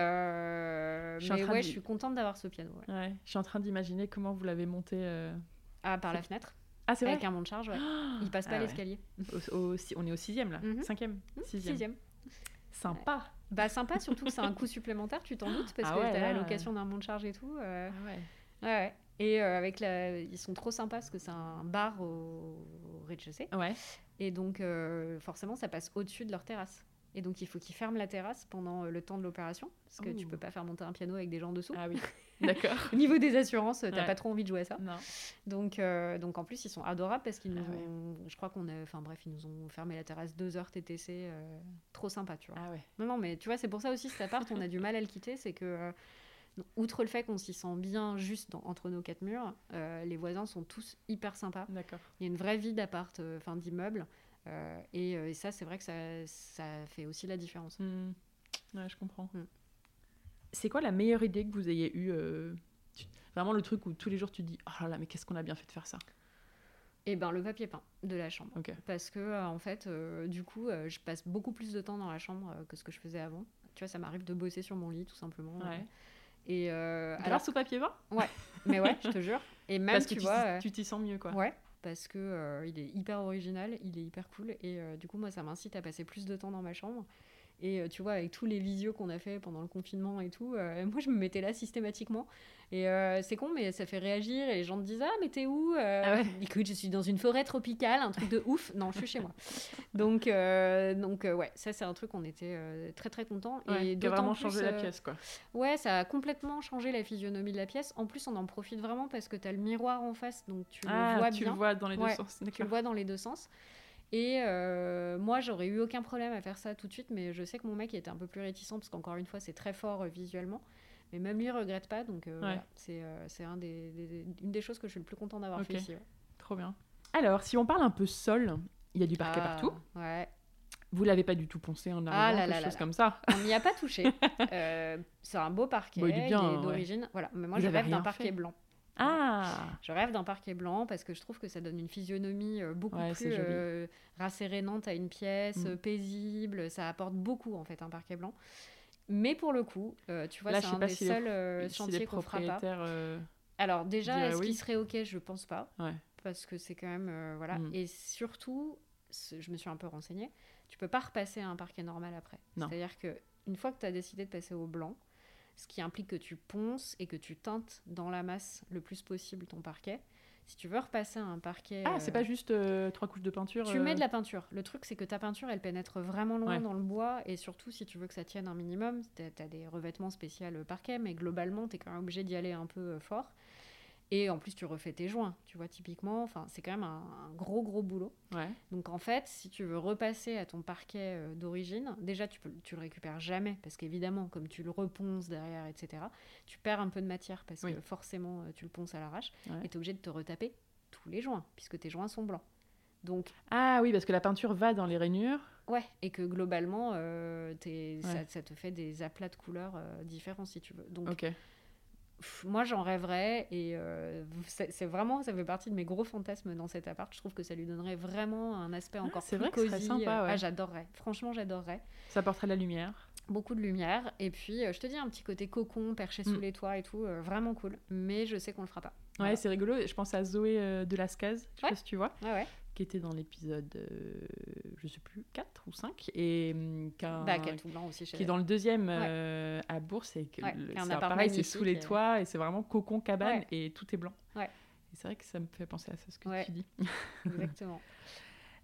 B: mais ouais, je suis contente d'avoir ce piano.
A: Ouais. Je suis en train d'imaginer comment vous l'avez monté.
B: Ah, par la fenêtre.
A: Ah, c'est vrai
B: Avec un monte charge, ouais. Il passe pas ah l'escalier.
A: on est au sixième, là. Mhm. Cinquième mhm, Sixième. Sympa.
B: Bah, sympa, surtout que c'est un coût supplémentaire, tu t'en doutes, parce ah que t'as la location d'un monte charge et tout. Euh. Ah ouais. Ouais, Et avec la... ils sont trop sympas parce que c'est un bar au, rez-de-chaussée.
A: Ouais.
B: Et donc, forcément, ça passe au-dessus de leur terrasse. Et donc, il faut qu'ils ferment la terrasse pendant le temps de l'opération, parce que tu peux pas faire monter un piano avec des gens dessous.
A: Ah oui, d'accord.
B: Au niveau des assurances, t'as pas trop envie de jouer à ça.
A: Non.
B: Donc, donc en plus, ils sont adorables parce qu'ils nous ah ont, je crois qu'on a, enfin bref, ils nous ont fermé la terrasse deux heures TTC, trop sympa, tu vois.
A: Ah ouais.
B: Non, non, mais tu vois, c'est pour ça aussi cet appart, on a du mal à le quitter, c'est que outre le fait qu'on s'y sent bien juste entre nos quatre murs, les voisins sont tous hyper sympas.
A: D'accord.
B: Il y a une vraie vie d'appart, enfin d'immeuble. Euh, euh, et, ça, c'est vrai que ça, ça, fait aussi la différence.
A: Mmh. Ouais, je comprends. Mmh. C'est quoi la meilleure idée que vous ayez eue euh, Vraiment le truc où tous les jours tu dis Oh là là, mais qu'est-ce qu'on a bien fait de faire ça?
B: Eh ben le papier peint de la chambre. Parce que en fait, du coup, je passe beaucoup plus de temps dans la chambre que ce que je faisais avant. Tu vois, ça m'arrive de bosser sur mon lit tout simplement.
A: Ouais.
B: Et
A: grâce au papier peint?
B: Ouais, mais ouais, je te jure. Et même
A: Parce
B: que
A: tu
B: vois,
A: tu t'y sens mieux quoi.
B: Ouais, parce que euh, il est hyper original, il est hyper cool et euh, du coup moi ça m'incite à passer plus de temps dans ma chambre et euh, tu vois, avec tous les visios qu'on a fait pendant le confinement et tout, euh, moi je me mettais là systématiquement. Et euh, c'est con, mais ça fait réagir. Et les gens te disent Ah, mais t'es où
A: ah
B: Écoute, je suis dans une forêt tropicale, un truc de ouf. Non, je suis chez moi. Donc, donc ouais, ça c'est un truc, on était très très contents.
A: et qui a vraiment changé la pièce, quoi.
B: Ouais, ça a complètement changé la physionomie de la pièce. En plus, on en profite vraiment parce que t'as le miroir en face, donc tu le
A: ah,
B: vois
A: tu
B: bien.
A: le vois dans les deux sens.
B: Tu le vois dans les deux sens. Et euh, moi, j'aurais eu aucun problème à faire ça tout de suite, mais je sais que mon mec était un peu plus réticent parce qu'encore une fois, c'est très fort euh, visuellement. Mais même lui regrette pas, donc euh, voilà, c'est un des, une des choses que je suis le plus content d'avoir fait ici.
A: Trop bien. Alors, si on parle un peu sol, il y a du parquet ah, partout.
B: Ouais.
A: Vous l'avez pas du tout poncé en arrivant, ah quelque chose comme ça
B: On n'y a pas touché. c'est un beau parquet, il est d'origine. Voilà, mais moi je rêve d'un parquet blanc.
A: Ah
B: Je rêve d'un parquet blanc parce que je trouve que ça donne une physionomie euh, beaucoup plus euh, rassérénante à une pièce, mm. paisible. Ça apporte beaucoup en fait un parquet blanc. Mais pour le coup, euh, tu vois, c'est un des seuls chantiers qu'on fera pas. Alors déjà, est-ce qu'il serait ok? Je pense pas. Parce que c'est quand même... voilà. Mm. Et surtout, je me suis un peu renseignée, tu peux pas repasser à un parquet normal après. C'est-à-dire que une fois que tu as décidé de passer au blanc, ce qui implique que tu ponces et que tu teintes dans la masse le plus possible ton parquet. Si tu veux repasser un parquet.
A: Ah, c'est pas juste euh, trois couches de peinture
B: Tu mets euh de la peinture. Le truc, c'est que ta peinture, elle pénètre vraiment loin dans le bois. Et surtout, si tu veux que ça tienne un minimum, tu as, des revêtements spéciaux parquet, mais globalement, tu es quand même obligé d'y aller un peu euh, fort. Et en plus, tu refais tes joints, tu vois, typiquement. Enfin, c'est quand même un, gros, gros boulot. Donc, en fait, si tu veux repasser à ton parquet euh, d'origine, déjà, tu, peux, tu le récupères jamais, parce qu'évidemment, comme tu le reponces derrière, etc., tu perds un peu de matière, parce que forcément, euh, tu le ponces à l'arrache, et tu es obligé de te retaper tous les joints, puisque tes joints sont blancs. Donc,
A: ah oui, parce que la peinture va dans les rainures.
B: Ouais, et que globalement, euh, ça, te fait des aplats de couleurs différents, si tu veux. Donc,
A: ok
B: moi j'en rêverais et euh, c'est vraiment ça fait partie de mes gros fantasmes dans cet appart. Je trouve que ça lui donnerait vraiment un aspect ah, encore plus vrai cosy.
A: sympa,
B: ah, j'adorerais. Franchement j'adorerais.
A: Ça apporterait de la lumière.
B: Beaucoup de lumière. Et puis euh, je te dis un petit côté cocon perché sous mm. les toits et tout euh, vraiment cool. Mais je sais qu'on le fera pas.
A: Ouais c'est rigolo. Je pense à Zoé de Lascaz je sais pas si tu vois.
B: Ouais, ouais
A: qui était dans l'épisode, euh, je sais plus, 4 ou 5, et hum,
B: bah, aussi
A: qui est dans le deuxième euh, à Bourse, et que c'est pareil, c'est sous les toits, et c'est vraiment cocon cabane, et tout est blanc. Et c'est vrai que ça me fait penser à ça, ce que tu dis.
B: Exactement.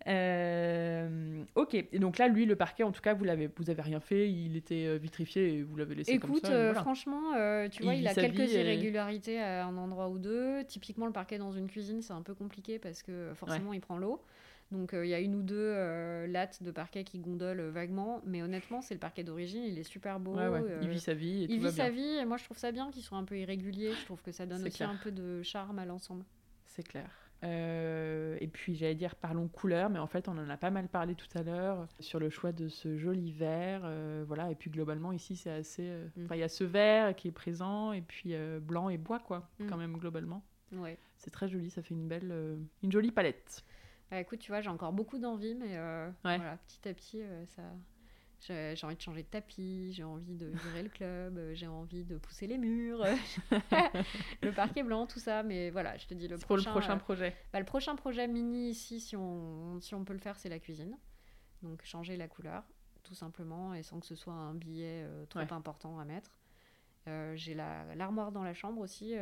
A: Euh, ok, et donc là, lui, le parquet, en tout cas, vous l'avez, vous avez rien fait, il était euh, vitrifié et vous l'avez laissé comme ça.
B: Écoute, franchement, tu vois, il, a quelques irrégularités à un endroit ou deux. Typiquement, le parquet dans une cuisine, c'est un peu compliqué parce que forcément, il prend l'eau. Donc il y a une ou deux lattes de parquet qui gondolent vaguement, mais honnêtement, c'est le parquet d'origine, il est super beau.
A: il vit sa vie.
B: Et il vit sa vie, et moi je trouve ça bien qu'ils soient un peu irréguliers. Je trouve que ça donne aussi un peu de charme à l'ensemble.
A: C'est clair. Euh, et puis j'allais dire parlons couleur, mais en fait on en a pas mal parlé tout à l'heure sur le choix de ce joli vert. Euh, voilà, et puis globalement ici c'est assez. Euh, mm. Enfin il y a ce vert qui est présent et puis blanc et bois quoi, mm. quand même globalement.
B: Ouais.
A: C'est très joli, ça fait une belle, une jolie palette.
B: Bah, écoute, tu vois, j'ai encore beaucoup d'envie, mais voilà, petit à petit ça j'ai envie de changer de tapis, j'ai envie de virer le club, euh, j'ai envie de pousser les murs, le parquet blanc, tout ça. Mais voilà, je te dis le
A: prochain. Pour le prochain
B: euh,
A: projet.
B: Bah, le prochain projet mini ici, si on, si on peut le faire, c'est la cuisine. Donc changer la couleur, tout simplement, et sans que ce soit un billet euh, trop important à mettre. j'ai l'armoire dans la chambre aussi.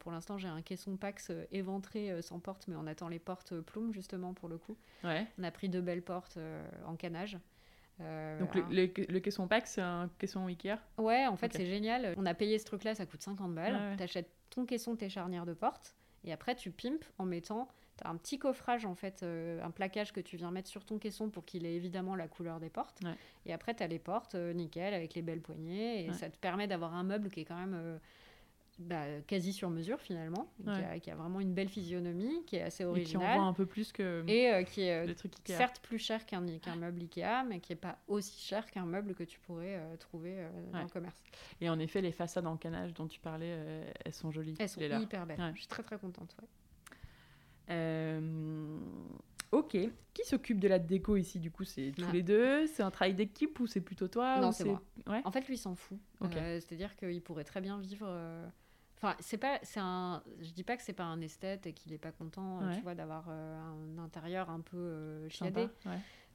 B: pour l'instant, j'ai un caisson Pax éventré sans porte, mais on attend les portes plumes justement pour le coup.
A: Ouais.
B: On a pris deux belles portes en canage.
A: Donc le, le, caisson Pax, c'est un caisson Ikea
B: Ouais, en fait, c'est génial. On a payé ce truc-là, ça coûte 50 balles. T'achètes ton caisson, tes charnières de porte, et après tu pimpes en mettant tu as un petit coffrage, en fait, euh, un plaquage que tu viens mettre sur ton caisson pour qu'il ait évidemment la couleur des portes. Et après, tu as les portes, euh, nickel, avec les belles poignées. Et ça te permet d'avoir un meuble qui est quand même euh, bah, quasi sur mesure, finalement. Qui a, vraiment une belle physionomie, qui est assez originale. Et
A: qui en voit un peu plus que
B: et, qui est certes plus cher qu'un meuble Ikea, mais qui n'est pas aussi cher qu'un meuble que tu pourrais trouver dans le commerce.
A: Et en effet, les façades en canage dont tu parlais, elles sont jolies.
B: Elles sont hyper belles. Je suis très très contente.
A: Euh, ok. Qui s'occupe de la déco ici Du coup, c'est tous ah. les deux? C'est un travail d'équipe ou c'est plutôt toi?
B: Non, c'est moi. En fait, lui, il s'en fout. Euh, c'est-à-dire qu'il pourrait très bien vivre. Euh, enfin, c'est pas, c'est un. Je dis pas que c'est pas un esthète et qu'il est pas content, tu vois, d'avoir un intérieur un peu chiadé.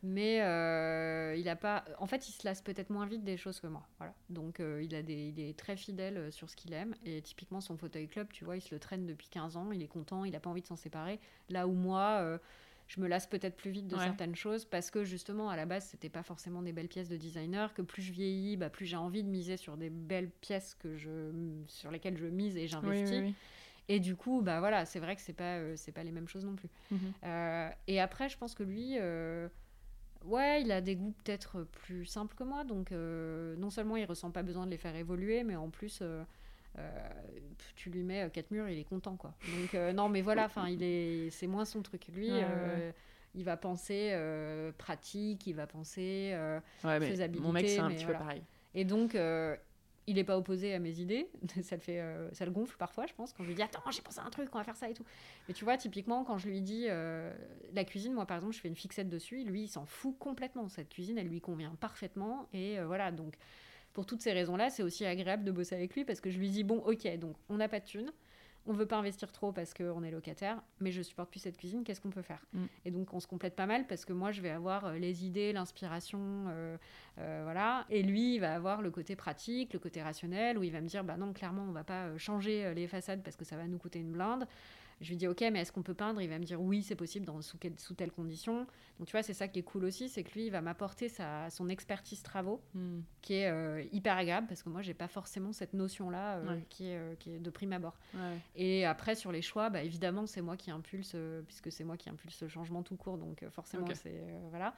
B: Mais euh, il a pas. En fait, il se lasse peut-être moins vite des choses que moi. Voilà. Donc, euh, il, a des... il est très fidèle euh, sur ce qu'il aime. Et typiquement, son fauteuil club, tu vois, il se le traîne depuis 15 ans. Il est content. Il n'a pas envie de s'en séparer. Là où moi, je me lasse peut-être plus vite de certaines choses parce que justement, à la base, c'était pas forcément des belles pièces de designer. Que plus je vieillis, bah, plus j'ai envie de miser sur des belles pièces que je... sur lesquelles je mise et j'investis. Et du coup, bah voilà, c'est vrai que c'est pas, c'est pas les mêmes choses non plus. Mhm. et après, je pense que lui Ouais, il a des goûts peut-être plus simples que moi, donc euh, non seulement il ressent pas besoin de les faire évoluer, mais en plus euh, euh, tu lui mets quatre murs, il est content quoi. Donc non, mais voilà, enfin il est, c'est moins son truc. Lui, il va penser pratique, il va penser faisabilité.
A: Mon mec c'est un petit peu pareil.
B: Et donc il n'est pas opposé à mes idées. ça le fait, euh, ça le gonfle parfois, je pense, quand je lui dis attends, j'ai pensé à un truc, on va faire ça et tout. Mais tu vois, typiquement, quand je lui dis euh, la cuisine, moi par exemple, je fais une fixette dessus, lui il s'en fout complètement. Cette cuisine, elle lui convient parfaitement et euh, voilà. Donc pour toutes ces raisons-là, c'est aussi agréable de bosser avec lui parce que je lui dis bon, ok, donc on n'a pas de thunes on veut pas investir trop parce qu'on est locataire, mais je supporte plus cette cuisine, qu'est-ce qu'on peut faire? Mm. Et donc on se complète pas mal parce que moi je vais avoir euh, les idées, l'inspiration, euh, euh, voilà, et lui il va avoir le côté pratique, le côté rationnel, où il va me dire bah non clairement on va pas changer les façades parce que ça va nous coûter une blinde. Je lui dis ok, mais est-ce qu'on peut peindre? Il va me dire oui, c'est possible dans, sous, sous telles conditions. Donc tu vois, c'est ça qui est cool aussi, c'est que lui, il va m'apporter sa, son expertise travaux, hmm. qui est euh, hyper agréable parce que moi, j'ai pas forcément cette notion-là euh, qui, est, euh, qui est de prime abord. Et après, sur les choix, bah, évidemment, c'est moi qui impulse, puisque c'est moi qui impulse le changement tout court, donc forcément, c'est voilà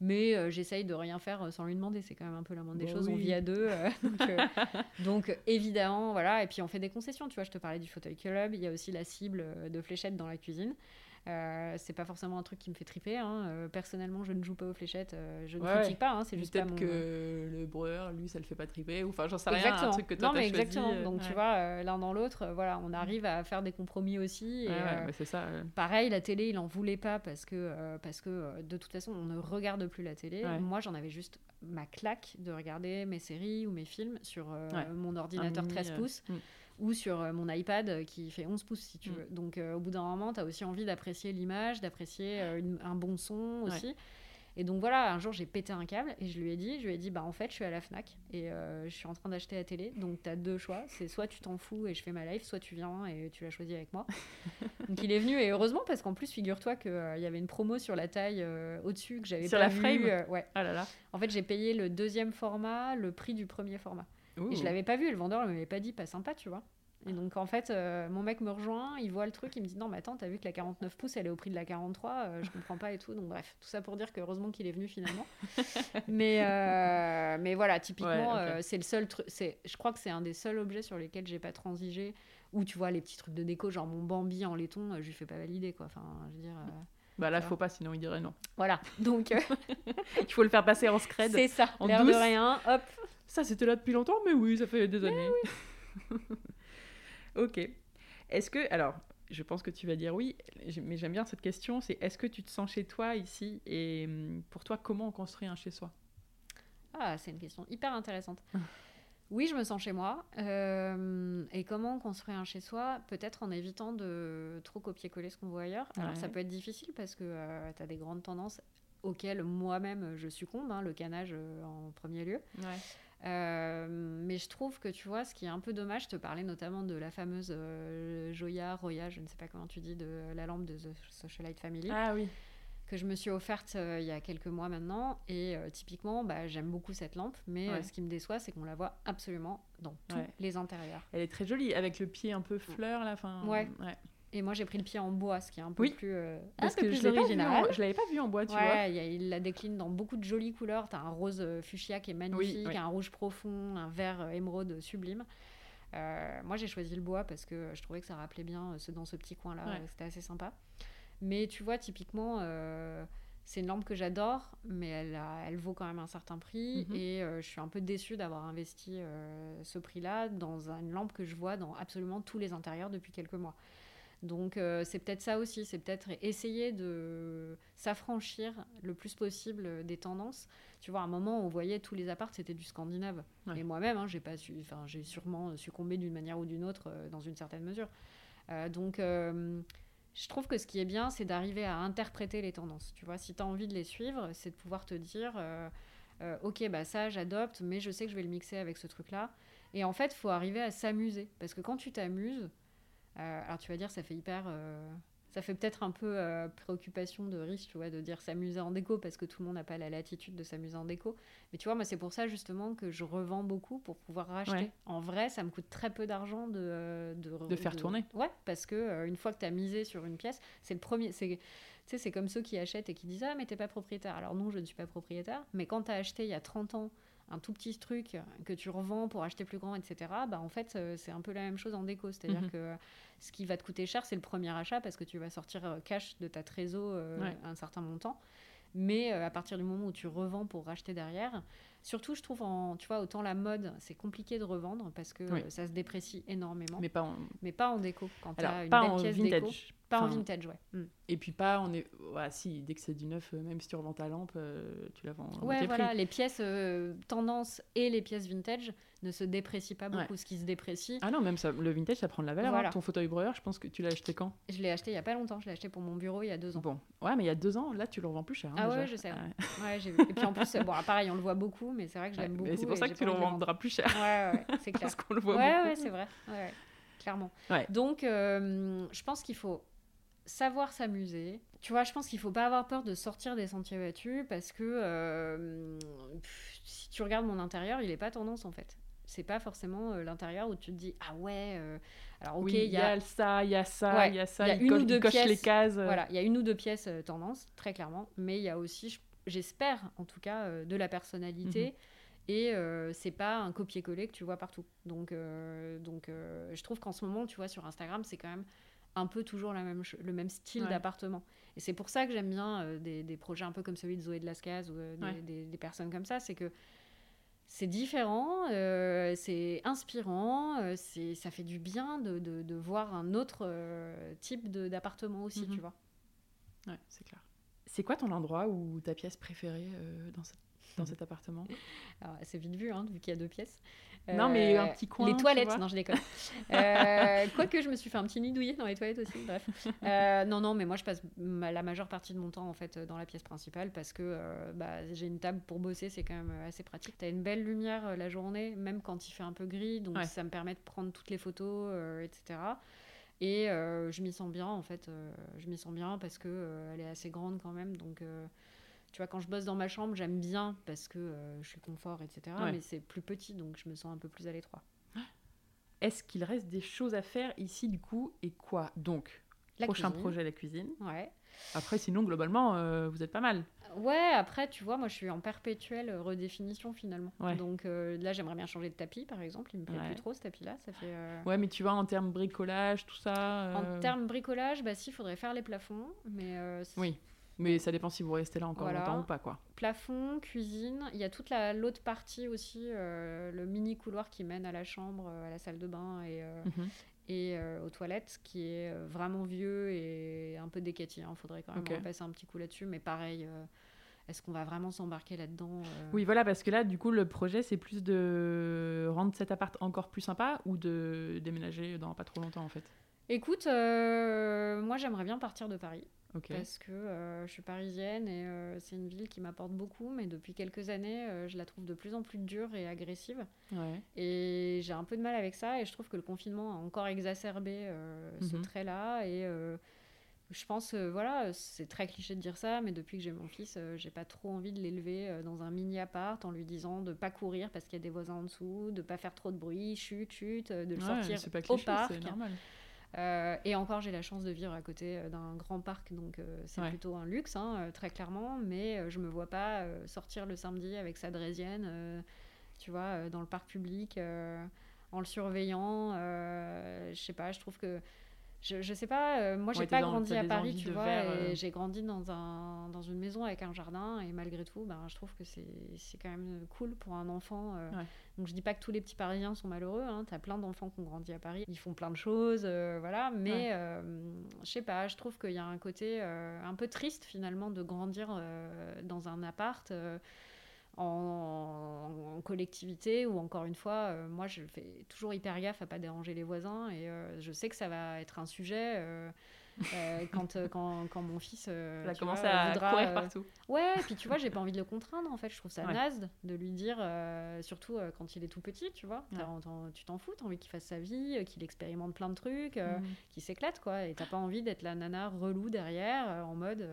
B: mais euh, j'essaye de rien faire euh, sans lui demander. C'est quand même un peu la moindre des bah choses. On vit à deux. Euh, donc, évidemment, voilà. Et puis, on fait des concessions. Tu vois, je te parlais du fauteuil club. Il y a aussi la cible de fléchettes dans la cuisine. Euh, c'est pas forcément un truc qui me fait triper. Hein. Euh, personnellement, je ne joue pas aux fléchettes. Euh, je ne critique pas. Hein, c'est juste
A: peut-être que le breur, lui, ça le fait pas triper. Ou enfin, j'en sais rien. Un truc que toi,
B: non, mais exactement. Donc tu vois, l'un dans l'autre, voilà, on arrive à faire des compromis aussi.
A: Et, c'est ça.
B: Pareil, la télé, il en voulait pas parce que parce que de toute façon, on ne regarde plus la télé. Moi, j'en avais juste ma claque de regarder mes séries ou mes films sur mon ordinateur 13 pouces. Mm ou sur euh, mon iPad euh, qui fait 11 pouces si tu mm. veux. Donc euh, au bout d'un moment, tu as aussi envie d'apprécier l'image, d'apprécier un bon son aussi. Et donc voilà, un jour j'ai pété un câble et je lui ai dit, je lui ai dit bah en fait je suis à la Fnac et je suis en train d'acheter la télé, donc tu as deux choix, c'est soit tu t'en fous et je fais ma live, soit tu viens et tu l'as choisi avec moi. donc il est venu et heureusement parce qu'en plus figure-toi qu'il y avait une promo sur la taille au-dessus que j'avais
A: pas
B: la
A: vu. frame.
B: ouais.
A: Ah là là.
B: En fait j'ai payé le deuxième format, le prix du premier format. Et je l'avais pas vu, le vendeur ne m'avait pas dit pas sympa, tu vois. Et donc en fait, euh, mon mec me rejoint, il voit le truc, il me dit non mais attends, t'as vu que la 49 pouces elle est au prix de la 43, euh, je comprends pas et tout. Donc bref, tout ça pour dire que heureusement qu'il est venu finalement. mais euh, mais voilà, typiquement c'est le seul truc, c'est, je crois que c'est un des seuls objets sur lesquels j'ai pas transigé. Ou tu vois les petits trucs de déco, genre mon Bambi en laiton, je lui fais pas valider quoi. Enfin, je veux dire.
A: Bah là, il faut pas, sinon il dirait non.
B: Voilà, donc
A: il faut le faire passer en scred.
B: C'est ça, en l'air de rien, hop.
A: Ça, c'était là depuis longtemps, mais oui, ça fait des années. Oui. ok. Est-ce que, alors, je pense que tu vas dire oui, mais j'aime bien cette question, c'est est-ce que tu te sens chez toi ici et hum, pour toi, comment on construit un chez soi?
B: Ah, c'est une question hyper intéressante. oui, je me sens chez moi. Euh, et comment construire un chez soi? Peut-être en évitant de trop copier-coller ce qu'on voit ailleurs. Alors, ça peut être difficile parce que euh, tu as des grandes tendances auxquelles moi-même je succombe, hein, le canage euh, en premier lieu. Ouais. Mais je trouve que tu vois, ce qui est un peu dommage, je te parlais notamment de la fameuse Joya, Roya, je ne sais pas comment tu dis, de la lampe de The Socialite Family.
A: Ah oui
B: que je me suis offerte il y a quelques mois maintenant. Et typiquement, bah, j'aime beaucoup cette lampe, mais ce qui me déçoit, c'est qu'on la voit absolument dans tous les intérieurs.
A: Elle est très jolie, avec le pied un peu fleur, là. Fin...
B: Ouais. ouais. Et moi, j'ai pris le pied en bois, ce qui est un peu plus, euh, Parce
A: que je original. je l'avais pas vu en bois, tu vois.
B: il la décline dans beaucoup de jolies couleurs. Tu as un rose euh, fuchsia qui est magnifique, un rouge profond, un vert euh, émeraude sublime. moi, j'ai choisi le bois parce que je trouvais que ça rappelait bien ce, dans ce petit coin-là. C'était assez sympa. Mais tu vois, typiquement, c'est une lampe que j'adore, mais elle, elle vaut quand même un certain prix. Mhm. Et je suis un peu déçue d'avoir investi ce prix-là dans une lampe que je vois dans absolument tous les intérieurs depuis quelques mois. Donc euh, c'est peut-être ça aussi, c'est peut-être essayer de s'affranchir le plus possible des tendances. Tu vois, à un moment, on voyait tous les apparts, c'était du scandinave. Et moi-même, hein, j'ai pas su, enfin, j'ai sûrement succombé d'une manière ou d'une autre euh, dans une certaine mesure. Euh, donc je trouve que ce qui est bien, c'est d'arriver à interpréter les tendances. Tu vois, si tu as envie de les suivre, c'est de pouvoir te dire, ok, bah ça, j'adopte, mais je sais que je vais le mixer avec ce truc-là. Et en fait, il faut arriver à s'amuser. Parce que quand tu t'amuses, alors tu vas dire, ça fait hyper. Euh, ça fait peut-être un peu euh, préoccupation de riche, tu vois, de dire s'amuser en déco parce que tout le monde n'a pas la latitude de s'amuser en déco. Mais tu vois, moi, c'est pour ça justement que je revends beaucoup pour pouvoir racheter. En vrai, ça me coûte très peu d'argent de,
A: de, faire tourner.
B: Ouais, parce que une fois que tu as misé sur une pièce, c'est le premier. C'est c'est comme ceux qui achètent et qui disent Ah, mais t'es pas propriétaire. Alors non, je ne suis pas propriétaire. Mais quand tu as acheté il y a 30 ans un tout petit truc que tu revends pour acheter plus grand, etc., bah, en fait, euh, c'est un peu la même chose en déco. C'est-à-dire mhm. que ce qui va te coûter cher, c'est le premier achat parce que tu vas sortir euh, cash de ta trésor euh, un certain montant. Mais à partir du moment où tu revends pour racheter derrière, surtout, je trouve, en, tu vois, autant la mode, c'est compliqué de revendre parce que ça se déprécie énormément.
A: Mais pas en,
B: mais pas en déco. Quand
A: tu as une pas en vintage. Déco,
B: pas en vintage, ouais.
A: Mm. Et puis pas, on est, ouais, si dès que c'est du neuf, euh, même si tu revends ta lampe, euh, tu la vends.
B: Ouais, voilà, les pièces euh, tendance et les pièces vintage ne se déprécient pas beaucoup. Ce qui se déprécie.
A: Ah non, même ça, le vintage, ça prend de la valeur. Hein. Ton fauteuil breuer, je pense que tu l'as acheté quand?
B: Je l'ai acheté il y a pas longtemps. Je l'ai acheté pour mon bureau il y a deux ans.
A: Bon, ouais, mais il y a deux ans, là, tu le revends plus cher. Hein,
B: ah ouais, je sais. Ouais. et puis en plus, bon, pareil, on le voit beaucoup, mais c'est vrai que j'aime beaucoup.
A: C'est pour ça que tu le revendras plus cher.
B: Ouais, ouais, c'est clair.
A: Parce qu'on le voit
B: beaucoup. Ouais, c'est vrai. Ouais, clairement. Donc, je pense qu'il faut savoir s'amuser. Tu vois, je pense qu'il faut pas avoir peur de sortir des sentiers battus parce que euh, si tu regardes mon intérieur, il est pas tendance en fait. C'est pas forcément euh, l'intérieur où tu te dis ah ouais. Euh, alors ok, il
A: y, a ça, il y a ça, il y a ça. Il y a une ou deux pièces. Les cases.
B: Voilà, il y a une ou deux pièces tendance très clairement, mais il y a aussi, j'espère en tout cas, de la personnalité. Mhm. Et c'est pas un copier-coller que tu vois partout. Donc, donc je trouve qu'en ce moment, tu vois, sur Instagram, c'est quand même un peu toujours la même le même style d'appartement. Et c'est pour ça que j'aime bien euh, des, des, projets un peu comme celui de Zoé de Lascaz ou euh, des, des, personnes comme ça, c'est que c'est différent, euh, c'est inspirant, c'est ça fait du bien de, de, de voir un autre type d'appartement aussi,
A: mhm.
B: tu vois.
A: Ouais, c'est clair. C'est quoi ton endroit ou ta pièce préférée dans, dans cet appartement?
B: C'est vite vu, hein, vu qu'il y a deux pièces
A: non, mais un petit coin.
B: Les toilettes, non, je déconne. euh, Quoique, je me suis fait un petit nid douillet dans les toilettes aussi, bref. Euh, non, non, mais moi, je passe la majeure partie de mon temps, en fait, dans la pièce principale parce que euh, bah, j'ai une table pour bosser, c'est quand même assez pratique. Tu as une belle lumière euh, la journée, même quand il fait un peu gris, donc ça me permet de prendre toutes les photos, etc. Et je m'y sens bien, en fait. je m'y sens bien parce qu'elle elle est assez grande quand même, donc tu vois, quand je bosse dans ma chambre, j'aime bien parce que euh, je suis confort, etc. Mais c'est plus petit, donc je me sens un peu plus à l'étroit.
A: Est-ce qu'il reste des choses à faire ici, du coup Et quoi? Donc, la prochain projet, la cuisine.
B: Ouais.
A: Après, sinon, globalement, euh, vous êtes pas mal.
B: Ouais, après, tu vois, moi, je suis en perpétuelle redéfinition, finalement. Donc euh, là, j'aimerais bien changer de tapis, par exemple. Il me plaît plus trop, ce tapis-là. Ça fait,
A: Ouais, mais tu vois, en termes bricolage, tout ça...
B: En termes bricolage, bah si, il faudrait faire les plafonds. Mais
A: oui. Mais ça dépend si vous restez là encore longtemps ou pas, quoi.
B: Plafond, cuisine. Il y a toute l'autre partie aussi, euh, le mini couloir qui mène à la chambre, euh, à la salle de bain et, euh, mhm. et aux toilettes, qui est vraiment vieux et un peu décati. Il hein. faudrait quand même passer un petit coup là-dessus. Mais pareil, est-ce qu'on va vraiment s'embarquer là-dedans
A: Oui, voilà, parce que là, du coup, le projet, c'est plus de rendre cet appart encore plus sympa ou de déménager dans pas trop longtemps, en fait?
B: Écoute, moi j'aimerais bien partir de Paris. Parce que euh, je suis parisienne et euh, c'est une ville qui m'apporte beaucoup, mais depuis quelques années, euh, je la trouve de plus en plus dure et agressive. Et j'ai un peu de mal avec ça et je trouve que le confinement a encore exacerbé ce mhm. trait-là. Et je pense, voilà, c'est très cliché de dire ça, mais depuis que j'ai mon fils, j'ai pas trop envie de l'élever dans un mini appart en lui disant de pas courir parce qu'il y a des voisins en dessous, de pas faire trop de bruit, chute, chute, de le sortir au parc. C'est normal. Euh, et encore, j'ai la chance de vivre à côté euh, d'un grand parc, donc euh, c'est plutôt un luxe, hein, très clairement. Mais je me vois pas sortir le samedi avec sa draisienne, tu vois, dans le parc public, en le surveillant. je sais pas, je trouve que je, je sais pas, euh, moi j'ai pas grandi à Paris, tu vois, et euh. j'ai grandi dans, un, dans une maison avec un jardin, et malgré tout, ben, je trouve que c'est quand même cool pour un enfant. Euh. Donc je dis pas que tous les petits Parisiens sont malheureux, hein, tu as plein d'enfants qui ont grandi à Paris, ils font plein de choses, voilà, mais je sais pas, je trouve qu'il y a un côté un peu triste finalement de grandir dans un appart en, collectivité ou encore une fois, euh, moi je fais toujours hyper gaffe à pas déranger les voisins et euh, je sais que ça va être un sujet euh, quand, quand, quand, mon fils
A: va commencer à courir partout.
B: Ouais, et puis tu vois, j'ai pas envie de le contraindre en fait, je trouve ça naze de lui dire, surtout quand il est tout petit, tu vois, tu t'en fous, t'as envie qu'il fasse sa vie, qu'il expérimente plein de trucs, mm. qu'il s'éclate quoi, et t'as pas envie d'être la nana relou derrière en mode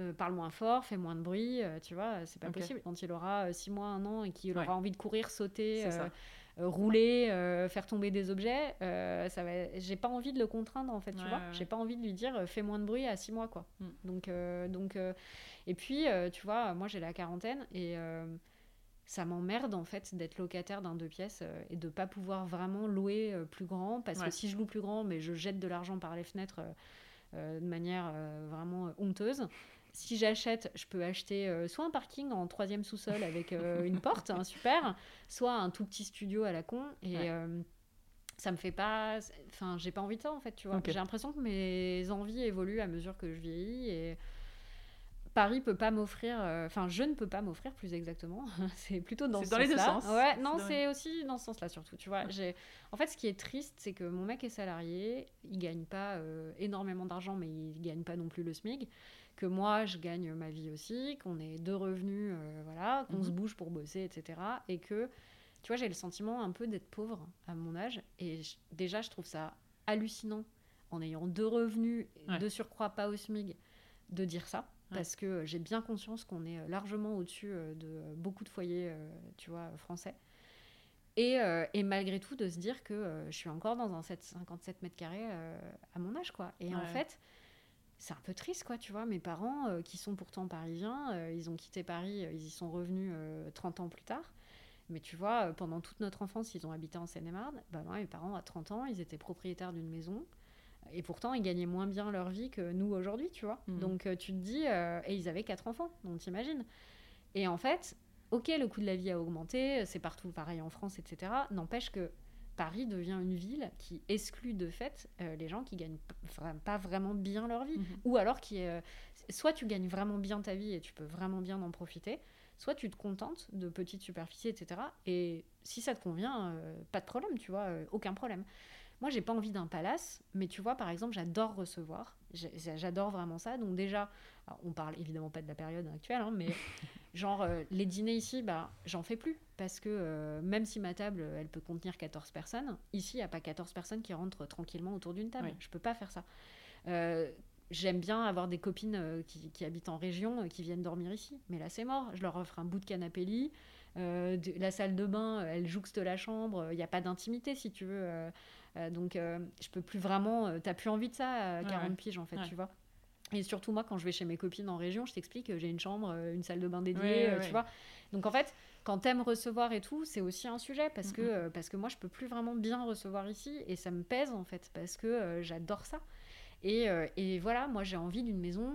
B: euh, parle moins fort, fais moins de bruit, euh, tu vois, c'est pas possible. Quand il aura 6 euh, mois, un an et qu'il aura envie de courir, sauter, rouler, faire tomber des objets, ça va. J'ai pas envie de le contraindre en fait, tu vois. J'ai pas envie de lui dire fais moins de bruit à 6 mois quoi. Mm. Donc donc et puis tu vois, moi j'ai la quarantaine et ça m'emmerde en fait d'être locataire d'un deux pièces et de pas pouvoir vraiment louer plus grand parce que si je loue plus grand mais je jette de l'argent par les fenêtres de manière vraiment honteuse si j'achète, je peux acheter euh, soit un parking en troisième sous-sol avec euh, une porte, hein, super, soit un tout petit studio à la con. Et euh, ça me fait pas. Enfin, j'ai pas envie de ça en fait, tu vois. J'ai l'impression que mes envies évoluent à mesure que je vieillis et. Paris peut pas m'offrir, enfin je ne peux pas m'offrir plus exactement. c'est plutôt dans, ce dans les deux sens. Ouais, non, c'est aussi dans ce sens-là surtout. Tu vois, j'ai. En fait, ce qui est triste, c'est que mon mec est salarié, il gagne pas énormément d'argent, mais il gagne pas non plus le SMIC que moi je gagne ma vie aussi, qu'on ait deux revenus, euh, voilà, qu'on se mhm. bouge pour bosser, etc. Et que, tu vois, j'ai le sentiment un peu d'être pauvre à mon âge. Et déjà, je trouve ça hallucinant, en ayant deux revenus, de surcroît pas au SMIG, de dire ça. Parce que j'ai bien conscience qu'on est largement au-dessus euh, de beaucoup de foyers, euh, tu vois, français. Et, et, malgré tout, de se dire que je suis encore dans un 57 mètres carrés à mon âge, quoi. Et en fait, c'est un peu triste, quoi, tu vois. Mes parents, euh, qui sont pourtant parisiens, euh, ils ont quitté Paris, euh, ils y sont revenus 30 ans plus tard. Mais tu vois, pendant toute notre enfance, ils ont habité en Seine-et-Marne. Bah, moi, mes parents, à 30 ans, ils étaient propriétaires d'une maison. Et pourtant, ils gagnaient moins bien leur vie que nous aujourd'hui, tu vois. Mmh. Donc, tu te dis... et ils avaient quatre enfants, donc t'imagines. Et en fait, ok, le coût de la vie a augmenté, c'est partout pareil en France, etc. N'empêche que Paris devient une ville qui exclut de fait euh, les gens qui gagnent pas vraiment bien leur vie. Mhm. Ou alors qui euh, soit tu gagnes vraiment bien ta vie et tu peux vraiment bien en profiter, soit tu te contentes de petites superficies, etc. Et si ça te convient, euh, pas de problème, tu vois, aucun problème. Moi, j'ai pas envie d'un palace, mais tu vois, par exemple, j'adore recevoir. J'adore vraiment ça. Donc déjà, on parle évidemment pas de la période actuelle, hein, mais genre les dîners ici, bah, j'en fais plus parce que euh, même si ma table, elle peut contenir 14 personnes, ici, il n'y a pas 14 personnes qui rentrent tranquillement autour d'une table. Je ne peux pas faire ça. Euh, j'aime bien avoir des copines euh, qui, habitent en région, qui viennent dormir ici. Mais là, c'est mort. Je leur offre un bout de canapé lit. la salle de bain, elle jouxte la chambre. Il n'y a pas d'intimité, si tu veux. donc, je peux plus vraiment... tu n'as plus envie de ça à 40 piges, en fait, tu vois. Et surtout, moi, quand je vais chez mes copines en région, je t'explique, j'ai une chambre, une salle de bain dédiée, tu vois. Donc, en fait quand t'aimes recevoir et tout, c'est aussi un sujet parce que, euh, parce que moi, je peux plus vraiment bien recevoir ici et ça me pèse en fait parce que euh, j'adore ça. Et, euh, et, voilà, moi, j'ai envie d'une maison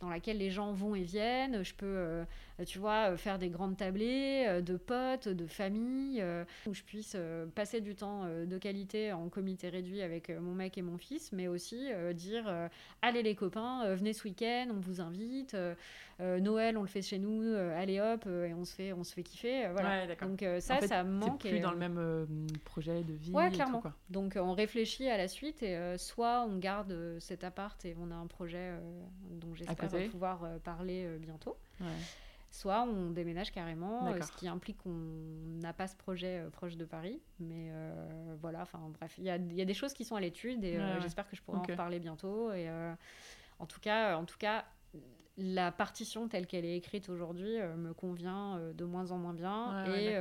B: dans laquelle les gens vont et viennent. Je peux, euh, tu vois, faire des grandes tablées de potes, de familles, où je puisse passer du temps de qualité en comité réduit avec mon mec et mon fils, mais aussi dire allez les copains, venez ce week-end, on vous invite. Noël, on le fait chez nous, allez hop, et on se fait, on se fait kiffer. voilà. Donc ça, ça manque.
A: Plus dans le même projet de vie.
B: Ouais, clairement. Donc on réfléchit à la suite et soit on garde cet appart et on a un projet dont j'espère pouvoir parler bientôt. Soit on déménage carrément, ce qui implique qu'on n'a pas ce projet proche de Paris. Mais voilà, enfin bref, il y a, y a, des choses qui sont à l'étude et j'espère que je pourrai en reparler bientôt. Et en tout cas, en tout cas, la partition telle qu'elle est écrite aujourd'hui me convient de moins en moins bien. et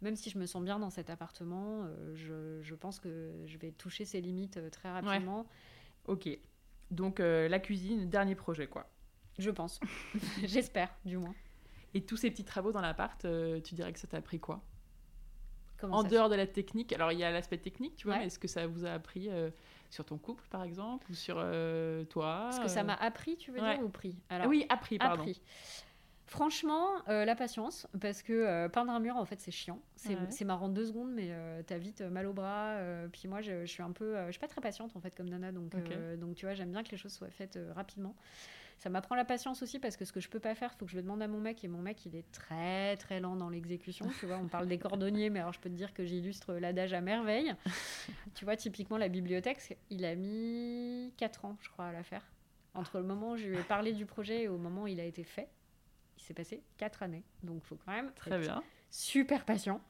B: même si je me sens bien dans cet appartement, je, je, pense que je vais toucher ses limites très rapidement.
A: Ok. Donc la cuisine, dernier projet quoi.
B: Je pense. J'espère, du moins.
A: Et tous ces petits travaux dans l'appart, euh, tu dirais que ça t'a appris quoi? En dehors de la technique, alors il y a l'aspect technique, tu vois, est-ce que ça vous a appris euh, sur ton couple, par exemple, ou sur euh, toi
B: Est-ce que ça m'a appris, tu veux dire, ou pris?
A: Alors, Oui, appris, pardon. Appris.
B: Franchement, la patience, parce que peindre un mur, en fait, c'est chiant. C'est marrant deux secondes, mais t'as vite mal au bras. puis moi, je, suis un peu, je suis pas très patiente en fait comme Nana, donc donc tu vois, j'aime bien que les choses soient faites rapidement. Ça m'apprend la patience aussi parce que ce que je peux pas faire, il faut que je le demande à mon mec et mon mec il est très très lent dans l'exécution. Tu vois, on parle des cordonniers, mais alors je peux te dire que j'illustre l'adage à merveille. tu vois, typiquement la bibliothèque, il a mis 4 ans, je crois, à la faire. Entre le moment où je lui ai parlé du projet et au moment où il a été fait, il s'est passé 4 années. Donc il faut quand même
A: très bien.
B: super patient.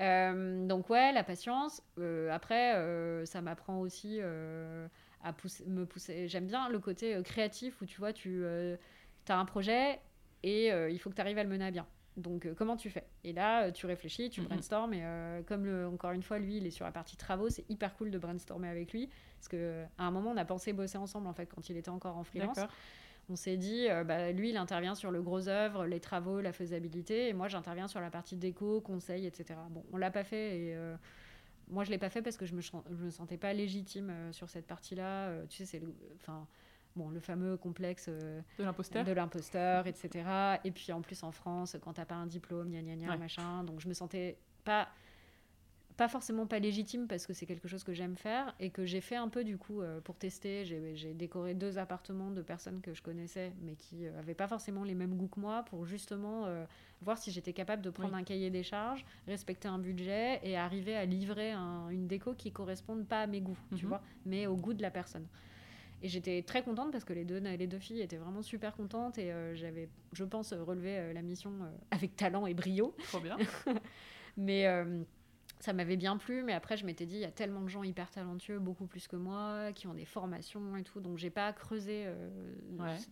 B: Euh, donc ouais, la patience. Euh, après, euh, ça m'apprend aussi à me pousser. J'aime bien le côté créatif où tu vois, tu as un projet et il faut que tu arrives à le mener à bien. Donc, comment tu fais? Et là, tu réfléchis, tu brainstormes. Et comme, le, encore une fois, lui, il est sur la partie travaux, c'est hyper cool de brainstormer avec lui. Parce qu'à un moment, on a pensé bosser ensemble, en fait, quand il était encore en freelance. On s'est dit, bah, lui, il intervient sur le gros œuvre, les travaux, la faisabilité. Et moi, j'interviens sur la partie déco, conseil, etc. Bon, on l'a pas fait. Et moi, je l'ai pas fait parce que je me, je me sentais pas légitime euh, sur cette partie-là. Euh, tu sais, c'est le, enfin, bon, le fameux complexe euh,
A: de l'imposteur,
B: de l'imposteur, etc. Et puis en plus en France, quand t'as pas un diplôme, gna gna gna, machin. Donc je me sentais pas pas forcément pas légitime parce que c'est quelque chose que j'aime faire et que j'ai fait un peu du coup euh, pour tester. J'ai décoré deux appartements de personnes que je connaissais mais qui n'avaient euh, pas forcément les mêmes goûts que moi pour justement euh, voir si j'étais capable de prendre un cahier des charges, respecter un budget et arriver à livrer une déco qui corresponde pas à mes goûts, tu mhm. vois, mais au goût de la personne. Et j'étais très contente parce que les deux, les deux filles étaient vraiment super contentes et j'avais, je pense, relevé la mission avec talent et brio.
A: Trop bien.
B: mais ça m'avait bien plu, mais après je m'étais dit, il y a tellement de gens hyper talentueux, beaucoup plus que moi, qui ont des formations et tout, donc j'ai pas creusé euh,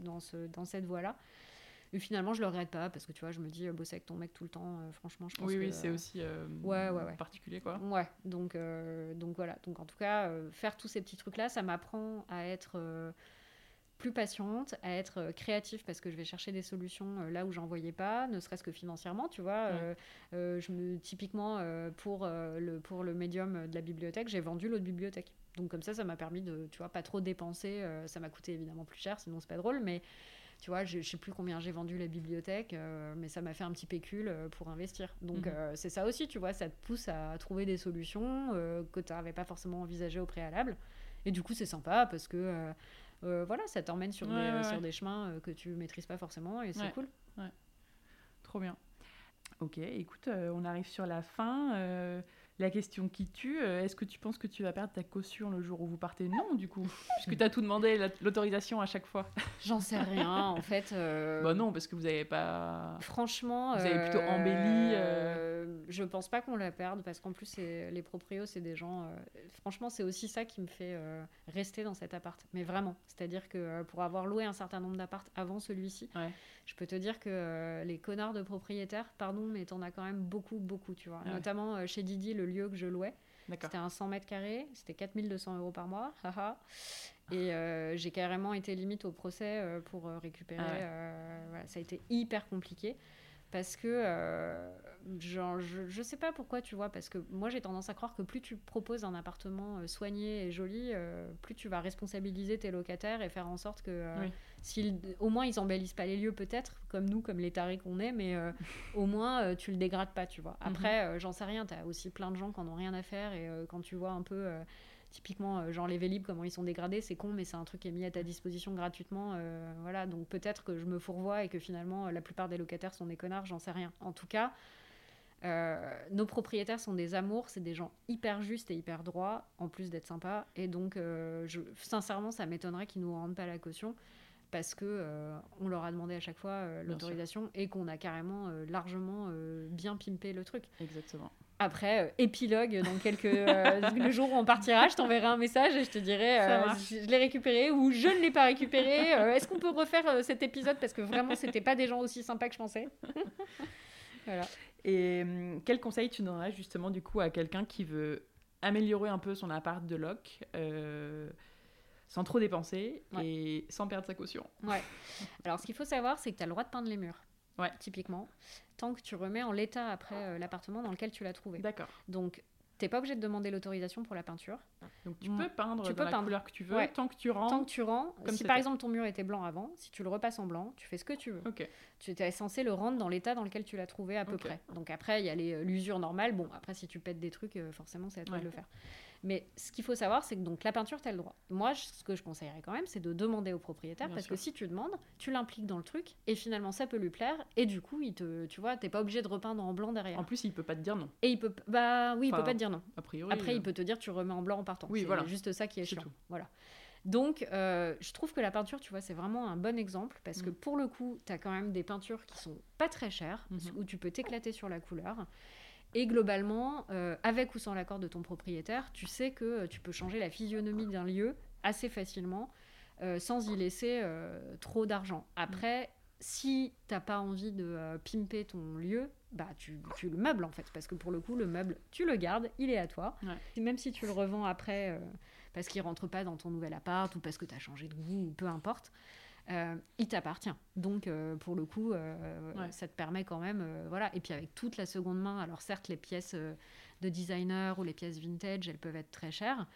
B: dans, ce, dans cette voie-là. Et finalement, je le regrette pas parce que tu vois, je me dis, euh, bosser avec ton mec tout le temps, euh, franchement, je pense
A: oui,
B: que.
A: Oui, c'est aussi ouais, ouais, particulier, quoi.
B: Ouais, donc, donc voilà. Donc en tout cas, faire tous ces petits trucs-là, ça m'apprend à être plus patiente, à être euh, créative parce que je vais chercher des solutions euh, là où j'en voyais pas, ne serait-ce que financièrement, tu vois. Euh, je me, typiquement, pour, le, pour le médium de la bibliothèque, j'ai vendu l'autre bibliothèque. Donc comme ça, ça m'a permis de, tu vois, pas trop dépenser. ça m'a coûté évidemment plus cher, sinon c'est pas drôle, mais tu vois, je, je sais plus combien j'ai vendu la bibliothèque, mais ça m'a fait un petit pécule pour investir. Donc mhm. c'est ça aussi, tu vois, ça te pousse à trouver des solutions que tu n'avais pas forcément envisagées au préalable. Et du coup, c'est sympa parce que euh, voilà, ça t'emmène sur, des, euh, sur des chemins euh, que tu maîtrises pas forcément et c'est cool.
A: Trop bien. Ok, écoute, on arrive sur la fin. La question qui tue, euh, est-ce que tu penses que tu vas perdre ta caution le jour où vous partez? Non, du coup, puisque tu as tout demandé, l'autorisation à chaque fois.
B: J'en sais rien, en fait. Euh...
A: Bah non, parce que vous n'avez pas.
B: Franchement.
A: Vous avez plutôt embelli. Euh,
B: euh... Je pense pas qu'on la perde, parce qu'en plus, les proprios, c'est des gens. Euh, franchement, c'est aussi ça qui me fait rester dans cet appart. Mais vraiment. C'est-à-dire que pour avoir loué un certain nombre d'apparts avant celui-ci, je peux te dire que les connards de propriétaires, pardon, mais t'en as quand même beaucoup, beaucoup, tu vois. Notamment chez Didi, le lieu que je louais. C'était un 100 mètres carrés, c'était 4200 euros par mois. et euh, j'ai carrément été limite au procès euh, pour euh, récupérer. Ah ça a été hyper compliqué parce que, genre, je, je sais pas pourquoi, tu vois, parce que moi j'ai tendance à croire que plus tu proposes un appartement euh, soigné et joli, euh, plus tu vas responsabiliser tes locataires et faire en sorte que, euh, au moins ils embellissent pas les lieux peut-être, comme nous, comme les tarés qu'on est, mais au moins tu le dégrades pas, tu vois. Mhm. Après, j'en sais rien, tu as aussi plein de gens qui en ont rien à faire et quand tu vois un peu typiquement genre les Vélib comment ils sont dégradés c'est con mais c'est un truc qui est mis à ta disposition gratuitement voilà donc peut-être que je me fourvoie et que finalement la plupart des locataires sont des connards j'en sais rien en tout cas euh, nos propriétaires sont des amours, c'est des gens hyper justes et hyper droits, en plus d'être sympas. Et donc, euh, je, sincèrement, ça m'étonnerait qu'ils nous rendent pas la caution parce que euh, on leur a demandé à chaque fois l'autorisation et qu'on a carrément largement bien pimpé le truc.
A: Exactement.
B: Après, épilogue, dans quelques le jour où on partira, je t'enverrai un message et je te dirai je, je l'ai récupéré ou je ne l'ai pas récupéré. Est-ce qu'on peut refaire cet épisode? Parce que vraiment c'était pas des gens aussi sympas que je pensais.
A: voilà. Et hum, quel conseil tu donnerais justement du coup à quelqu'un qui veut améliorer un peu son appart de loc euh, sans trop dépenser et sans perdre sa caution?
B: Ouais. Alors ce qu'il faut savoir, c'est que tu as le droit de peindre les murs. Ouais. Typiquement, tant que tu remets en l'état après euh, l'appartement dans lequel tu l'as trouvé.
A: D'accord.
B: Donc T'es pas obligé de demander l'autorisation pour la peinture.
A: Donc tu peux peindre tu peux la couleur que tu veux tant que tu rends.
B: Tant que tu rends. si par exemple ton mur était blanc avant, si tu le repasses en blanc, tu fais ce que tu veux. Tu es censé le rendre dans l'état dans lequel tu l'as trouvé à peu près. Donc après il y a euh, l'usure normale. Bon après si tu pètes des trucs, euh, forcément c'est à toi de le faire. Mais ce qu'il faut savoir, c'est que donc la peinture, tu as le droit. Moi, ce que je conseillerais quand même, c'est de demander au propriétaire, parce que si tu demandes, tu l'impliques dans le truc, et finalement, ça peut lui plaire, et du coup, il te, tu vois, t'es pas obligé de repeindre en blanc derrière.
A: En plus, il peut pas te dire non.
B: Et il peut, bah oui, il peut pas te dire non. A priori. Après, il euh, peut te dire, tu remets en blanc en partant. Oui, voilà. juste ça qui est, chiant. Voilà. Donc, euh, je trouve que la peinture, tu vois, c'est vraiment un bon exemple parce que mm. pour le coup, tu as quand même des peintures qui sont pas très chères, mm-hmm. où tu peux t'éclater sur la couleur. Et globalement, euh, avec ou sans l'accord de ton propriétaire, tu sais que euh, tu peux changer la physionomie d'un lieu assez facilement euh, sans y laisser trop d'argent. Après, si t'as pas envie de pimper ton lieu, bah tu, tu, le meubles en fait, parce que pour le coup, le meuble, tu le gardes, il est à toi. Même si tu le revends après parce qu'il rentre pas dans ton nouvel appart ou parce que tu as changé de goût ou peu importe, il t'appartient. Donc, euh, pour le coup, euh, ça te permet quand même. voilà. Et puis, avec toute la seconde main, alors certes, les pièces de designer ou les pièces vintage, elles peuvent être très chères.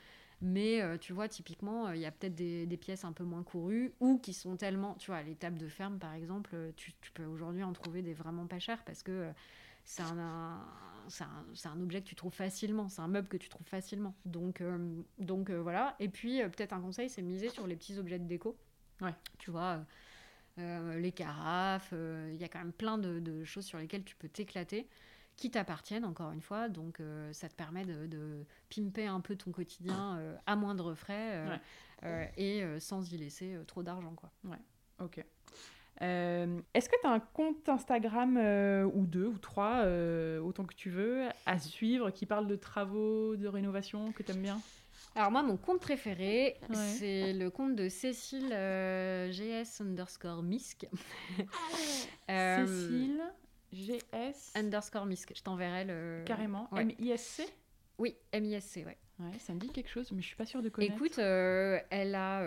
B: Mais tu vois, typiquement, il y a peut-être des, pièces un peu moins courues ou qui sont tellement. Tu vois, les tables de ferme, par exemple, tu, peux aujourd'hui en trouver des vraiment pas chères parce que c'est un, un, objet que tu trouves facilement, c'est un meuble que tu trouves facilement. Donc, donc voilà. Et puis, peut-être un conseil, c'est miser sur les petits objets de déco. Ouais. Tu vois, euh, euh, les carafes, euh, il y a quand même plein de, choses sur lesquelles tu peux t'éclater, qui t'appartiennent encore une fois. Donc ça te permet de, pimper un peu ton quotidien à moindre frais et sans y laisser trop d'argent. quoi.
A: Ouais, ok. Est-ce que tu as un compte Instagram ou deux ou trois, autant que tu veux, à suivre qui parle de travaux, de rénovation que tu aimes bien?
B: Alors moi, mon compte préféré, c'est le compte de Cécile euh, GS underscore Misk.
A: Euh, Cécile GS
B: underscore Misk. Je t'enverrai le...
A: Carrément. M-I-S-C
B: Oui, M-I-S-C, ouais.
A: Ouais, ça me dit quelque chose, mais je suis pas sûre de connaître.
B: Écoute, euh, elle a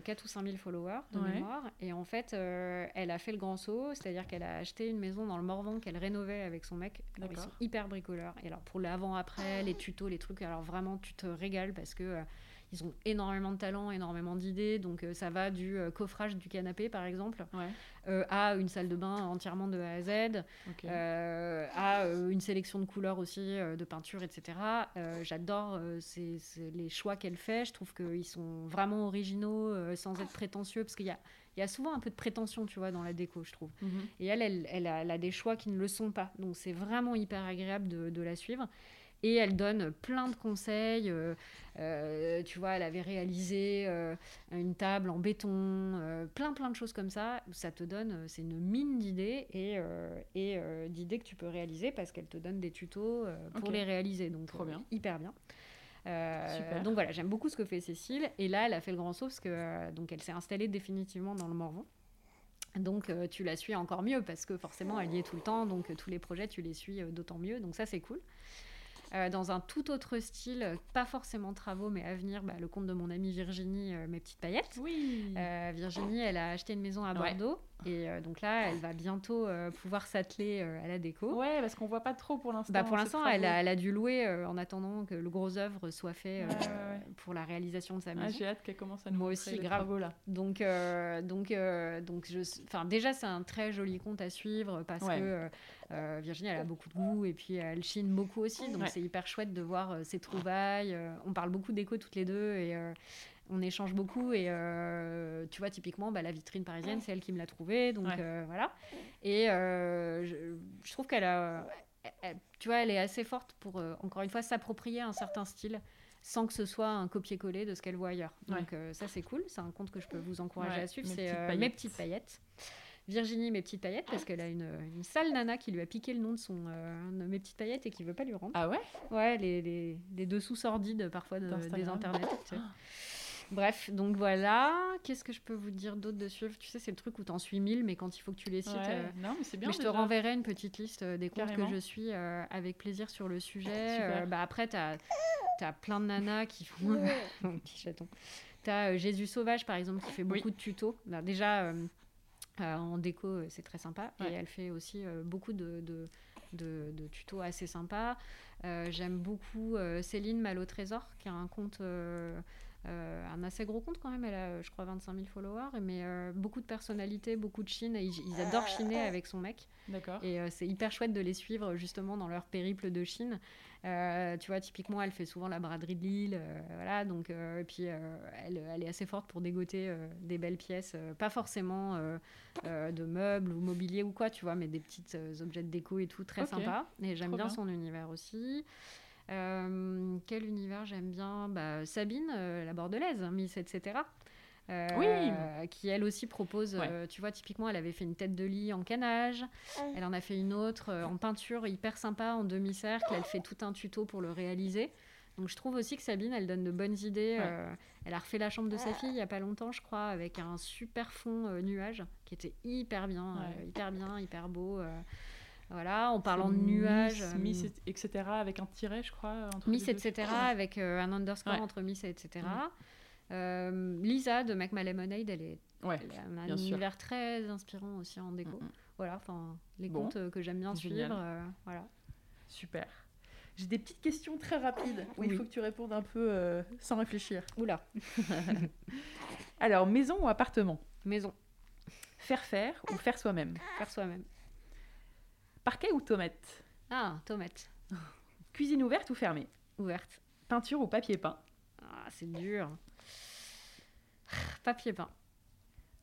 B: 4 ou 5 000 followers de mémoire. Et en fait, elle a fait le grand saut, c'est-à-dire qu'elle a acheté une maison dans le Morvan qu'elle rénovait avec son mec. Ils sont hyper bricoleurs. Et alors, pour l'avant-après, les tutos, les trucs, alors vraiment, tu te régales parce que ils ont énormément de talent, énormément d'idées. Donc euh, ça va du euh, coffrage du canapé, par exemple, euh, à une salle de bain entièrement de A à Z, à une sélection de couleurs aussi, de peinture, etc. J'adore les choix qu'elle fait. Je trouve qu'ils sont vraiment originaux, sans être prétentieux, parce qu'il y a il y a souvent un peu de prétention, tu vois, dans la déco, je trouve. Mhm. Et elle, elle, a, des choix qui ne le sont pas. Donc c'est vraiment hyper agréable de, de la suivre. Et elle donne plein de conseils. Euh, euh, tu vois, elle avait réalisé euh, une table en béton, plein plein de choses comme ça. Ça te donne, c'est une mine d'idées et, et d'idées que tu peux réaliser parce qu'elle te donne des tutos pour les réaliser. Donc,
A: Trop bien.
B: hyper bien. donc voilà, j'aime beaucoup ce que fait Cécile. Et là, elle a fait le grand saut parce que donc elle s'est installée définitivement dans le Morvan. Donc tu la suis encore mieux parce que forcément elle y est tout le temps, donc tous les projets tu les suis d'autant mieux, donc ça c'est cool. Euh, dans un tout autre style, pas forcément travaux, mais à venir, bah, le compte de mon amie Virginie, Mes Petites Paillettes.
A: Oui.
B: Virginie, elle a acheté une maison à Bordeaux. Et donc là, elle va bientôt pouvoir s'atteler à la déco.
A: Ouais, parce qu'on voit pas trop pour l'instant.
B: Bah pour l'instant, elle, elle, a dû louer en attendant que le gros œuvre soit fait pour la réalisation de sa ah, maison.
A: J'ai hâte qu'elle commence à nous
B: Moi aussi, grave. là. Donc, donc, donc je, enfin, déjà, c'est un très joli compte à suivre parce que euh, Virginie, elle a beaucoup de goût et puis elle chine beaucoup aussi. Donc c'est hyper chouette de voir euh, ses trouvailles. Euh, on parle beaucoup d'écho toutes les deux et on échange beaucoup et tu vois typiquement bah, la vitrine parisienne c'est elle qui me l'a trouvée donc voilà. Et je, trouve qu'elle a tu vois elle est assez forte pour encore une fois s'approprier un certain style sans que ce soit un copier-coller de ce qu'elle voit ailleurs. Donc ça c'est cool. C'est un compte que je peux vous encourager à suivre. c'est mes petites paillettes Virginie mes petites paillettes parce qu'elle a une, une, sale nana qui lui a piqué le nom de son euh, mes petites paillettes et qui veut pas lui rendre.
A: Ah ouais?
B: Ouais, les, les, les, dessous sordides parfois de, des internets. Tu sais. Bref, donc voilà. Qu'est-ce que je peux vous dire d'autre de suivre Tu sais, c'est le truc où t'en suis mille, mais quand il faut que tu les cites. Euh,
A: non, mais c'est bien.
B: Mais je te renverrai une petite liste euh, des comptes que je suis avec plaisir sur le sujet. bah après, t'as as plein de nanas qui font. Mon petit chaton. T'as Jésus Sauvage, par exemple, qui fait beaucoup de tutos. Bah, déjà, euh, en déco, euh, c'est très sympa. Et elle fait aussi euh, beaucoup de, de, de, tutos assez sympas. J'aime beaucoup Céline Malo Trésor, qui a un compte. un assez gros compte quand même, elle a je crois 25 000 followers, mais beaucoup de personnalités, beaucoup de Chine, ils, ils adorent chiner avec son mec.
A: D'accord.
B: Et c'est hyper chouette de les suivre justement dans leur périple de Chine. Euh, tu vois, typiquement, elle fait souvent la braderie de Lille, euh, voilà. Donc, euh, et puis, elle, elle, est assez forte pour dégoter des belles pièces, pas forcément de meubles ou mobilier ou quoi, tu vois, mais des petits objets de déco et tout, très sympa. Et j'aime bien, son univers aussi. quel univers j'aime bien? Bah, Sabine, la bordelaise, Miss, etc. oui. qui elle aussi propose, tu vois, typiquement, elle avait fait une tête de lit en canage, elle en a fait une autre en peinture hyper sympa, en demi-cercle, elle fait tout un tuto pour le réaliser. Donc je trouve aussi que Sabine, elle donne de bonnes idées. elle a refait la chambre de sa fille il n'y a pas longtemps, je crois, avec un super fond nuage qui était hyper bien, hyper bien, hyper beau. Voilà, en parlant de nuages.
A: Miss, etc. avec un tiret, je crois.
B: Miss, etc. avec un underscore entre Miss et etc. Euh, Lisa de Mac My Lemonade, elle, est,
A: ouais,
B: elle a un univers très inspirant aussi en déco. Mm, mm. Voilà, enfin, les contes euh, que j'aime bien suivre. Euh, voilà.
A: Super. J'ai des petites questions très rapides où il faut que tu répondes un peu sans réfléchir.
B: Oula.
A: Alors, maison ou appartement?
B: Maison.
A: Faire faire ou faire soi-même?
B: Faire soi-même.
A: Parquet ou tomate
B: Ah, tomate.
A: Cuisine ouverte ou fermée?
B: Ouverte.
A: Peinture ou papier peint?
B: Ah, c'est dur. Papier peint.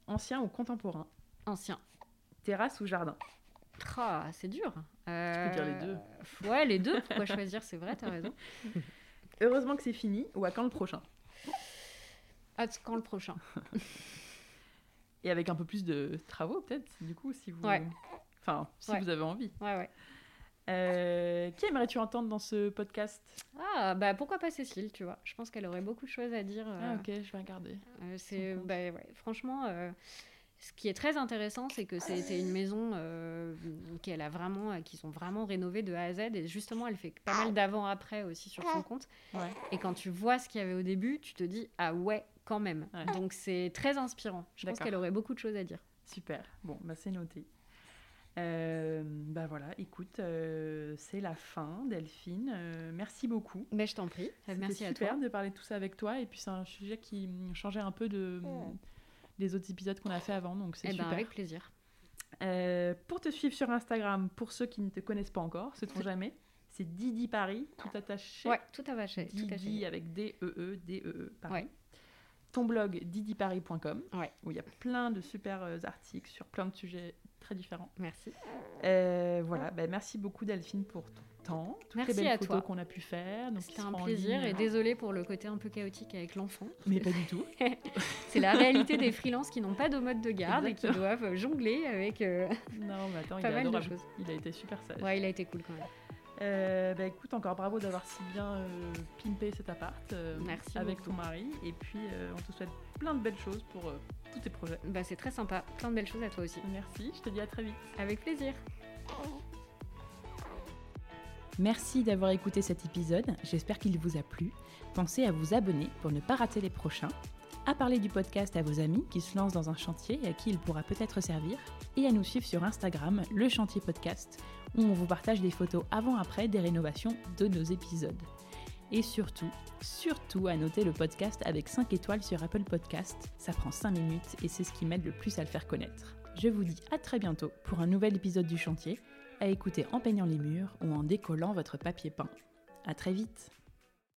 A: Ancien ou contemporain?
B: Ancien.
A: Terrasse ou jardin?
B: Ah, c'est dur.
A: Tu peux dire les deux.
B: Euh, ouais, les deux. Pourquoi choisir C'est vrai, t'as raison.
A: Heureusement que c'est fini. Ou à quand le prochain?
B: À quand le prochain
A: Et avec un peu plus de travaux, peut-être, du coup, si vous.
B: Ouais.
A: Enfin, si vous avez envie.
B: Ouais, ouais.
A: Euh, qui aimerais-tu entendre dans ce podcast?
B: Ah, bah pourquoi pas Cécile, tu vois. Je pense qu'elle aurait beaucoup de choses à dire.
A: Ah, ok, je vais regarder.
B: Euh, c'est, bah, ouais, franchement, euh, ce qui est très intéressant, c'est que c'était une maison qu'elle a vraiment, qu'ils ont vraiment rénovée de A à Z. Et justement, elle fait pas mal d'avant-après aussi sur son compte.
A: Ouais.
B: Et quand tu vois ce qu'il y avait au début, tu te dis, ah ouais, quand même. Donc c'est très inspirant. Je pense qu'elle aurait beaucoup de choses à dire.
A: Super. Bon, bah c'est noté. Euh, bah voilà, écoute, euh, c'est la fin, Delphine. Euh, merci beaucoup.
B: Mais je t'en prie. Merci à toi.
A: super de parler de tout ça avec toi. Et puis c'est un sujet qui changeait un peu de, des autres épisodes qu'on a fait avant, donc c'est eh ben, super.
B: avec plaisir.
A: pour te suivre sur Instagram, pour ceux qui ne te connaissent pas encore, c'est ton jamais. C'est Didi Paris, tout attaché.
B: Ouais, tout attaché.
A: Didi avec D-E-E, D-E-E, Paris. Ton blog didiparis.com,
B: ouais.
A: où il y a plein de super articles sur plein de sujets très différents.
B: Merci.
A: Euh, voilà, bah, merci beaucoup Delphine pour ton temps, toutes
B: merci
A: les belles
B: à
A: photos qu'on a pu faire.
B: C'était un plaisir et désolé pour le côté un peu chaotique avec l'enfant.
A: Mais pas du tout.
B: C'est la réalité des freelances qui n'ont pas de mode de garde et qui doivent jongler avec euh,
A: non, mais attends, il mal adorable. de choses. Il a été super sage.
B: Ouais, il a été cool quand même.
A: Euh, bah écoute, encore bravo d'avoir si bien pimpé cet appart
B: Merci
A: avec ton mari. Et puis, on te souhaite plein de belles choses pour tous tes projets.
B: Bah, c'est très sympa. Plein de belles choses à toi aussi.
A: Merci, je te dis à très vite.
B: Avec plaisir.
A: Merci d'avoir écouté cet épisode, j'espère qu'il vous a plu. Pensez à vous abonner pour ne pas rater les prochains, à parler du podcast à vos amis qui se lancent dans un chantier à qui il pourra peut-être servir, et à nous suivre sur Instagram, le chantier podcast, où on vous partage des photos avant-après des rénovations de nos épisodes. Et surtout, surtout à noter le podcast avec 5 étoiles sur Apple Podcast, ça prend 5 minutes et c'est ce qui m'aide le plus à le faire connaître. Je vous dis à très bientôt pour un nouvel épisode du chantier à écouter en peignant les murs ou en décollant votre papier peint. À très vite